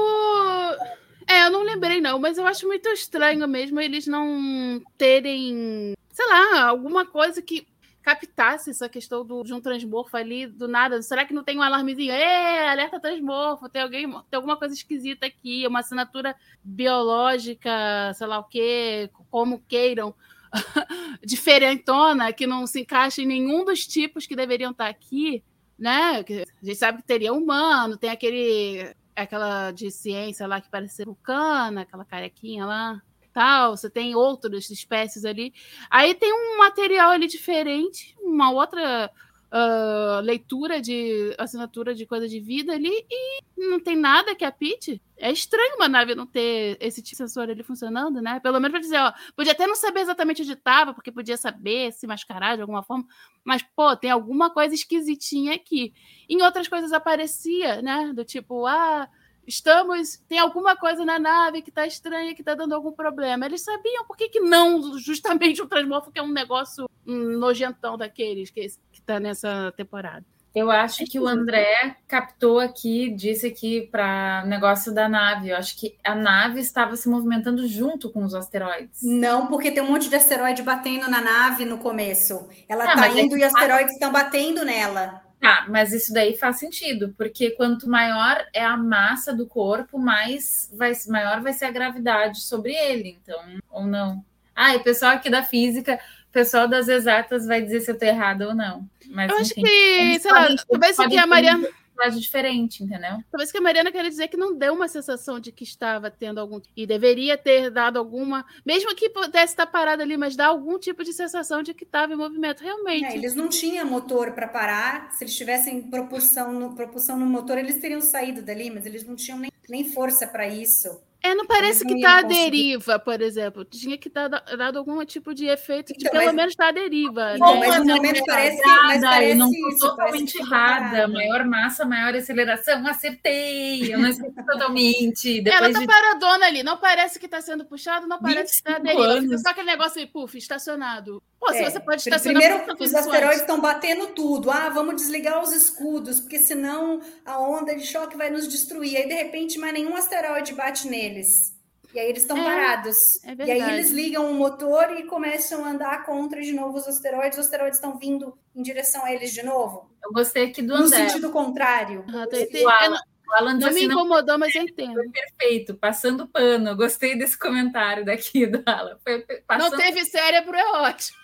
É, eu não lembrei, não, mas eu acho muito estranho mesmo eles não terem, sei lá, alguma coisa que captasse essa questão do, de um transmorfo ali do nada. Será que não tem um alarmezinho? É, alerta transmorfo, tem alguém, tem alguma coisa esquisita aqui, uma assinatura biológica, sei lá o quê, como queiram, diferentona, que não se encaixa em nenhum dos tipos que deveriam estar aqui, né? A gente sabe que teria humano, tem aquele aquela de ciência lá que parece ser vulcana, aquela carequinha lá, tal. Você tem outras espécies ali. Aí tem um material ali diferente, uma outra ah, leitura de assinatura de coisa de vida ali e não tem nada que apite. É estranho uma nave não ter esse tipo de sensor ali funcionando, né? Pelo menos para dizer, ó, podia até não saber exatamente onde estava, porque podia saber se mascarar de alguma forma, mas pô, tem alguma coisa esquisitinha aqui. Em outras coisas aparecia, né? Do tipo, ah, estamos. Tem alguma coisa na nave que tá estranha, que tá dando algum problema. Eles sabiam por que, que não justamente o transmorfo, que é um negócio hum, nojentão daqueles que, que tá nessa temporada. Eu acho que o André captou aqui, disse aqui para negócio da nave. Eu acho que a nave estava se movimentando junto com os asteroides. Não, porque tem um monte de asteroide batendo na nave no começo. Ela Ah, tá mas é indo que- e os asteroides estão batendo nela. Tá, mas isso daí faz sentido, porque quanto maior é a massa do corpo, mais vai, maior vai ser a gravidade sobre ele, então, ou não. Ah, e o pessoal aqui da física, o pessoal das exatas vai dizer se eu tô errada ou não. Mas, Eu acho enfim, que, eles sei lá, talvez o que a ter Mariana. Uma personalidade diferente, entendeu? Talvez que a Mariana queira dizer que não deu uma sensação de que estava tendo algum. E deveria ter dado alguma. Mesmo que pudesse estar parada ali, mas dá algum tipo de sensação de que estava em movimento. Realmente. É, eles não tinham motor para parar. Se eles tivessem propulsão no, propulsão no motor, eles teriam saído dali, mas eles não tinham nem, nem força para isso. É, não parece não que tá à deriva, por exemplo. Tinha que estar dado algum tipo de efeito de Então, pelo mas- menos estar à deriva. Né? mas no Não, momento não, parece, mas eu parece não isso. totalmente errada. Maior massa, maior aceleração. Acertei. Eu não esqueci totalmente. Ela Depois tá de paradona ali, não parece que tá sendo puxado, não parece que tá à 25 deriva. Anos. só aquele negócio aí, puf, estacionado. Pô, se É, você pode estacionar Primeiro, não os asteroides estão batendo tudo. Ah, vamos desligar os escudos, porque senão a onda de choque vai nos destruir. Aí, de repente, mais nenhum asteroide bate neles. E aí eles estão É, parados. é e aí eles ligam o motor e começam a andar contra de novo os asteroides. Os asteroides estão vindo em direção a eles de novo. Eu gostei aqui do No André. sentido contrário. Ah, tô. O É, Alan, não, o Alan não me assim, não incomodou, mas eu entendo. foi perfeito, passando pano. Eu Gostei desse comentário daqui do Alan. Foi pe- Não passando... teve cérebro, é ótimo.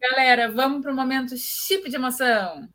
Galera, vamos para o momento chip de emoção.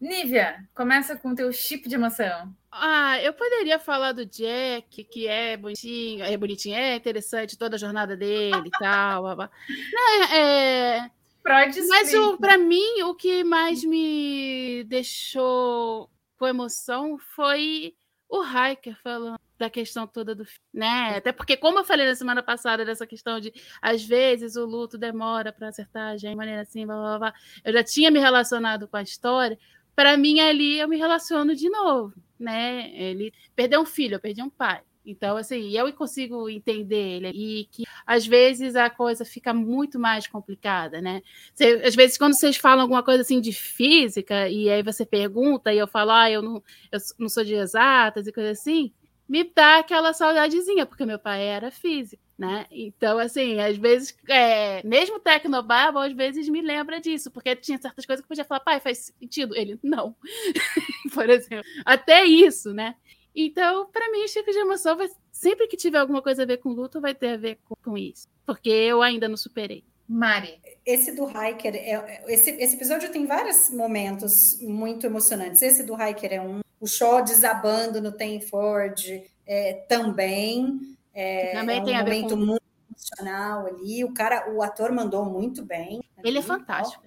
Nívia, começa com o teu chip de emoção. Ah, eu poderia falar do Jack, que é bonitinho, é bonitinho, é interessante toda a jornada dele e tal. blá, blá. Não, é, é, Freud mas pra mim, o que mais me deixou com emoção foi o Hiker falando da questão toda do filme, né? Até porque, como eu falei na semana passada, dessa questão de às vezes o luto demora para acertar a gente, de maneira assim, blá, blá, blá. Eu já tinha me relacionado com a história. Para mim, ali eu me relaciono de novo, né? Ele perdeu um filho, eu perdi um pai. Então, assim, eu consigo entender ele e que às vezes a coisa fica muito mais complicada, né? Você- às vezes, quando vocês falam alguma coisa assim de física, e aí você pergunta, e eu falo, ah, eu não, eu não sou de exatas e coisa assim, me dá aquela saudadezinha, porque meu pai era físico, né? Então, assim, às vezes, é, mesmo Tecnobabble, às vezes me lembra disso, porque tinha certas coisas que eu podia falar, pai, faz sentido? Ele, não. Por exemplo. Até isso, né? Então, para mim, Chico de Emoção, vai, sempre que tiver alguma coisa a ver com luto, vai ter a ver com, com isso. Porque eu ainda não superei. Mari, Esse do Hiker, é, é- esse, esse episódio tem vários momentos muito emocionantes. Esse do Hiker é um. O Shaw desabando no Ten Ford é, também. É, Também é um tem a ver momento com- muito emocional ali. O cara, o ator mandou muito bem. Ele é fantástico.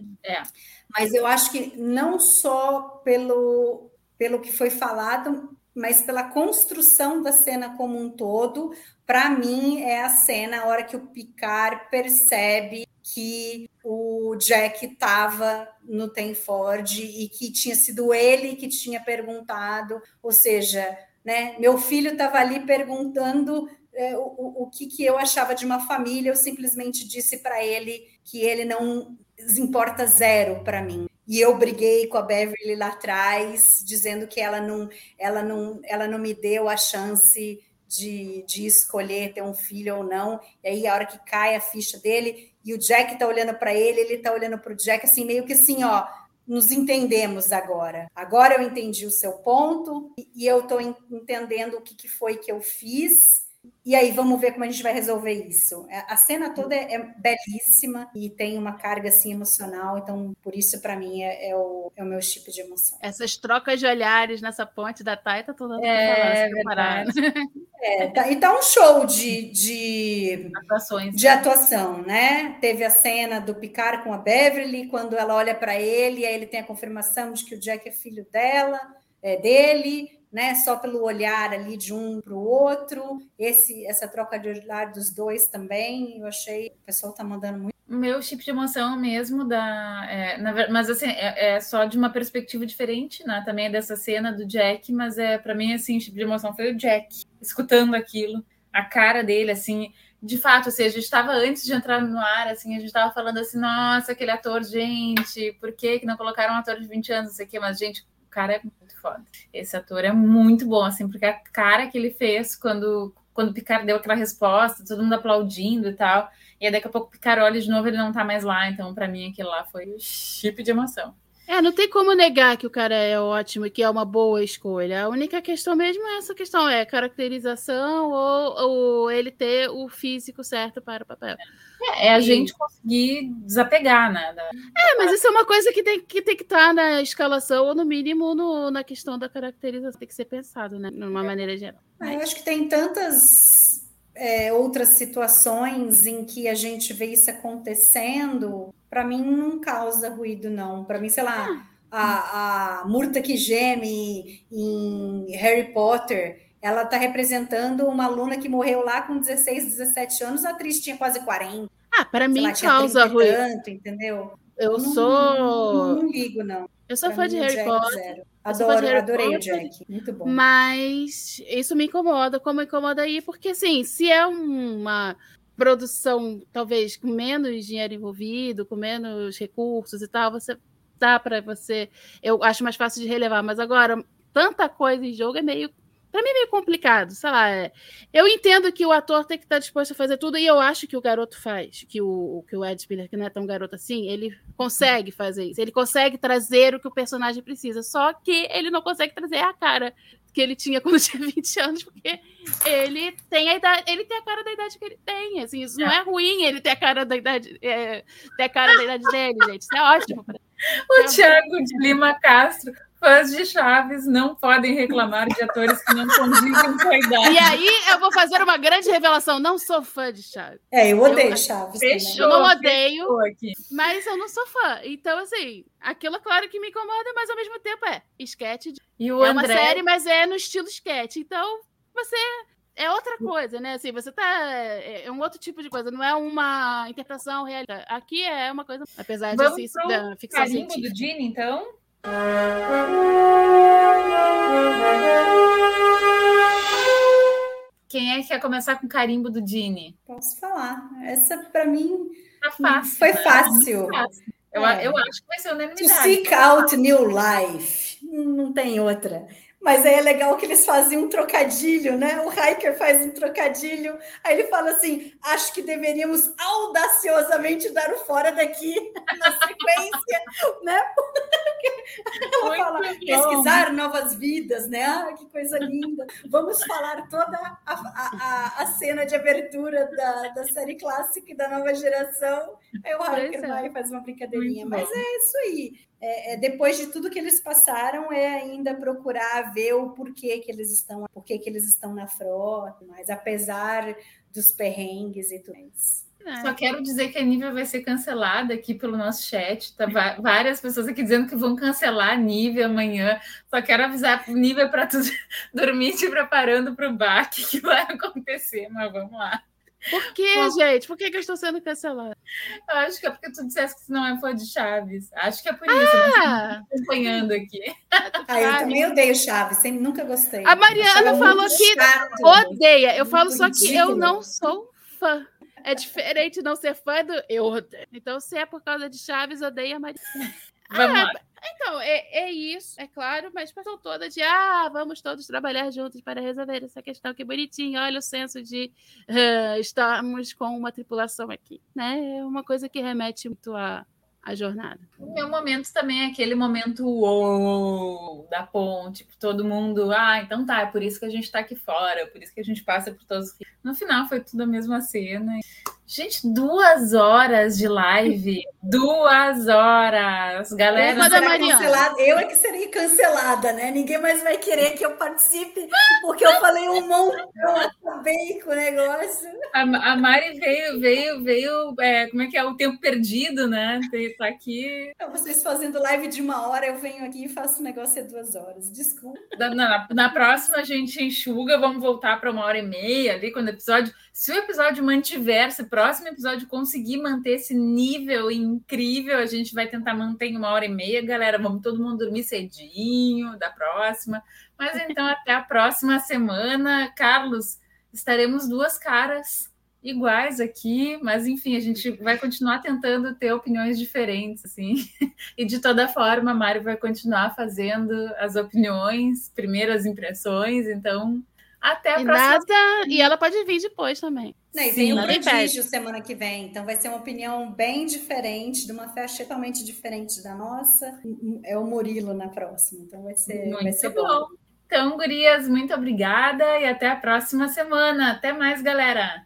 Mas eu acho que não só pelo, pelo que foi falado, mas pela construção da cena como um todo, para mim é a cena, a hora que o Picard percebe que o Jack estava no Ten Ford e que tinha sido ele que tinha perguntado, ou seja, né, meu filho estava ali perguntando é, o, o, o que, que eu achava de uma família, eu simplesmente disse para ele que ele não importa zero para mim. E eu briguei com a Beverly lá atrás, dizendo que ela não, ela não, ela não me deu a chance de, de escolher ter um filho ou não. E aí, a hora que cai a ficha dele, e o Jack tá olhando para ele, ele tá olhando para o Jack, assim, meio que assim, ó, nos entendemos agora. Agora eu entendi o seu ponto, e, eu en- entendendo o que, que foi que eu fiz. E aí, vamos ver como a gente vai resolver isso. É, A cena toda é, é belíssima e tem uma carga assim emocional, então por isso para mim é, é o, é o meu tipo de emoção. Essas trocas de olhares nessa ponte da Taita, tô dando É, comparar. É, tá, e tá um show de, de, atuações. de atuação, né? Teve a cena do Picard com a Beverly, quando ela olha para ele, aí ele tem a confirmação de que o Jack é filho dela, é dele, né? Só pelo olhar ali de um para o outro. Esse, essa troca de olhar dos dois também, eu achei. O pessoal tá mandando muito. Meu chip de emoção mesmo da. é, na mas assim, é, é só de uma perspectiva diferente, né? Também é dessa cena do Jack, mas é para mim assim, o chip de emoção foi o Jack, escutando aquilo, a cara dele, assim, de fato, assim, a gente estava antes de entrar no ar, assim, a gente estava falando assim, nossa, aquele ator, gente, por que, que não colocaram um ator de 20 anos, não sei o quê, mas, gente, o cara é muito foda. Esse ator é muito bom, assim, porque a cara que ele fez quando quando o Picard deu aquela resposta, todo mundo aplaudindo e tal. E aí daqui a pouco o Picard olha de novo, ele não tá mais lá. Então, para mim, aquilo lá foi o chip de emoção. É, não tem como negar que o cara é ótimo e que é uma boa escolha. A única questão mesmo é essa questão, é caracterização ou, ou ele ter o físico certo para o papel. É, é a e... gente conseguir desapegar, né? Da... É, mas isso é uma coisa que tem que tem que estar tá na escalação ou no mínimo no, na questão da caracterização, tem que ser pensado, né? De uma é. maneira geral. Ah, eu acho que tem tantas é, outras situações em que a gente vê isso acontecendo para mim não causa ruído, não. Para mim, sei lá, a, a Murta que geme em Harry Potter, ela está representando uma aluna que morreu lá com 16, 17 anos, a atriz tinha quase 40. Ah, para mim lá, causa ruído. Tanto, entendeu? Eu, eu sou. Não, não, não, ligo, não. Eu sou pra fã de Harry Jack Potter. Zero. Adoro, Harry adorei Potter, o Jack. Muito bom. Mas isso me incomoda, como incomoda aí, porque assim, se é uma produção talvez com menos dinheiro envolvido, com menos recursos e tal, você dá para você, eu acho mais fácil de relevar, mas agora tanta coisa em jogo é meio para mim é meio complicado, sei lá. É, eu entendo que o ator tem que estar disposto a fazer tudo e eu acho que o garoto faz, que o que o Ed Spiller, que não é tão garoto assim, ele consegue fazer isso. Ele consegue trazer o que o personagem precisa, só que ele não consegue trazer a cara que ele tinha quando tinha 20 anos, porque ele tem a idade, ele tem a cara da idade que ele tem. Assim, isso é. não é ruim ele ter a cara da idade, é, ter a cara da idade dele, gente. Isso é ótimo. O Thiago de Lima Castro fãs de Chaves não podem reclamar de atores que não condizem com a idade. E aí eu vou fazer uma grande revelação. Não sou fã de Chaves. É, eu odeio eu, Chaves. Fechou, eu não odeio, mas eu não sou fã. Então, assim, aquilo, claro que me incomoda, mas ao mesmo tempo é esquete. E o é André... uma série, mas é no estilo esquete. Então, você é outra coisa, né? Assim, você tá. É, é um outro tipo de coisa, não é uma interpretação realidade. Aqui é uma coisa, apesar Vamos de assim, da ficção científica. do Gene, então? Quem é que quer começar com o carimbo do Dini? Posso falar. Essa, para mim, tá fácil, foi né? fácil. fácil. Eu, é. eu acho que vai ser unanimidade. To seek out new life. Não tem outra. Mas aí é legal que eles fazem um trocadilho, né? O Hiker faz um trocadilho, aí ele fala assim: acho que deveríamos audaciosamente dar o fora daqui na sequência, né? Ela Muito fala, bom. pesquisar novas vidas, né? Ah, que coisa linda. Vamos falar toda a, a, a cena de abertura da, da série clássica e da nova geração. Aí o Hiker vai e faz uma brincadeirinha. Mas é isso aí é, é, depois de tudo que eles passaram, é ainda procurar ver o porquê que eles estão, porquê que eles estão na frota, mas apesar dos perrengues e tudo mais. É. Só quero dizer que a Nívia vai ser cancelada aqui pelo nosso chat. Tá várias pessoas aqui dizendo que vão cancelar a Nívia amanhã. Só quero avisar a Nívia para tu dormir te preparando para o baque que vai acontecer, mas vamos lá. Por que, Bom, gente? Por que, que eu estou sendo cancelada? Eu acho que é porque tu disseste que tu não é fã de Chaves. Acho que é por isso. Ah! acompanhando aqui. Ah, eu também odeio Chaves, sempre, nunca gostei. A Mariana falou que chato, odeia. Eu falo só que eu não sou fã. É diferente não ser fã do. Eu odeio. Então, se é por causa de Chaves, odeia a Mariana. Vamos ah, lá. Então, é, é isso, é claro, mas passou toda de ah, vamos todos trabalhar juntos para resolver essa questão, que bonitinho, olha o senso de uh, estarmos com uma tripulação aqui, né? É uma coisa que remete muito a jornada. O meu momento também é aquele momento uou, da ponte, todo mundo, ah, então tá, é por isso que a gente tá aqui fora, é por isso que a gente passa por todos os. No final foi tudo a mesma cena. Gente, duas horas de live. Duas horas. Galera, eu, cancelada, eu é que serei cancelada, né? Ninguém mais vai querer que eu participe, porque eu falei um montão, acabei com o negócio. A, a Mari veio, veio, veio. É, como é que é? O tempo perdido, né? Tá aqui. Então, vocês fazendo live de uma hora, eu venho aqui e faço o negócio de duas horas. Desculpa. Na, na, na próxima a gente enxuga, vamos voltar para uma hora e meia ali, quando o episódio. Se o episódio mantiver-se próximo episódio conseguir manter esse nível incrível, a gente vai tentar manter em uma hora e meia, galera. Vamos todo mundo dormir cedinho da próxima. Mas então, até a próxima semana. Carlos, estaremos duas caras iguais aqui, mas enfim, a gente vai continuar tentando ter opiniões diferentes, assim. E de toda forma, Mari vai continuar fazendo as opiniões, primeiras impressões, então Até a E próxima. nada. E ela pode vir depois também. Não, e Sim, um ninguém prodígio semana que vem, então vai ser uma opinião bem diferente, de uma festa totalmente diferente da nossa. É o Murilo na próxima, então vai ser, vai Muito ser bom. bom. Então, gurias, muito obrigada e até a próxima semana. Até mais, galera.